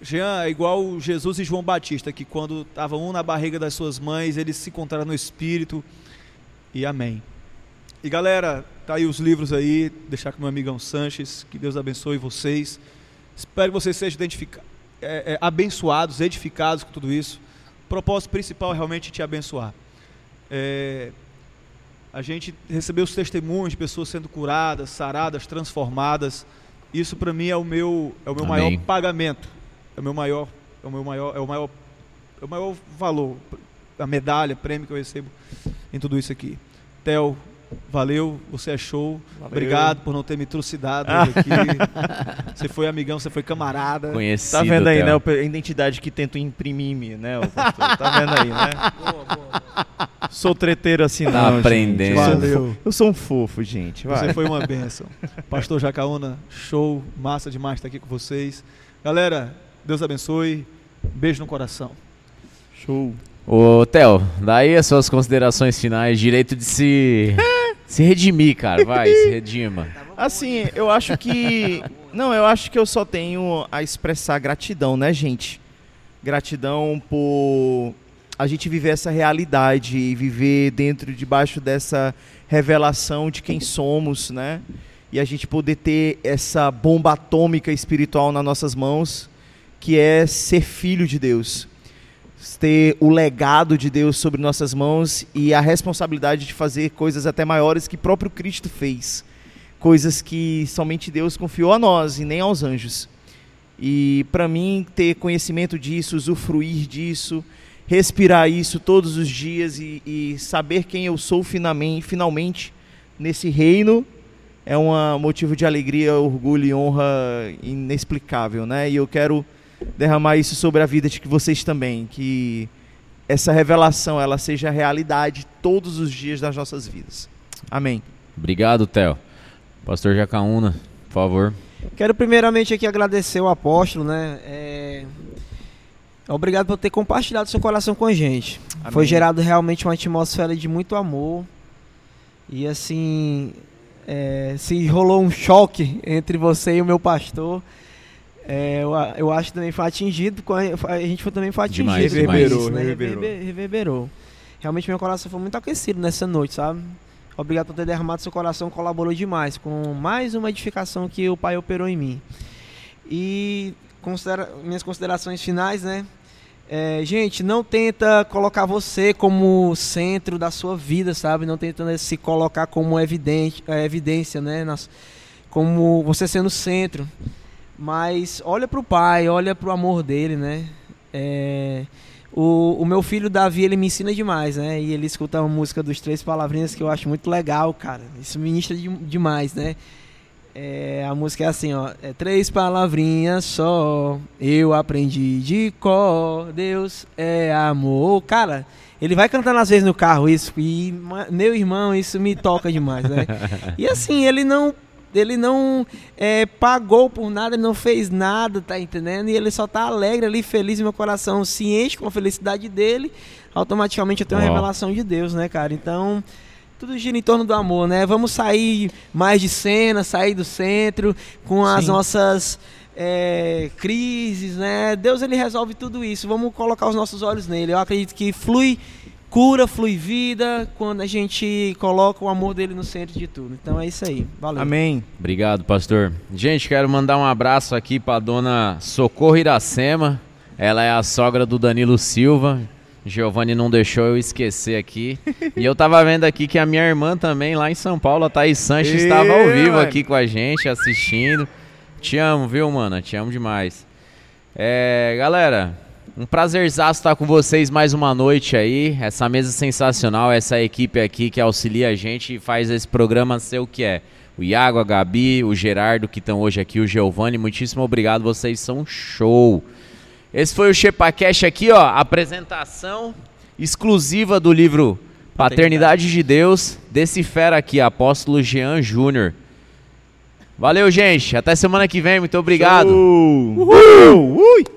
Jean, é igual Jesus e João Batista, que quando estavam um na barriga das suas mães, eles se encontraram no Espírito. E amém. E galera, tá aí os livros aí, deixar com meu amigão Sanches, que Deus abençoe vocês. Espero que vocês sejam é, é, abençoados, edificados com tudo isso. O propósito principal é realmente te abençoar. É, a gente recebeu os testemunhos de pessoas sendo curadas, saradas, transformadas. Isso para mim é o meu é o meu Amém. maior pagamento. É o meu maior é o meu maior é o maior é o maior valor, a medalha, prêmio que eu recebo em tudo isso aqui. Theo, valeu, você é show. Valeu. Obrigado por não ter me trucidado hoje aqui. você foi amigão, você foi camarada. Conhecido, Tá vendo aí, Theo. né? o pe- A identidade que tento imprimir em mim, né? Tá vendo aí, né? Sou treteiro assim, não. Tá gente. aprendendo. Eu sou um Valeu. Eu sou um fofo, gente. Vai. Você foi uma benção. Pastor Jacaúna, show, massa demais estar aqui com vocês. Galera, Deus abençoe. Beijo no coração. Show. Ô, Theo, daí as suas considerações finais, direito de se, se redimir, cara. Vai, se redima. Assim, eu acho que. Não, eu acho que eu só tenho a expressar gratidão, né, gente? Gratidão por a gente viver essa realidade e viver dentro, debaixo dessa revelação de quem somos, né? E a gente poder ter essa bomba atômica espiritual nas nossas mãos, que é ser filho de Deus. Ter o legado de Deus sobre nossas mãos e a responsabilidade de fazer coisas até maiores que próprio Cristo fez coisas que somente Deus confiou a nós e nem aos anjos. E para mim ter conhecimento disso, usufruir disso, respirar isso todos os dias e, e saber quem eu sou finalmente, nesse reino é um motivo de alegria, orgulho e honra inexplicável, né? E eu quero derramar isso sobre a vida de que vocês também, que essa revelação ela seja realidade todos os dias das nossas vidas. Amém. Obrigado, Theo. Pastor Jacaúna, por favor. Quero primeiramente aqui agradecer o apóstolo, né? É, Obrigado por ter compartilhado seu coração com a gente. Amém. Foi gerado realmente uma atmosfera de muito amor. E assim, é, se rolou um choque entre você e o meu pastor, é, eu, eu acho que também foi atingido. A a gente foi, também foi atingido. Demais, demais. isso, né? Reverberou. Reverber- reverberou. Realmente meu coração foi muito aquecido nessa noite, sabe? Obrigado por ter derramado seu coração, colaborou demais com mais uma edificação que o Pai operou em mim. E considera- minhas considerações finais, né? É, gente, não tenta colocar você como centro da sua vida, sabe? Não tenta né, se colocar como evidente, é, evidência, né? Nas- como você sendo centro. Mas olha pro pai, olha pro amor dele, né? É, o, o meu filho Davi, ele me ensina demais, né? E ele escuta uma música dos Três Palavrinhas que eu acho muito legal, cara. Isso ministra de- demais, né? É, a música é assim, ó. É três palavrinhas só. Eu aprendi de cor. Deus é amor. Cara, ele vai cantando às vezes no carro isso. E, meu irmão, isso me toca demais, né? e assim, ele não. Ele não é, pagou por nada, ele não fez nada, tá entendendo? E ele só tá alegre ali, feliz, meu coração se enche com a felicidade dele. Automaticamente eu tenho uma revelação de Deus, né, cara? Então, tudo gira em torno do amor, né? Vamos sair mais de cena, sair do centro, com as Sim. nossas é, crises, né? Deus ele resolve tudo isso. Vamos colocar os nossos olhos nele. Eu acredito que flui cura, flui vida quando a gente coloca o amor dele no centro de tudo. Então é isso aí. Valeu. Amém. Obrigado, pastor. Gente, quero mandar um abraço aqui para dona Socorro Iracema. Ela é a sogra do Danilo Silva. Giovanni não deixou eu esquecer aqui. e eu tava vendo aqui que a minha irmã também, lá em São Paulo, a Thaís Sanches, estava ao vivo mano. aqui com a gente, assistindo. Te amo, viu, mano? Te amo demais. É, galera, um prazerzaço estar com vocês mais uma noite aí. Essa mesa sensacional, essa equipe aqui que auxilia a gente e faz esse programa ser o que é. O Iago, a Gabi, o Gerardo que estão hoje aqui, o Giovanni, muitíssimo obrigado, vocês são show. Esse foi o Shepacast aqui, ó, apresentação exclusiva do livro Paternidade de Deus, desse fera aqui, apóstolo Jean Júnior. Valeu, gente. Até semana que vem. Muito obrigado. Show. Uhul. Ui.